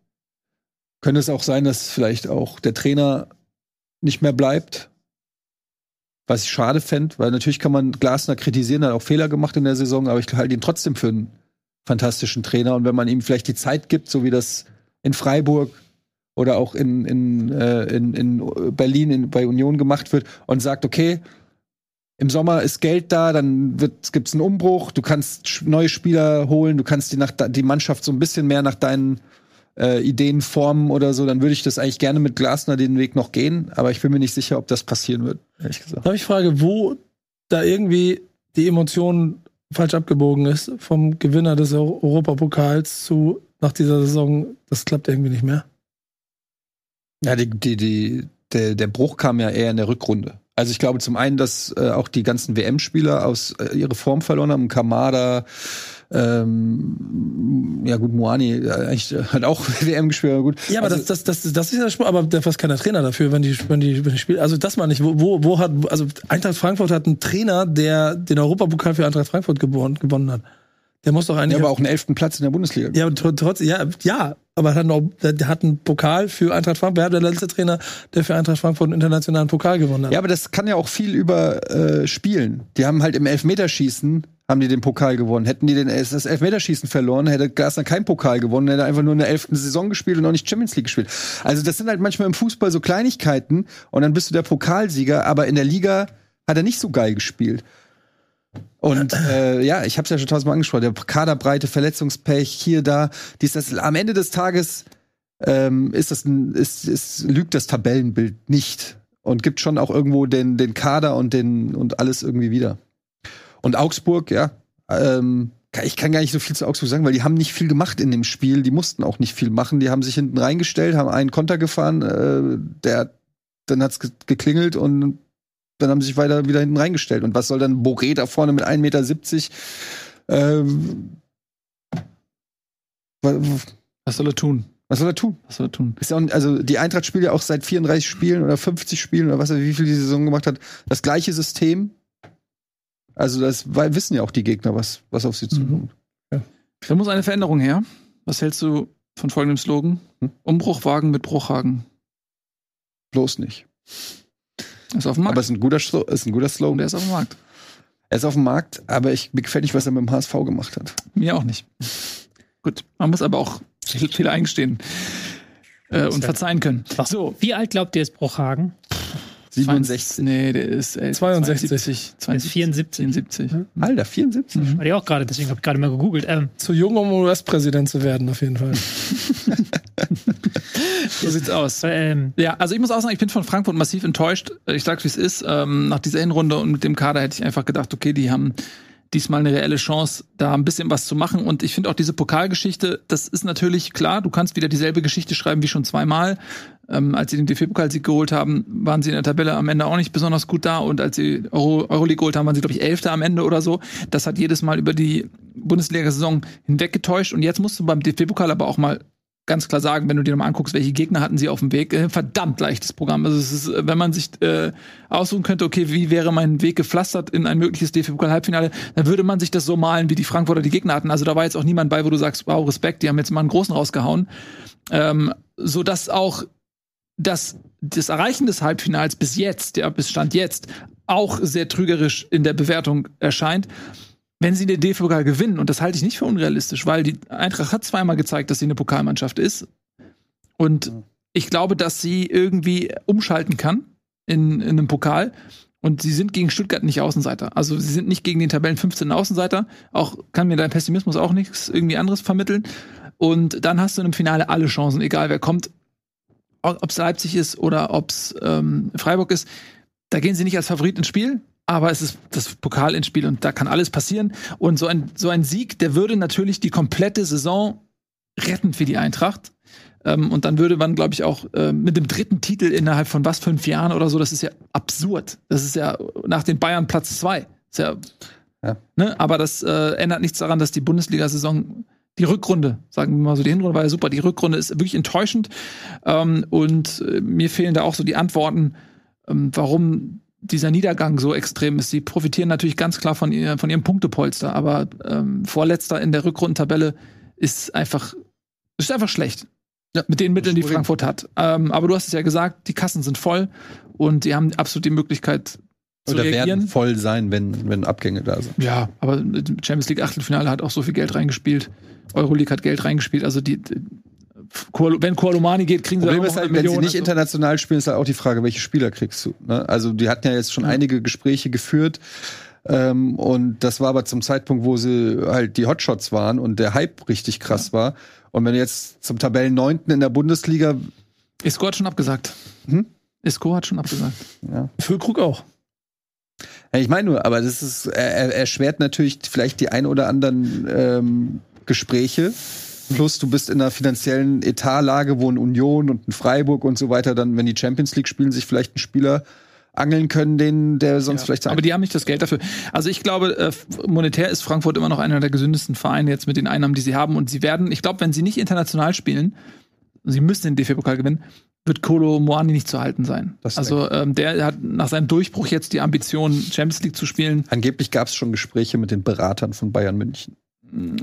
könnte es auch sein, dass vielleicht auch der Trainer nicht mehr bleibt. Was ich schade fände, weil natürlich kann man Glasner kritisieren, er hat auch Fehler gemacht in der Saison, aber ich halte ihn trotzdem für einen fantastischen Trainer. Und wenn man ihm vielleicht die Zeit gibt, so wie das in Freiburg oder auch in, in, äh, in, in Berlin in, bei Union gemacht wird und sagt, okay, im Sommer ist Geld da, dann gibt es einen Umbruch, du kannst neue Spieler holen, du kannst die, nach, die Mannschaft so ein bisschen mehr nach deinen äh, Ideen formen oder so, dann würde ich das eigentlich gerne mit Glasner den Weg noch gehen, aber ich bin mir nicht sicher, ob das passieren wird, ehrlich gesagt. Darf ich frage, wo da irgendwie die Emotion falsch abgebogen ist vom Gewinner des Eu- Europapokals zu nach dieser Saison, das klappt irgendwie nicht mehr. Ja, die, die, die, der, der Bruch kam ja eher in der Rückrunde. Also ich glaube zum einen, dass äh, auch die ganzen WM-Spieler aus äh, ihre Form verloren haben. Kamada, ähm, ja gut, Moani äh, eigentlich, äh, hat auch (laughs) WM gespielt, aber gut. Ja, aber also, das, das, das, das ist ja Sport, aber da ist keiner Trainer dafür, wenn die, wenn die, wenn die spielen. Also das meine ich, wo, wo, wo hat, also Eintracht Frankfurt hat einen Trainer, der den Europapokal für Eintracht Frankfurt gewonnen, gewonnen hat. Der muss doch ja, eigentlich. aber auch einen elften Platz in der Bundesliga. Ja, tr- trotz, ja, ja, aber er hat, noch, der hat einen Pokal für Eintracht Frankfurt. Wer hat der letzte Trainer, der für Eintracht Frankfurt einen internationalen Pokal gewonnen hat? Ja, aber das kann ja auch viel über äh, Spielen. Die haben halt im Elfmeterschießen haben die den Pokal gewonnen. Hätten die den, das Elfmeterschießen verloren, hätte Glasner keinen Pokal gewonnen, hätte einfach nur in der elften Saison gespielt und auch nicht Champions League gespielt. Also das sind halt manchmal im Fußball so Kleinigkeiten und dann bist du der Pokalsieger, aber in der Liga hat er nicht so geil gespielt. Und äh, ja, ich habe es ja schon tausendmal angesprochen, der Kaderbreite, Verletzungspech, hier, da, dies, das. Am Ende des Tages ähm, ist das ein, ist, ist, lügt das Tabellenbild nicht und gibt schon auch irgendwo den, den Kader und den und alles irgendwie wieder. Und Augsburg, ja, ähm, ich kann gar nicht so viel zu Augsburg sagen, weil die haben nicht viel gemacht in dem Spiel. Die mussten auch nicht viel machen. Die haben sich hinten reingestellt, haben einen Konter gefahren, äh, der dann hat's ge geklingelt und dann haben sie sich weiter wieder hinten reingestellt. Und was soll dann Boré da vorne mit 1,70 Meter? Ähm, wa- Was soll er tun? Was soll er tun? Was soll er tun? Ist ja auch, also die Eintracht spielt ja auch seit 34 Spielen oder 50 Spielen oder was er wie viel die Saison gemacht hat. Das gleiche System. Also das wissen ja auch die Gegner, was, was auf sie zukommt. Da muss eine Veränderung her. Was hältst du von folgendem Slogan? Hm? Umbruchwagen mit Bruchhagen. Bloß nicht. Ist auf dem Markt. Aber es ist ein guter, ist ein guter Slogan. der ist auf dem Markt. Er ist auf dem Markt, aber ich, mir gefällt nicht, was er mit dem HSV gemacht hat. Mir auch nicht. Gut, man muss aber auch Fehler eingestehen äh, und verzeihen können. So, Wie alt glaubt ihr ist Bruchhagen? 67. Nee, der ist äh, 62. 72, Der ist 74. 74. Alter, 74? Mhm. War die auch gerade, deswegen habe ich gerade mal gegoogelt. Ähm, Zu jung, um US-Präsident zu werden, auf jeden Fall. (laughs) (laughs) So sieht's aus. ähm, Ja, also ich muss auch sagen, ich bin von Frankfurt massiv enttäuscht. Ich sag's, wie es ist. Ähm, nach dieser Hinrunde und mit dem Kader hätte ich einfach gedacht, okay, die haben diesmal eine reelle Chance, da ein bisschen was zu machen. Und ich finde auch diese Pokalgeschichte, das ist natürlich klar, du kannst wieder dieselbe Geschichte schreiben wie schon zweimal. Ähm, als sie den DFB-Pokalsieg geholt haben, waren sie in der Tabelle am Ende auch nicht besonders gut da. Und als sie Euro Euroleague geholt haben, waren sie, glaube ich, Elfter am Ende oder so. Das hat jedes Mal über die Bundesliga-Saison hinweggetäuscht. Und jetzt musst du beim DFB-Pokal aber auch mal ganz klar sagen, wenn du dir nochmal anguckst, welche Gegner hatten sie auf dem Weg, äh, verdammt leichtes Programm. Also es ist, äh, wenn man sich äh, aussuchen könnte, okay, wie wäre mein Weg gepflastert in ein mögliches DFB-Pokal-Halbfinale, dann würde man sich das so malen, wie die Frankfurter die Gegner hatten. Also da war jetzt auch niemand bei, wo du sagst, wow, Respekt, die haben jetzt mal einen großen rausgehauen. Ähm, so dass auch das, das Erreichen des Halbfinals bis jetzt, ja, bis Stand jetzt, auch sehr trügerisch in der Bewertung erscheint wenn sie den DFB-Pokal gewinnen, und das halte ich nicht für unrealistisch, weil die Eintracht hat zweimal gezeigt, dass sie eine Pokalmannschaft ist. Und ich glaube, dass sie irgendwie umschalten kann in, in einem Pokal. Und sie sind gegen Stuttgart nicht Außenseiter. Also sie sind nicht gegen den Tabellen 15 Außenseiter. Auch kann mir dein Pessimismus auch nichts irgendwie anderes vermitteln. Und dann hast du in einem Finale alle Chancen, egal wer kommt, ob es Leipzig ist oder ob es ähm, Freiburg ist. Da gehen sie nicht als Favorit ins Spiel, aber es ist das Pokal ins Spiel und da kann alles passieren. Und so ein, so ein Sieg, der würde natürlich die komplette Saison retten für die Eintracht. Ähm, und dann würde man, glaube ich, auch äh, mit dem dritten Titel innerhalb von was, fünf Jahren oder so, das ist ja absurd. Das ist ja nach den Bayern Platz zwei. Ist ja, Ja. Ne? Aber das äh, ändert nichts daran, dass die Bundesliga-Saison die Rückrunde, sagen wir mal so, die Hinrunde war ja super, die Rückrunde ist wirklich enttäuschend. Ähm, und äh, mir fehlen da auch so die Antworten, ähm, warum dieser Niedergang so extrem ist. Sie profitieren natürlich ganz klar von, ihr, von ihrem Punktepolster, aber ähm, Vorletzter in der Rückrundentabelle ist einfach, ist einfach schlecht. Ja, mit den Mitteln, die. Frankfurt hat. Ähm, aber du hast es ja gesagt, die Kassen sind voll und die haben absolut die Möglichkeit zu Oder reagieren. werden voll sein, wenn, wenn Abgänge da sind. Ja, aber Champions League Achtelfinale hat auch so viel Geld reingespielt. Euroleague hat Geld reingespielt. Also die, wenn Koalomani geht, kriegen sie Problem auch ist halt, wenn sie nicht Also- international spielen, ist halt auch die Frage, welche Spieler kriegst du. Ne? Also die hatten ja jetzt schon Ja. einige Gespräche geführt. Ähm, und das war aber zum Zeitpunkt, wo sie halt die Hotshots waren und der Hype richtig krass war. Und wenn du jetzt zum Tabellenneunten in der Bundesliga, Isco hat schon abgesagt. Hm? Isco hat schon abgesagt. ja. Füllkrug auch. Ja, ich meine nur, aber das ist, er, er erschwert natürlich vielleicht die ein oder anderen ähm, Gespräche. Plus, du bist in einer finanziellen Etatlage, wo ein Union und ein Freiburg und so weiter dann, wenn die Champions League spielen, sich vielleicht einen Spieler angeln können, den der sonst Ja, vielleicht sein. aber die haben nicht das Geld dafür. Also ich glaube, äh, monetär ist Frankfurt immer noch einer der gesündesten Vereine jetzt mit den Einnahmen, die sie haben. Und sie werden, ich glaube, wenn sie nicht international spielen, sie müssen den DFB-Pokal gewinnen, wird Kolo Moani nicht zu halten sein. Also ähm, der hat nach seinem Durchbruch jetzt die Ambition, Champions League zu spielen. Angeblich gab es schon Gespräche mit den Beratern von Bayern München.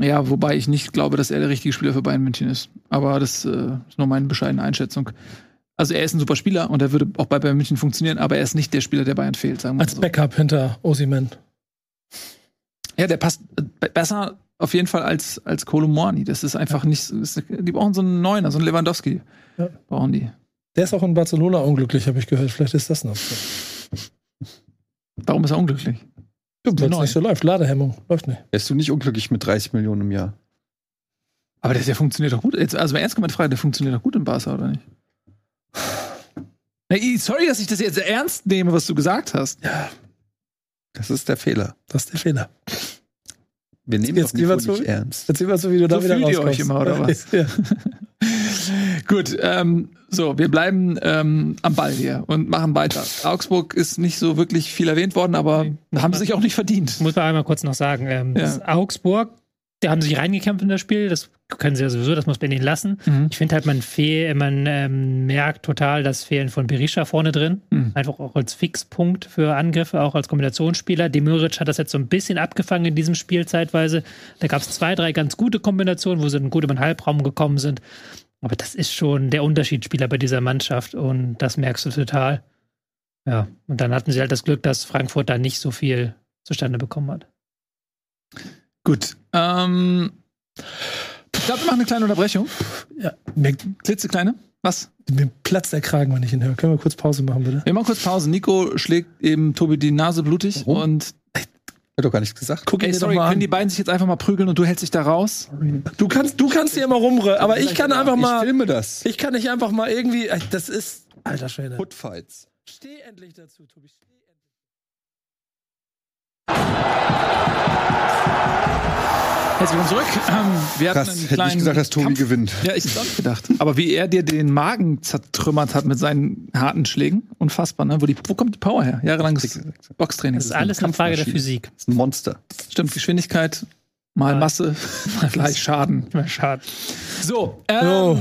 Ja, wobei ich nicht glaube, dass er der richtige Spieler für Bayern München ist. Aber das äh, ist nur meine bescheidene Einschätzung. Also er ist ein super Spieler und er würde auch bei Bayern München funktionieren, aber er ist nicht der Spieler, der Bayern fehlt, sagen wir Als mal so. Backup hinter Osiman. Ja, der passt äh, be- besser auf jeden Fall als, als Kolomorni. Das ist einfach nicht, so- ist, die brauchen so einen Neuner, so einen Lewandowski. Ja. Brauchen die. Der ist auch in Barcelona unglücklich, habe ich gehört. Vielleicht ist das noch so. Warum ist er unglücklich? Weil es neu. nicht so läuft. Ladehemmung. Läuft nicht. Wärst du nicht unglücklich mit 30 Millionen im Jahr? Aber der, der funktioniert doch gut. Jetzt, also ernst gemeint Frage, der funktioniert doch gut im Barca, oder nicht? Na, i- sorry, dass ich das jetzt ernst nehme, was du gesagt hast. Das ist der Fehler. Das ist der Fehler. Wir nehmen Jetzt das nicht zu- ernst. Erzähl mal so, wie du da So wieder fühlt ihr rauskommst. euch immer, oder (laughs) was? Ja. Gut, ähm, so, wir bleiben ähm, am Ball hier und machen weiter. Augsburg ist nicht so wirklich viel erwähnt worden, aber Nee. haben sie sich auch nicht verdient. muss man einmal kurz noch sagen, ähm, Ja. Augsburg, die haben sich reingekämpft in das Spiel, das können sie ja sowieso, das muss man ihnen lassen. Mhm. Ich finde halt, man, fehl, man ähm, merkt total das Fehlen von Berisha vorne drin. Mhm. Einfach auch als Fixpunkt für Angriffe, auch als Kombinationsspieler. Demiric hat das jetzt so ein bisschen abgefangen in diesem Spiel zeitweise. Da gab es zwei, drei ganz gute Kombinationen, wo sie dann gut über den Halbraum gekommen sind. Aber das ist schon der Unterschiedsspieler bei dieser Mannschaft und das merkst du total. Ja, und dann hatten sie halt das Glück, dass Frankfurt da nicht so viel zustande bekommen hat. Gut. Ähm, ich glaube, wir machen eine kleine Unterbrechung. Ja, mir, Klitzekleine. Was? mir platzt der Kragen, wenn ich ihn höre. Können wir kurz Pause machen, bitte? Wir machen kurz Pause. Nico schlägt eben Tobi die Nase blutig Warum? und Hat doch gar nichts gesagt. Guck ey, sorry, können die beiden sich jetzt einfach mal prügeln und du hältst dich da raus? Du kannst, du kannst hier immer rumrühren, aber ich kann einfach Ich mal. filme das. Ich kann nicht einfach mal irgendwie. Das ist. Alter Schwede. Footfights. Steh endlich dazu, Tobi. Steh endlich. Herzlich willkommen zurück. Ähm, wir hatten Krass, einen hätte ich gesagt, dass Tobi Kampf. gewinnt. Ja, ich hätte auch nicht gedacht. Aber wie er dir den Magen zertrümmert hat mit seinen harten Schlägen, unfassbar, ne? Wo, die, wo kommt die Power her? Jahrelanges Boxtraining. Das ist alles eine Frage der Physik. Das ist ein Monster. Stimmt, Geschwindigkeit, mal Ja. Masse, (laughs) mal gleich Schaden. Immer schade. So, ähm, Oh.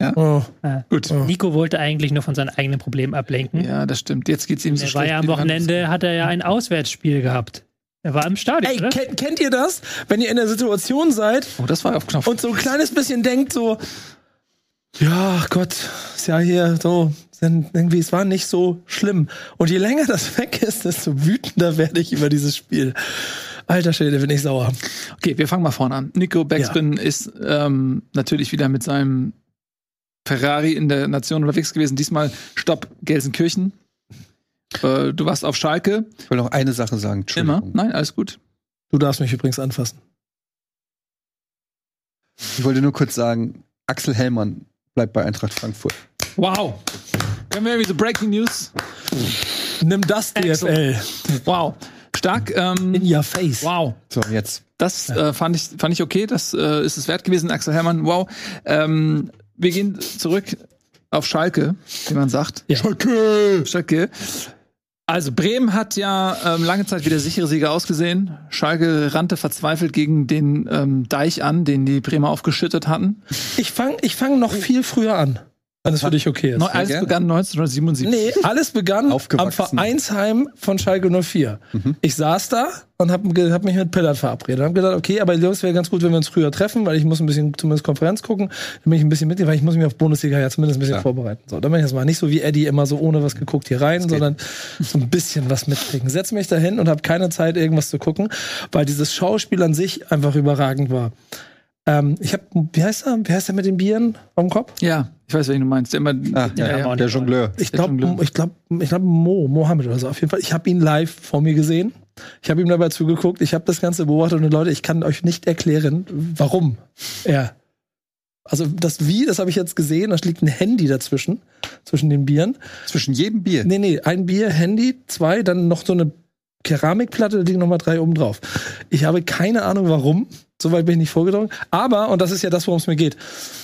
Ja. Oh. gut. Oh. Nico wollte eigentlich nur von seinen eigenen Problemen ablenken. Ja, das stimmt. Jetzt geht's ihm so Er war schlecht. ja am Wochenende, hat er ja ein Auswärtsspiel gehabt. Er war im Stadion, Ey, oder? kennt, kennt ihr das? Wenn ihr in der Situation seid Oh, das war auf Knopf. und so ein kleines bisschen denkt, so, ja, Gott, ist ja hier so, irgendwie, es war nicht so schlimm. Und je länger das weg ist, desto wütender werde ich über dieses Spiel. Alter Schwede, bin ich sauer. Okay, wir fangen mal vorne an. Nico Backspin ist ähm, natürlich wieder mit seinem Ferrari in der Nation unterwegs gewesen. Diesmal Stopp Gelsenkirchen. Äh, du warst auf Schalke. Ich will noch eine Sache sagen. Immer. Nein, alles gut. Du darfst mich übrigens anfassen. Ich wollte nur kurz sagen, Axel Hellmann bleibt bei Eintracht Frankfurt. Wow. Können wir irgendwie so Breaking News? Nimm das, DFL. Wow. Stark. Ähm, In your face. wow. So, jetzt. Das äh, fand, ich, fand ich okay. Das äh, ist es wert gewesen. Axel Herrmann, wow. Ähm, wir gehen zurück auf Schalke, wie man sagt. Ja. Schalke! Schalke. Also Bremen hat ja ähm, lange Zeit wie der sichere Sieger ausgesehen. Schalke rannte verzweifelt gegen den ähm, Deich an, den die Bremer aufgeschüttet hatten. Ich fange ich fang noch viel früher an, wenn es für dich okay ist. Neu, alles gerne. begann 1977. Nee, alles begann am. Vereinsheim von Schalke 04. Ich saß da und habe hab mich mit Pillard verabredet. Hab gedacht, okay, aber Jungs, wäre ganz gut, wenn wir uns früher treffen, weil ich muss ein bisschen zumindest Konferenz gucken. Dann bin ich ein bisschen mit, weil ich muss mich auf Bundesliga ja zumindest ein bisschen Klar. vorbereiten. So, dann bin ich jetzt mal nicht so wie Eddie immer so ohne was geguckt hier rein, sondern so ein bisschen was mitkriegen. Setz mich dahin und habe keine Zeit, irgendwas zu gucken, weil dieses Schauspiel an sich einfach überragend war. Ähm, ich habe, wie heißt er? Wie heißt er mit den Bieren am Kopf? Ja, ich weiß, welchen du meinst. Der immer, Ah, ja, ja, ja. der Jongleur. Ich glaube, ich glaube, ich glaube Mo, Mohammed oder so. Auf jeden Fall. Ich habe ihn live vor mir gesehen. Ich habe ihm dabei zugeguckt. Ich habe das Ganze beobachtet und Leute, ich kann euch nicht erklären, warum er. Also das Wie, das habe ich jetzt gesehen. Da liegt ein Handy dazwischen, zwischen den Bieren. Zwischen jedem Bier. Nee, nee, ein Bier, Handy, zwei, dann noch so eine Keramikplatte, da liegen nochmal drei oben drauf. Ich habe keine Ahnung, warum. Soweit bin ich nicht vorgedrungen. Aber, und das ist ja das, worum es mir geht.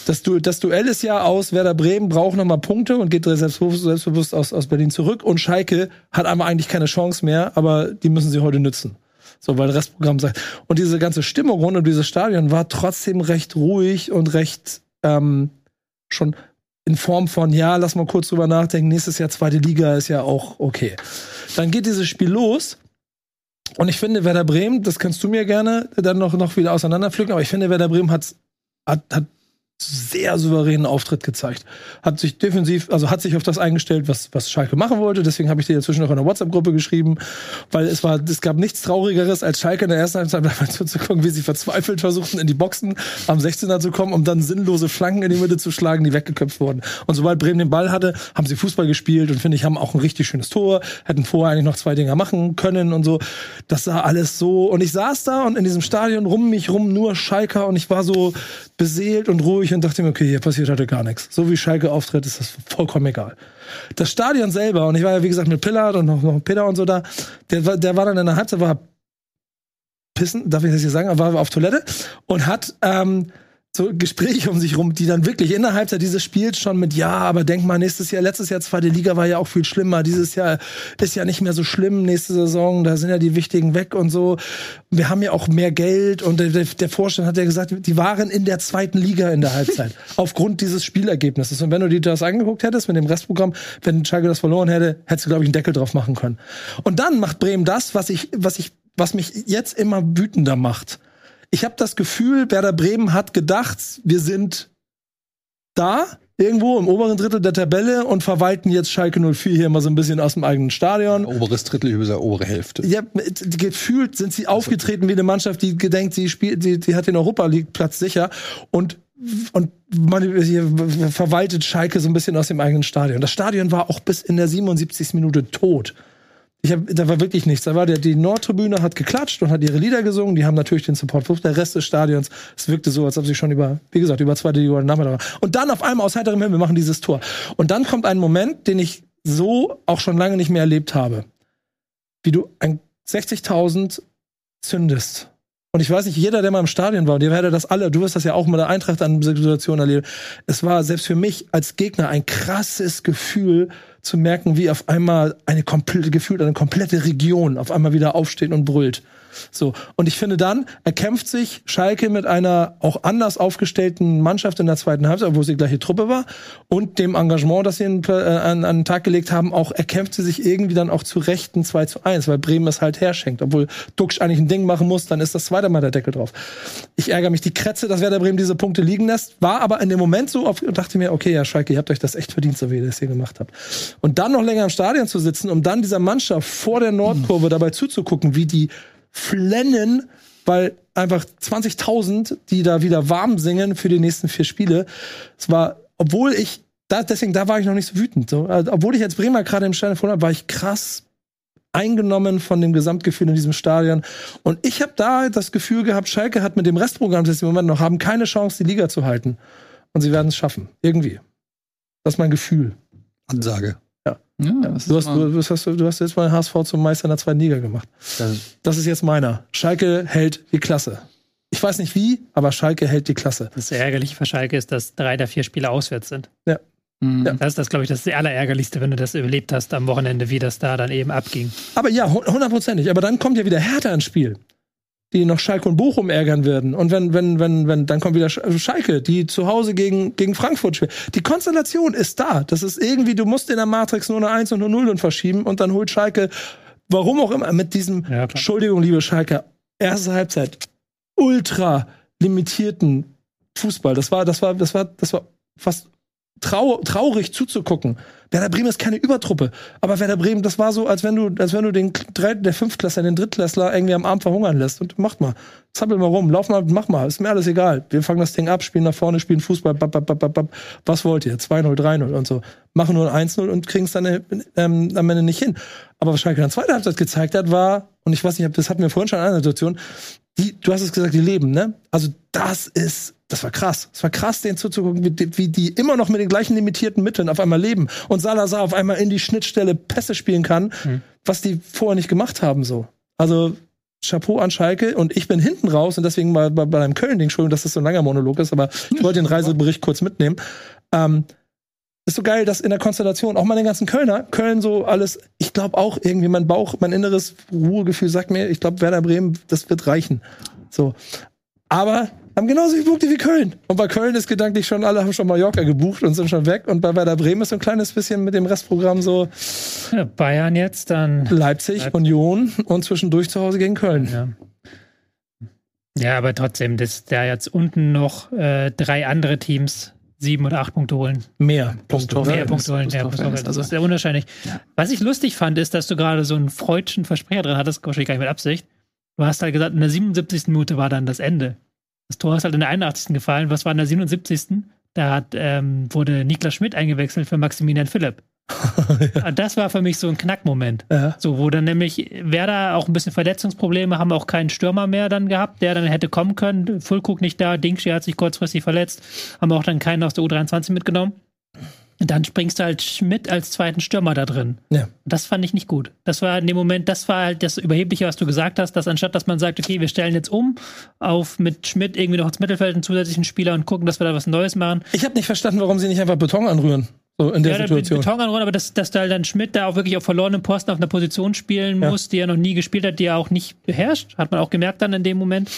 Das, du das Duell ist ja aus, Werder Bremen braucht nochmal Punkte und geht selbstbewusst, selbstbewusst aus, aus Berlin zurück. Und Schalke hat aber eigentlich keine Chance mehr, aber die müssen sie heute nützen. So, weil das Restprogramm sagt. Und diese ganze Stimmung rund um dieses Stadion war trotzdem recht ruhig und recht ähm, schon in Form von, ja, lass mal kurz drüber nachdenken, nächstes Jahr zweite Liga ist ja auch okay. Dann geht dieses Spiel los. Und ich finde, Werder Bremen, das kannst du mir gerne dann noch, noch wieder auseinanderpflücken, aber ich finde, Werder Bremen hat, hat, hat sehr souveränen Auftritt gezeigt. Hat sich defensiv, also hat sich auf das eingestellt, was, was Schalke machen wollte. Deswegen habe ich dir dazwischen noch in der WhatsApp-Gruppe geschrieben, weil es war, es gab nichts Traurigeres, als Schalke in der ersten Halbzeit (laughs) dabei zuzugucken, wie sie verzweifelt versuchten, in die Boxen am 16er zu kommen, um dann sinnlose Flanken in die Mitte zu schlagen, die weggeköpft wurden. Und sobald Bremen den Ball hatte, haben sie Fußball gespielt und finde ich, haben auch ein richtig schönes Tor, hätten vorher eigentlich noch zwei Dinger machen können und so. Das sah alles so. Und ich saß da und in diesem Stadion rum mich rum nur Schalker und ich war so beseelt und ruhig und dachte mir, okay, hier passiert heute gar nichts. So wie Schalke auftritt, ist das vollkommen egal. Das Stadion selber, und ich war ja wie gesagt mit Pillard und noch, noch Peter und so da, der, der war dann in der Halbzeit, war pissen, darf ich das hier sagen, war auf Toilette und hat, ähm, so Gespräche um sich rum, die dann wirklich in der Halbzeit dieses Spiels schon mit, ja, aber denk mal, nächstes Jahr, letztes Jahr zweite Liga war ja auch viel schlimmer. Dieses Jahr ist ja nicht mehr so schlimm, nächste Saison, da sind ja die Wichtigen weg und so. Wir haben ja auch mehr Geld und der, der Vorstand hat ja gesagt, die waren in der zweiten Liga in der Halbzeit. (laughs) aufgrund dieses Spielergebnisses. Und wenn du dir das angeguckt hättest mit dem Restprogramm, wenn Schalke das verloren hätte, hättest du, glaube ich, einen Deckel drauf machen können. Und dann macht Bremen das, was ich, was ich, was mich jetzt immer wütender macht ich habe das Gefühl, Werder Bremen hat gedacht, wir sind da irgendwo im oberen Drittel der Tabelle und verwalten jetzt Schalke 04 hier mal so ein bisschen aus dem eigenen Stadion. Oberes Drittel über der obere Hälfte. Ja, gefühlt sind sie aufgetreten wie eine Mannschaft, die gedenkt, sie spielt, die, die hat den Europa League Platz sicher und und man verwaltet Schalke so ein bisschen aus dem eigenen Stadion. Das Stadion war auch bis in der 77. Minute tot. Ich hab, da war wirklich nichts. Da war der, die Nordtribüne hat geklatscht und hat ihre Lieder gesungen. Die haben natürlich den Support. Der Rest des Stadions, es wirkte so, als ob sie schon über, wie gesagt, über zwei Liga Nachmittag waren. Und dann auf einmal aus heiterem Himmel machen dieses Tor. Und dann kommt ein Moment, den ich so auch schon lange nicht mehr erlebt habe. Wie du ein 60.000 zündest. Und ich weiß nicht, jeder, der mal im Stadion war, und ihr werdet das alle, du wirst das ja auch mit der Eintracht an Situation erleben. Es war selbst für mich als Gegner ein krasses Gefühl, zu merken, wie auf einmal eine komplette, gefühlt eine komplette Region auf einmal wieder aufsteht und brüllt. So. Und ich finde dann, erkämpft sich Schalke mit einer auch anders aufgestellten Mannschaft in der zweiten Halbzeit, wo sie gleiche Truppe war, und dem Engagement, das sie äh, an, an den Tag gelegt haben, auch erkämpft sie sich irgendwie dann auch zu Rechten 2 zu 1, weil Bremen es halt herschenkt. Obwohl Duxch eigentlich ein Ding machen muss, dann ist das zweite Mal der Deckel drauf. Ich ärgere mich die Kretze, dass Werder Bremen diese Punkte liegen lässt, war aber in dem Moment so auf, dachte mir, okay, ja, Schalke, ihr habt euch das echt verdient, so wie ihr das hier gemacht habt. Und dann noch länger im Stadion zu sitzen, um dann dieser Mannschaft vor der Nordkurve dabei zuzugucken, wie die flennen, weil einfach 20.000, die da wieder warm singen für die nächsten vier Spiele. Es war, obwohl ich, da, deswegen, da war ich noch nicht so wütend. So. Also, obwohl ich als Bremer gerade im Stadion vorne war ich krass eingenommen von dem Gesamtgefühl in diesem Stadion. Und ich habe da das Gefühl gehabt, Schalke hat mit dem Restprogramm, das sie im Moment noch haben, keine Chance, die Liga zu halten. Und sie werden es schaffen. Irgendwie. Das ist mein Gefühl. Ansage. Ja, du, hast, du, hast, du hast jetzt mal HSV zum Meister in der zweiten Liga gemacht. Das ist jetzt meiner. Schalke hält die Klasse. Ich weiß nicht wie, aber Schalke hält die Klasse. Das Ärgerliche für Schalke ist, dass drei der vier Spiele auswärts sind. Ja. Mhm. Das ist das, glaube ich, das, ist das Allerärgerlichste, wenn du das überlebt hast am Wochenende, wie das da dann eben abging. Aber ja, hundertprozentig. Aber dann kommt ja wieder Hertha ins Spiel die noch Schalke und Bochum ärgern werden. Und wenn, wenn, wenn, wenn, dann kommt wieder also Schalke, die zu Hause gegen, gegen Frankfurt spielen. Die Konstellation ist da. Das ist irgendwie, du musst in der Matrix nur eine 1 und eine 0 und verschieben und dann holt Schalke, warum auch immer, mit diesem, ja, Entschuldigung, liebe Schalke, erste Halbzeit, ultra limitierten Fußball. Das war, das war, das war, das war fast trau traurig zuzugucken. Werder Bremen ist keine Übertruppe. Aber Werder Bremen, das war so, als wenn du, als wenn du den Drei, der Fünftklässler, den Drittklässler irgendwie am Abend verhungern lässt. Und mach mal. Zappel mal rum, lauf mal, mach mal. Ist mir alles egal. Wir fangen das Ding ab, spielen nach vorne, spielen Fußball, bap, bap, bap, bap. Was wollt ihr? 2-0, 3-0 und so. Machen nur ein 1-0 und kriegen es dann ähm, am Ende nicht hin. Aber was Schalke in der zweiten Halbzeit gezeigt hat, war, und ich weiß nicht, das hatten wir vorhin schon in einer Situation, die, du hast es gesagt, die leben, ne? Also das ist das war krass. Das war krass, denen zuzugucken, wie, wie, die immer noch mit den gleichen limitierten Mitteln auf einmal leben und Salazar auf einmal in die Schnittstelle Pässe spielen kann, mhm. was die vorher nicht gemacht haben, so. Also, Chapeau an Schalke und ich bin hinten raus und deswegen mal bei, bei einem Köln-Ding, Entschuldigung, dass das so ein langer Monolog ist, aber ich wollte den Reisebericht kurz mitnehmen. Ähm, ist so geil, dass in der Konstellation auch mal den ganzen Kölner, Köln so alles, ich glaube auch irgendwie mein Bauch, mein inneres Ruhegefühl sagt mir, ich glaube Werder Bremen, das wird reichen. So. Aber haben genauso viele Punkte wie Köln. Und bei Köln ist gedanklich schon, alle haben schon Mallorca gebucht und sind schon weg. Und bei Werder Bremen ist so ein kleines bisschen mit dem Restprogramm so. Ja, Bayern jetzt, dann. Leipzig, Leipzig, Union und zwischendurch zu Hause gegen Köln. Ja. Ja, aber trotzdem, dass da jetzt unten noch äh, drei andere Teams sieben oder acht Punkte holen. Mehr Punkte, mehr Punkte holen. Ja, das also ist sehr unwahrscheinlich. Ja. Was ich lustig fand, ist, dass du gerade so einen freudschen Versprecher drin hattest, wahrscheinlich gar nicht mit Absicht. Du hast halt gesagt, in der 77. Minute war dann das Ende. Das Tor ist halt in der 81. gefallen. Was war in der 77.? Da hat, ähm, wurde Niklas Schmidt eingewechselt für Maximilian Philipp. (laughs) ja. Das war für mich so ein Knackmoment. Ja. So, wo dann nämlich Werder auch ein bisschen Verletzungsprobleme haben, auch keinen Stürmer mehr dann gehabt, der dann hätte kommen können. Füllkrug nicht da, Dingschi hat sich kurzfristig verletzt, haben auch dann keinen aus der U23 mitgenommen. Dann springst du halt Schmidt als zweiten Stürmer da drin. Ja. Das fand ich nicht gut. Das war in dem Moment, das war halt das Überhebliche, was du gesagt hast, dass anstatt, dass man sagt, okay, wir stellen jetzt um auf mit Schmidt irgendwie noch ins Mittelfeld einen zusätzlichen Spieler und gucken, dass wir da was Neues machen. Ich habe nicht verstanden, warum sie nicht einfach Beton anrühren. So in der Ja, Situation. Beton anrollen, aber dass, dass da dann Schmidt da auch wirklich auf verlorenen Posten auf einer Position spielen Ja. muss, die er noch nie gespielt hat, die er auch nicht beherrscht. Hat man auch gemerkt dann in dem Moment.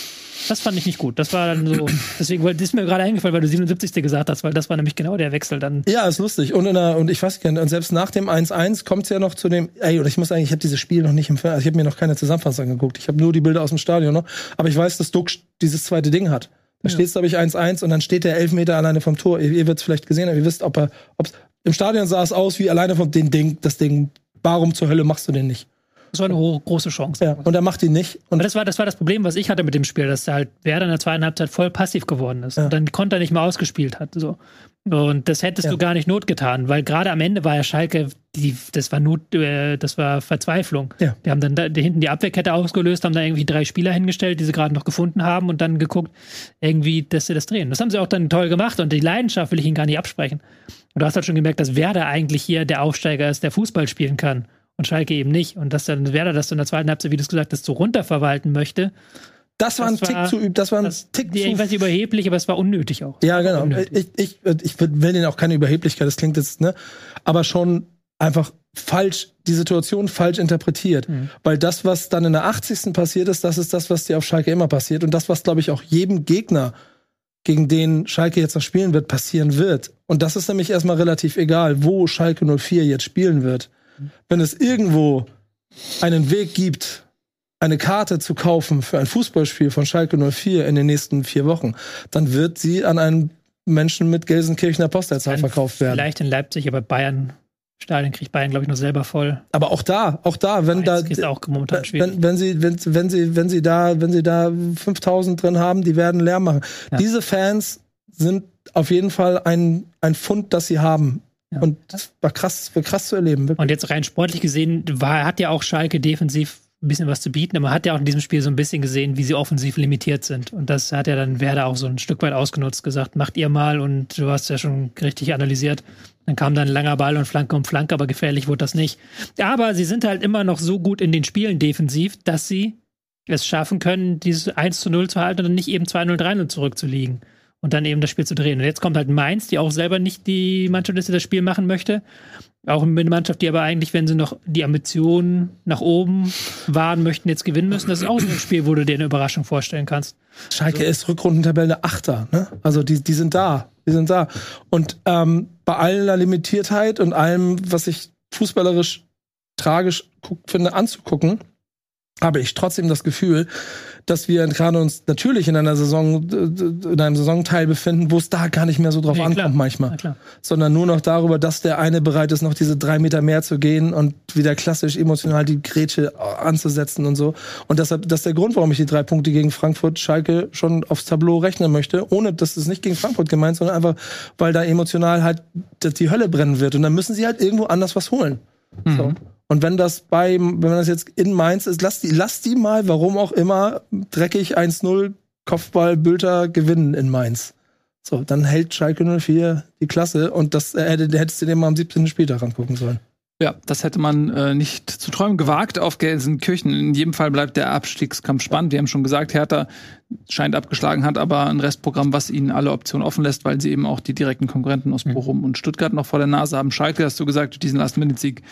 Das fand ich nicht gut. Das war dann so. (clears throat) Deswegen weil, das ist mir gerade eingefallen, weil du 77. gesagt hast, weil das war nämlich genau der Wechsel dann. Ja, ist lustig. Und, in der, und ich weiß nicht, und selbst nach dem 1-1 kommt es ja noch zu dem. Ey, und ich muss sagen, ich habe dieses Spiel noch nicht im Fernsehen. Also ich habe mir noch keine Zusammenfassung angeguckt. Ich habe nur die Bilder aus dem Stadion noch. Aber ich weiß, dass Duck dieses zweite Ding hat. Da steht es, glaube ich, 1-1 und dann steht der Elfmeter alleine vom Tor. Ihr, ihr wird es vielleicht gesehen haben, ihr wisst, ob er. Ob's, Im Stadion sah es aus wie alleine vom den Ding, das Ding. Warum zur Hölle machst du den nicht? Das war eine große Chance. Ja, und er macht ihn nicht. Und Aber das war, das war das Problem, was ich hatte mit dem Spiel, dass halt Werder in der zweiten Halbzeit voll passiv geworden ist. Ja. Und dann Konter nicht mehr ausgespielt hat. So. Und das hättest Ja. du gar nicht not getan, weil gerade am Ende war ja Schalke, die, das war Not, äh, das war Verzweiflung. Ja. Die haben dann da, die hinten die Abwehrkette ausgelöst, haben da irgendwie drei Spieler hingestellt, die sie gerade noch gefunden haben und dann geguckt, irgendwie, dass sie das drehen. Das haben sie auch dann toll gemacht und die Leidenschaft will ich ihnen gar nicht absprechen. Und du hast halt schon gemerkt, dass Werder eigentlich hier der Aufsteiger ist, der Fußball spielen kann. Und Schalke eben nicht. Und dass dann Werder das in der zweiten Halbzeit, wie du es gesagt hast, so runterverwalten möchte. Das war ein das war- Tick zu üb. Das war ein Das, Tick die, zu ich weiß nicht, überheblich, aber es war unnötig auch. Ja, genau. Unnötig. Ich, ich, ich will denen auch keine Überheblichkeit, das klingt jetzt, ne? Aber schon einfach falsch, die Situation falsch interpretiert. Mhm. Weil das, was dann in der 80. passiert ist, das ist das, was dir auf Schalke immer passiert. Und das, was, glaube ich, auch jedem Gegner, gegen den Schalke jetzt noch spielen wird, passieren wird. Und das ist nämlich erstmal relativ egal, wo Schalke 04 jetzt spielen wird. Wenn es irgendwo einen Weg gibt, eine Karte zu kaufen für ein Fußballspiel von Schalke 04 in den nächsten vier Wochen, dann wird sie an einen Menschen mit Gelsenkirchener Postleitzahl verkauft werden. Vielleicht in Leipzig, aber Bayern, Stadion kriegt Bayern, glaube ich, noch selber voll. Aber auch da, auch da, wenn da, Mainz ist auch momentan schwierig. wenn, wenn sie, wenn, wenn sie, wenn sie da, wenn sie da 5000 drin haben, die werden leer machen. Ja. Diese Fans sind auf jeden Fall ein, ein Fund, das sie haben. Ja. Und das war krass, war krass zu erleben. wirklich. Und jetzt rein sportlich gesehen war, hat ja auch Schalke defensiv ein bisschen was zu bieten, aber man hat ja auch in diesem Spiel so ein bisschen gesehen, wie sie offensiv limitiert sind. Und das hat ja dann Werder auch so ein Stück weit ausgenutzt, gesagt, macht ihr mal und du hast ja schon richtig analysiert. Dann kam dann ein langer Ball und Flanke um Flanke, aber gefährlich wurde das nicht. Aber sie sind halt immer noch so gut in den Spielen defensiv, dass sie es schaffen können, dieses 1 zu 0 zu halten und nicht eben 2-0, 3-0 zurückzuliegen und dann eben das Spiel zu drehen. Und jetzt kommt halt Mainz, die auch selber nicht die Mannschaft ist, die das Spiel machen möchte. Auch eine Mannschaft, die aber eigentlich, wenn sie noch die Ambitionen nach oben wahren möchten, jetzt gewinnen müssen. Das ist auch so ein Spiel, wo du dir eine Überraschung vorstellen kannst. Schalke ist Rückrundentabelle Achter, ne? Also die, die sind da. Die sind da. Und ähm, bei aller Limitiertheit und allem, was ich fußballerisch tragisch finde, anzugucken, habe ich trotzdem das Gefühl, dass wir gerade uns natürlich in einer Saison, in einem Saisonteil befinden, wo es da gar nicht mehr so drauf Nee, ankommt klar. manchmal. Klar. Sondern nur noch darüber, dass der eine bereit ist, noch diese drei Meter mehr zu gehen und wieder klassisch emotional die Grätsche anzusetzen und so. Und deshalb, das ist der Grund, warum ich die drei Punkte gegen Frankfurt Schalke schon aufs Tableau rechnen möchte, ohne dass es nicht gegen Frankfurt gemeint, sondern einfach, weil da emotional halt die Hölle brennen wird. Und dann müssen sie halt irgendwo anders was holen. So. Und wenn das bei, wenn das jetzt in Mainz ist, lass die, lass die mal, warum auch immer, dreckig 1-0 Kopfball Bülter gewinnen in Mainz. So, dann hält Schalke 04 die Klasse und das äh, hätte, hättest du dir mal am 17. Spieltag angucken sollen. Ja, das hätte man äh, nicht zu träumen gewagt auf Gelsenkirchen. In jedem Fall bleibt der Abstiegskampf spannend. Wir haben schon gesagt, Hertha scheint abgeschlagen, hat aber ein Restprogramm, was ihnen alle Optionen offen lässt, weil sie eben auch die direkten Konkurrenten aus Bochum und Stuttgart noch vor der Nase haben. Schalke, hast du gesagt, diesen Last-Minute-Sieg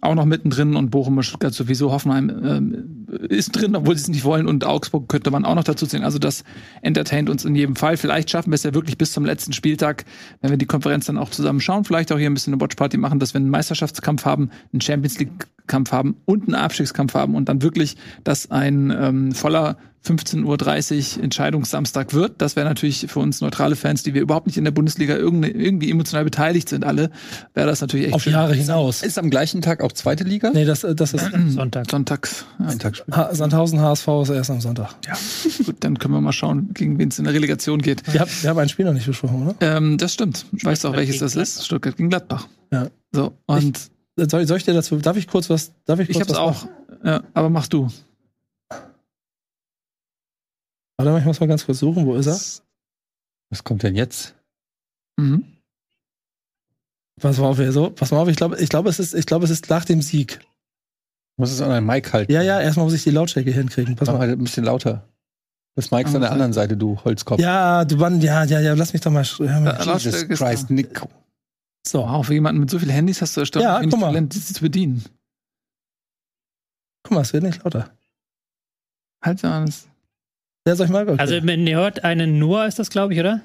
auch noch mittendrin und Bochum und Stuttgart sowieso. Hoffenheim ähm, ist drin, obwohl sie es nicht wollen und Augsburg könnte man auch noch dazu zählen. Also das entertaint uns in jedem Fall. Vielleicht schaffen wir es ja wirklich bis zum letzten Spieltag, wenn wir die Konferenz dann auch zusammen schauen, vielleicht auch hier ein bisschen eine Watchparty machen, dass wir einen Meisterschaftskampf haben, einen Champions League Kampf haben und einen Abstiegskampf haben und dann wirklich, dass ein ähm, voller 15.30 Uhr Entscheidungssamstag wird. Das wäre natürlich für uns neutrale Fans, die wir überhaupt nicht in der Bundesliga irgendwie, emotional beteiligt sind, alle, wäre das natürlich echt Auf schön. Jahre hinaus. Ist am gleichen Tag auch zweite Liga? Nee, das, äh, das ist (clears throat) Sonntag. Sonntags. Ja. Ha Sandhausen HSV ist erst am Sonntag. Gut, dann können wir mal schauen, gegen wen es in der Relegation geht. Wir haben, wir haben ein Spiel noch nicht besprochen, oder? Ähm, das stimmt. Weißt du auch, welches das ist? Stuttgart gegen Gladbach. Ja. So, und Soll, soll ich dir dazu, darf ich kurz was, darf ich kurz ich, hab's was auch. Ja, aber mach du. Warte mal, ich muss mal ganz kurz suchen, wo ist er? Was kommt denn jetzt? Mhm. Pass mal auf, so, pass mal auf, ich glaube, ich glaube, es ist, ich glaube, es ist nach dem Sieg. Muss es an deinem Mic halten. Ja, ja, erstmal muss ich die Lautstärke hinkriegen. Pass Mach mal. mal ein bisschen lauter. Das Mic ist an der Ah, anderen Seite, du Holzkopf. Ja, du Mann, ja, ja, ja, lass mich doch mal. hör mal. Lautstärke Jesus ist Christ, da. So, Wow, für jemanden mit so vielen Handys hast du erstaunlich Ja, wenig guck mal. Talent, die zu bedienen. guck mal, es wird nicht lauter. Halt ja, das. Ja, soll ich mal? Okay. Also, wenn ihr hört, einen Noah ist das, glaube ich, oder?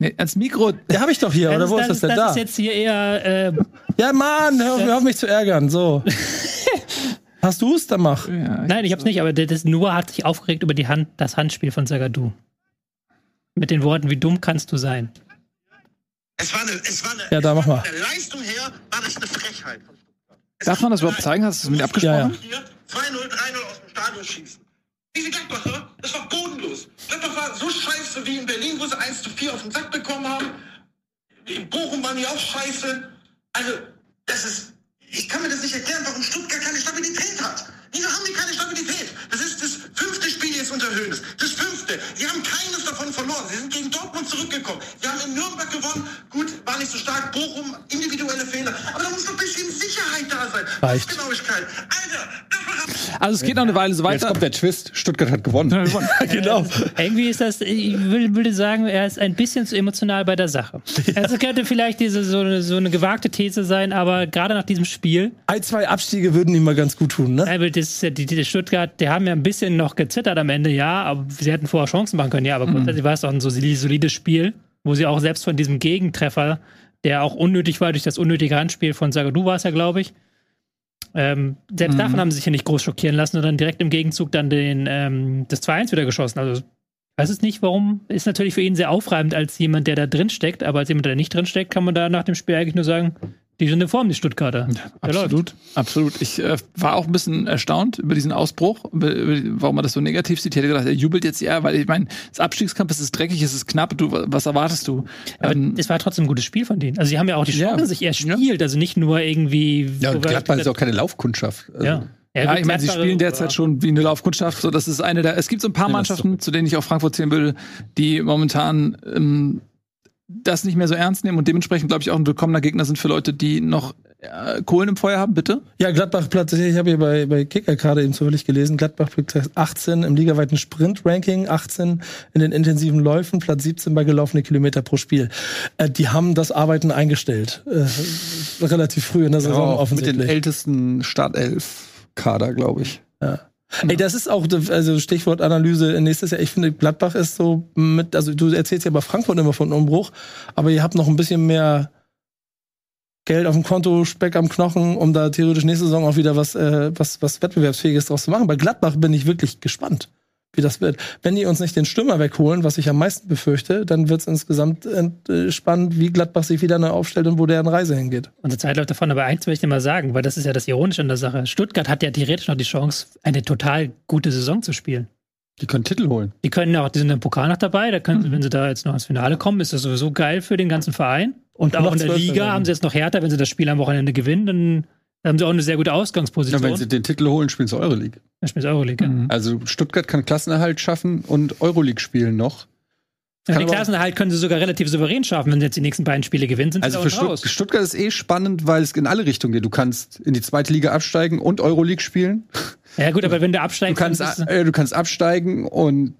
Nee, ans Mikro. der habe ich doch hier, oder wo ist das denn das da? ist jetzt hier eher. Äh, Ja, Mann, hör, hör auf mich zu ärgern. So. (laughs) Hast du es? Dann mach. Ja, nein, ich hab's nicht, aber das Noah hat sich aufgeregt über die Hand, das Handspiel von Sagadu. Mit den Worten, wie dumm kannst du sein? Es war eine, es war eine, Ja, da mach mal. der Leistung her war das eine Frechheit. von Stuttgart. Es Darf man das überhaupt zeigen? Hast du es mit abgesprochen? Ja, Hier 2-0, 3-0 aus dem Stadion schießen. Diese Gladbacher, das war bodenlos. Gladbach war so scheiße wie in Berlin, wo sie 1 zu 4 auf den Sack bekommen haben. In Bochum waren die auch scheiße. Also, das ist, ich kann mir das nicht erklären, warum Stuttgart keine Stabilität hat. Wieso haben die keine Stabilität? Das ist das fünfte jetzt unter Höhnes. Das fünfte. Sie haben keines davon verloren. Sie sind gegen Dortmund zurückgekommen. Sie haben in Nürnberg gewonnen. Gut, war nicht so stark. Bochum, individuelle Fehler. Aber da muss noch ein bisschen Sicherheit da sein. Reicht. Genauigkeit. Alter, Also es geht noch eine Weile so Jetzt weiter. kommt der Twist. Stuttgart hat gewonnen. (laughs) genau. Irgendwie ist das, ich würde sagen, er ist ein bisschen zu emotional bei der Sache. Also könnte vielleicht diese so eine, so eine gewagte These sein, aber gerade nach diesem Spiel, Ein, zwei Abstiege würden ihm mal ganz gut tun, ne? äh, das ja die, die Stuttgart, die haben ja ein bisschen noch gezittert am Ende, ja, aber sie hätten vorher Chancen machen können, ja, aber grundsätzlich war es auch ein so soli- solides Spiel, wo sie auch selbst von diesem Gegentreffer, der auch unnötig war durch das unnötige Handspiel von Sagadu war es ja, glaube ich. Ähm, selbst davon haben sie sich ja nicht groß schockieren lassen und dann direkt im Gegenzug dann den, ähm, das 2-1 wieder geschossen. Also ich weiß es nicht, warum. Ist natürlich für ihn sehr aufreibend als jemand, der da drin steckt, aber als jemand, der nicht drin steckt, kann man da nach dem Spiel eigentlich nur sagen, die sind in Form, die Stuttgarter. Läuft. Absolut, absolut. Ich äh, war auch ein bisschen erstaunt über diesen Ausbruch, über, über, warum man das so negativ sieht. Ich hätte gedacht, er jubelt jetzt eher, weil ich meine, das Abstiegskampf es ist dreckig, es ist knapp. Du, was erwartest du? Aber Ähm, es war trotzdem ein gutes Spiel von denen. Also sie haben ja auch die Ja. Chance sich erspielt, also nicht nur irgendwie. Ja, und Gladbach ist auch keine Laufkundschaft. Also, ja. ja, ich meine, sie spielen derzeit schon wie eine Laufkundschaft. So, das ist eine der. Es gibt so ein paar Ja, Mannschaften, zu denen ich auch Frankfurt zählen will, die momentan ähm, das nicht mehr so ernst nehmen und dementsprechend glaube ich auch ein willkommener Gegner sind für Leute, die noch äh, Kohlen im Feuer haben. Bitte. Ja, Gladbach Platz, ich habe hier bei, bei Kicker gerade eben zufällig gelesen, Gladbach Platz 18 im ligaweiten Sprint-Ranking, 18 in den intensiven Läufen, Platz 17 bei gelaufenen Kilometer pro Spiel. Äh, die haben das Arbeiten eingestellt. Äh, relativ früh in der Ja, Saison auch mit den offensichtlich. ältesten Startelf-Kader, glaube ich. Ey, das ist auch, also Stichwort Analyse nächstes Jahr. Ich finde, Gladbach ist so mit, also du erzählst ja bei Frankfurt immer von Umbruch, aber ihr habt noch ein bisschen mehr Geld auf dem Konto, Speck am Knochen, um da theoretisch nächste Saison auch wieder was, äh, was, was Wettbewerbsfähiges draus zu machen. Bei Gladbach bin ich wirklich gespannt, wie das wird. Wenn die uns nicht den Stürmer wegholen, was ich am meisten befürchte, dann wird es insgesamt äh, spannend, wie Gladbach sich wieder neu aufstellt und wo deren Reise hingeht. Unsere Zeit läuft davon, aber eins möchte ich mal sagen, weil das ist ja das Ironische an der Sache. Stuttgart hat ja theoretisch noch die Chance, eine total gute Saison zu spielen. Die können Titel holen. Die können auch, die sind im Pokal noch dabei, da können, wenn sie da jetzt noch ins Finale kommen, ist das sowieso geil für den ganzen Verein. Und Und auch in der Liga werden. haben sie jetzt noch härter, wenn sie das Spiel am Wochenende gewinnen, dann haben sie auch eine sehr gute Ja, Ausgangsposition. wenn sie den Titel holen, spielen sie Euroleague. Dann spielt Euroleague. ja. Also Stuttgart kann Klassenerhalt schaffen und Euroleague spielen noch. Ja, den Klassenerhalt können sie sogar relativ souverän schaffen, wenn sie jetzt die nächsten beiden Spiele gewinnen, sind Also sie für da. Stutt Stuttgart ist eh spannend, weil es in alle Richtungen geht. Du kannst in die zweite Liga absteigen und Euroleague spielen. Ja gut, aber (laughs) wenn du Du absteigst, kannst, du- äh, du kannst absteigen und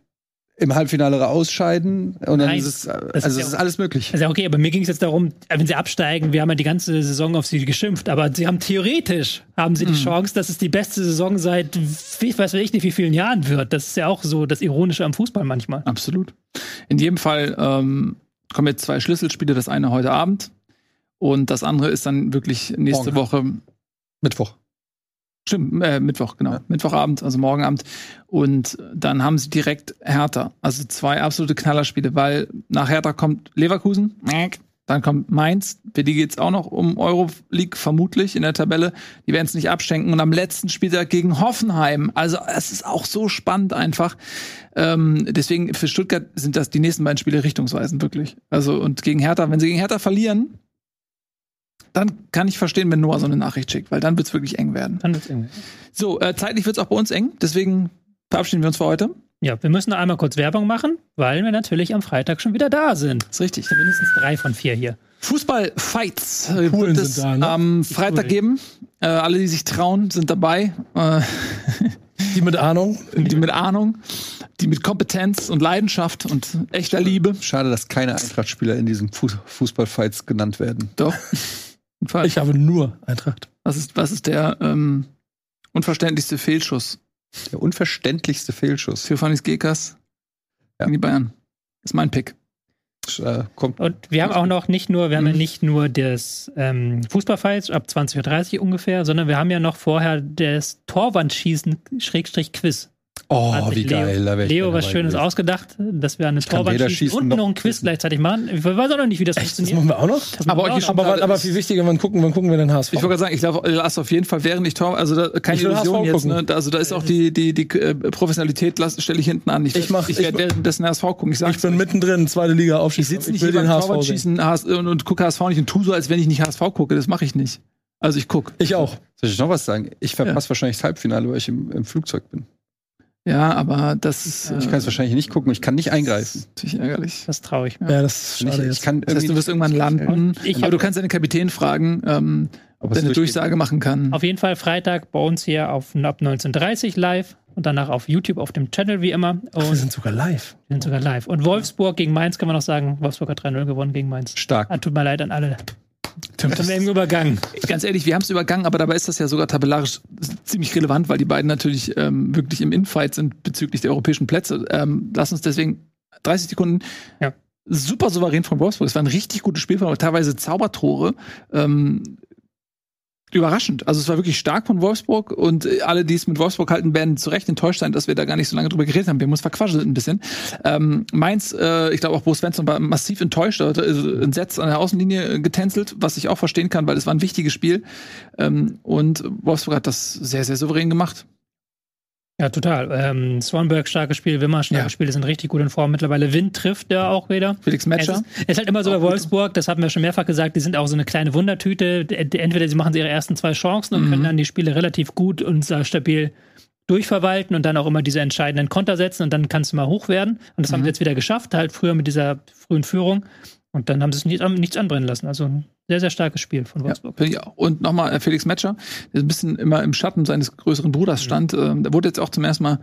im Halbfinale ausscheiden. Und dann Nein, ist es, das also ist es ja ist alles möglich. Also okay, aber mir ging es jetzt darum, wenn sie absteigen, wir haben ja die ganze Saison auf sie geschimpft, aber sie haben theoretisch haben sie die Chance, dass es die beste Saison seit wie- weiß ich nicht wie vielen Jahren wird. Das ist ja auch so das Ironische am Fußball manchmal. Absolut. In jedem Fall ähm, kommen jetzt zwei Schlüsselspiele. Das eine heute Abend und das andere ist dann wirklich nächste Morgen. Woche. Mittwoch. Stimmt, äh, Mittwoch, genau. Ja. Mittwochabend, also morgen Abend. Und dann haben sie direkt Hertha. Also zwei absolute Knallerspiele, weil nach Hertha kommt Leverkusen, dann kommt Mainz, für die geht's auch noch um Euroleague vermutlich in der Tabelle. Die werden es nicht abschenken. Und am letzten Spieltag gegen Hoffenheim. Also es ist auch so spannend einfach. Ähm, deswegen für Stuttgart sind das die nächsten beiden Spiele richtungsweisend, wirklich. Also und gegen Hertha, wenn sie gegen Hertha verlieren, dann kann ich verstehen, wenn Noah so eine Nachricht schickt, weil dann wird's wirklich eng werden. Dann wird's irgendwie- So, äh, zeitlich wird's auch bei uns eng, deswegen verabschieden wir uns für heute. Ja, wir müssen noch einmal kurz Werbung machen, weil wir natürlich am Freitag schon wieder da sind. ist richtig. Zumindest drei von vier hier. Fußball-Fights äh, wird es da, ne? am Freitag cool. geben. Äh, alle, die sich trauen, sind dabei. Äh, Die mit Ahnung. die mit Ahnung, die mit Kompetenz und Leidenschaft und echter Liebe. Schade, dass keine Eintracht-Spieler in diesem Fuß Fußballfights genannt werden. Doch. Fall. Ich habe nur Eintracht. Was ist, was ist der ähm, unverständlichste Fehlschuss Der unverständlichste Fehlschuss. für Fanny's Gekas Ja. gegen die Bayern? ist mein Pick. Äh, kommt Und wir haben auch noch nicht nur, wir haben ja Mhm. nicht nur das ähm, Fußballfights ab 20.30 Uhr ungefähr, sondern wir haben ja noch vorher das Torwandschießen Schrägstrich Quiz. Oh, wie geil. Da ich Leo was Schönes gewesen. ausgedacht, dass wir eine kann weder Torwandschießen schießen und noch noch ein Quiz gleichzeitig machen. Ich weiß auch noch nicht, wie das Das funktioniert. machen wir auch noch? Das machen Aber wir euch auch noch. Aber, aber viel wichtiger, wann gucken, wann gucken wir den HSV? Ich wollte gerade sagen, ich glaube, lass auf jeden Fall, während ich Tor, also da, keine Ich will Illusion HSV jetzt, gucken. ne? Da- Also da ist auch die, die, die äh, Professionalität, stelle ich hinten an. Ich, Ich mach- ich ich- werde währenddessen HSV gucken. Ich, ich bin euch. mittendrin, zweite Liga ich aufschießen. sitze nicht will hier beim den HSV Torwart schießen und, und gucke HSV nicht und tu so, als wenn ich nicht HSV gucke. Das mache ich nicht. Also ich gucke. Ich auch. Soll ich noch was sagen? Ich verpasse wahrscheinlich das Halbfinale, weil ich im, im Flugzeug bin. Ja, aber das ist. Ich kann es wahrscheinlich nicht gucken. Ich kann nicht eingreifen. Natürlich ärgerlich. Das traue ich mir. Ja, das ist schade ich jetzt. kann Das heißt, du wirst irgendwann landen. Ich aber du kannst deinen Kapitän fragen, ähm, ob der eine. Durchsage machen kann. Auf jeden Fall Freitag bei uns hier auf, ab 19.30 Uhr live und danach auf YouTube auf dem Channel wie immer. Ach, wir Und sind sogar live. wir sind sogar live. Und Wolfsburg gegen Mainz kann man noch sagen. Wolfsburg hat 3-0 gewonnen gegen Mainz. Stark. Ah, tut mir leid an alle. Das haben wir im Übergang. Ganz ehrlich, wir haben es übergangen, aber dabei ist das ja sogar tabellarisch ziemlich relevant, weil die beiden natürlich ähm, wirklich im Infight sind bezüglich der europäischen Plätze. Ähm, lass uns deswegen 30 Sekunden Ja. super souverän von Wolfsburg. Es war ein richtig gutes Spiel, aber teilweise Zaubertore. Ähm, überraschend. Also es war wirklich stark von Wolfsburg und äh, alle, die es mit Wolfsburg halten, werden zu Recht enttäuscht sein, dass wir da gar nicht so lange drüber geredet haben. Wir haben uns verquaschelt ein bisschen. Ähm, Mainz, äh, ich glaube auch Bo Svensson war massiv enttäuscht, also entsetzt an der Außenlinie äh, getänzelt, was ich auch verstehen kann, weil es war ein wichtiges Spiel. Ähm, und Wolfsburg hat das sehr, sehr souverän gemacht. Ja, total. Ähm, Swanberg starkes Spiel, Wimmer starkes Ja. Spiel, die sind richtig gut in Form. Mittlerweile Wind trifft ja auch wieder. Felix Es Metscher. ist, es ist halt immer so bei Wolfsburg, das haben wir schon mehrfach gesagt, die sind auch so eine kleine Wundertüte. Entweder sie machen ihre ersten zwei Chancen und Mhm. können dann die Spiele relativ gut und stabil durchverwalten und dann auch immer diese entscheidenden Konter setzen und dann kannst du mal hoch werden. Und das haben Mhm. sie jetzt wieder geschafft, halt früher mit dieser frühen Führung. Und dann haben sie es nicht, nichts anbrennen lassen. Also ein sehr, sehr starkes Spiel von Ja, Wolfsburg. auch. Und nochmal äh, Felix Metscher, der ein bisschen immer im Schatten seines größeren Bruders stand. Ähm, der wurde jetzt auch zum ersten Mal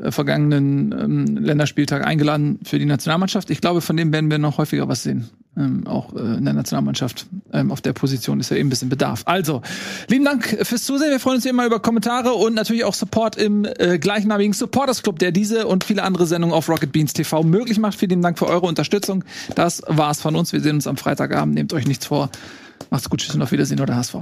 äh, vergangenen ähm, Länderspieltag eingeladen für die Nationalmannschaft. Ich glaube, von dem werden wir noch häufiger was sehen. Ähm, auch äh, in der Nationalmannschaft. Ähm, auf der Position ist ja eben ein bisschen Bedarf. Also, lieben Dank fürs Zusehen. Wir freuen uns immer über Kommentare und natürlich auch Support im äh, gleichnamigen Supporters Club, der diese und viele andere Sendungen auf Rocket Beans TV möglich macht. Vielen Dank für eure Unterstützung. Das war's von uns. Wir sehen uns am Freitagabend. Nehmt euch nichts vor. Macht's gut, tschüss und auf Wiedersehen oder HSV.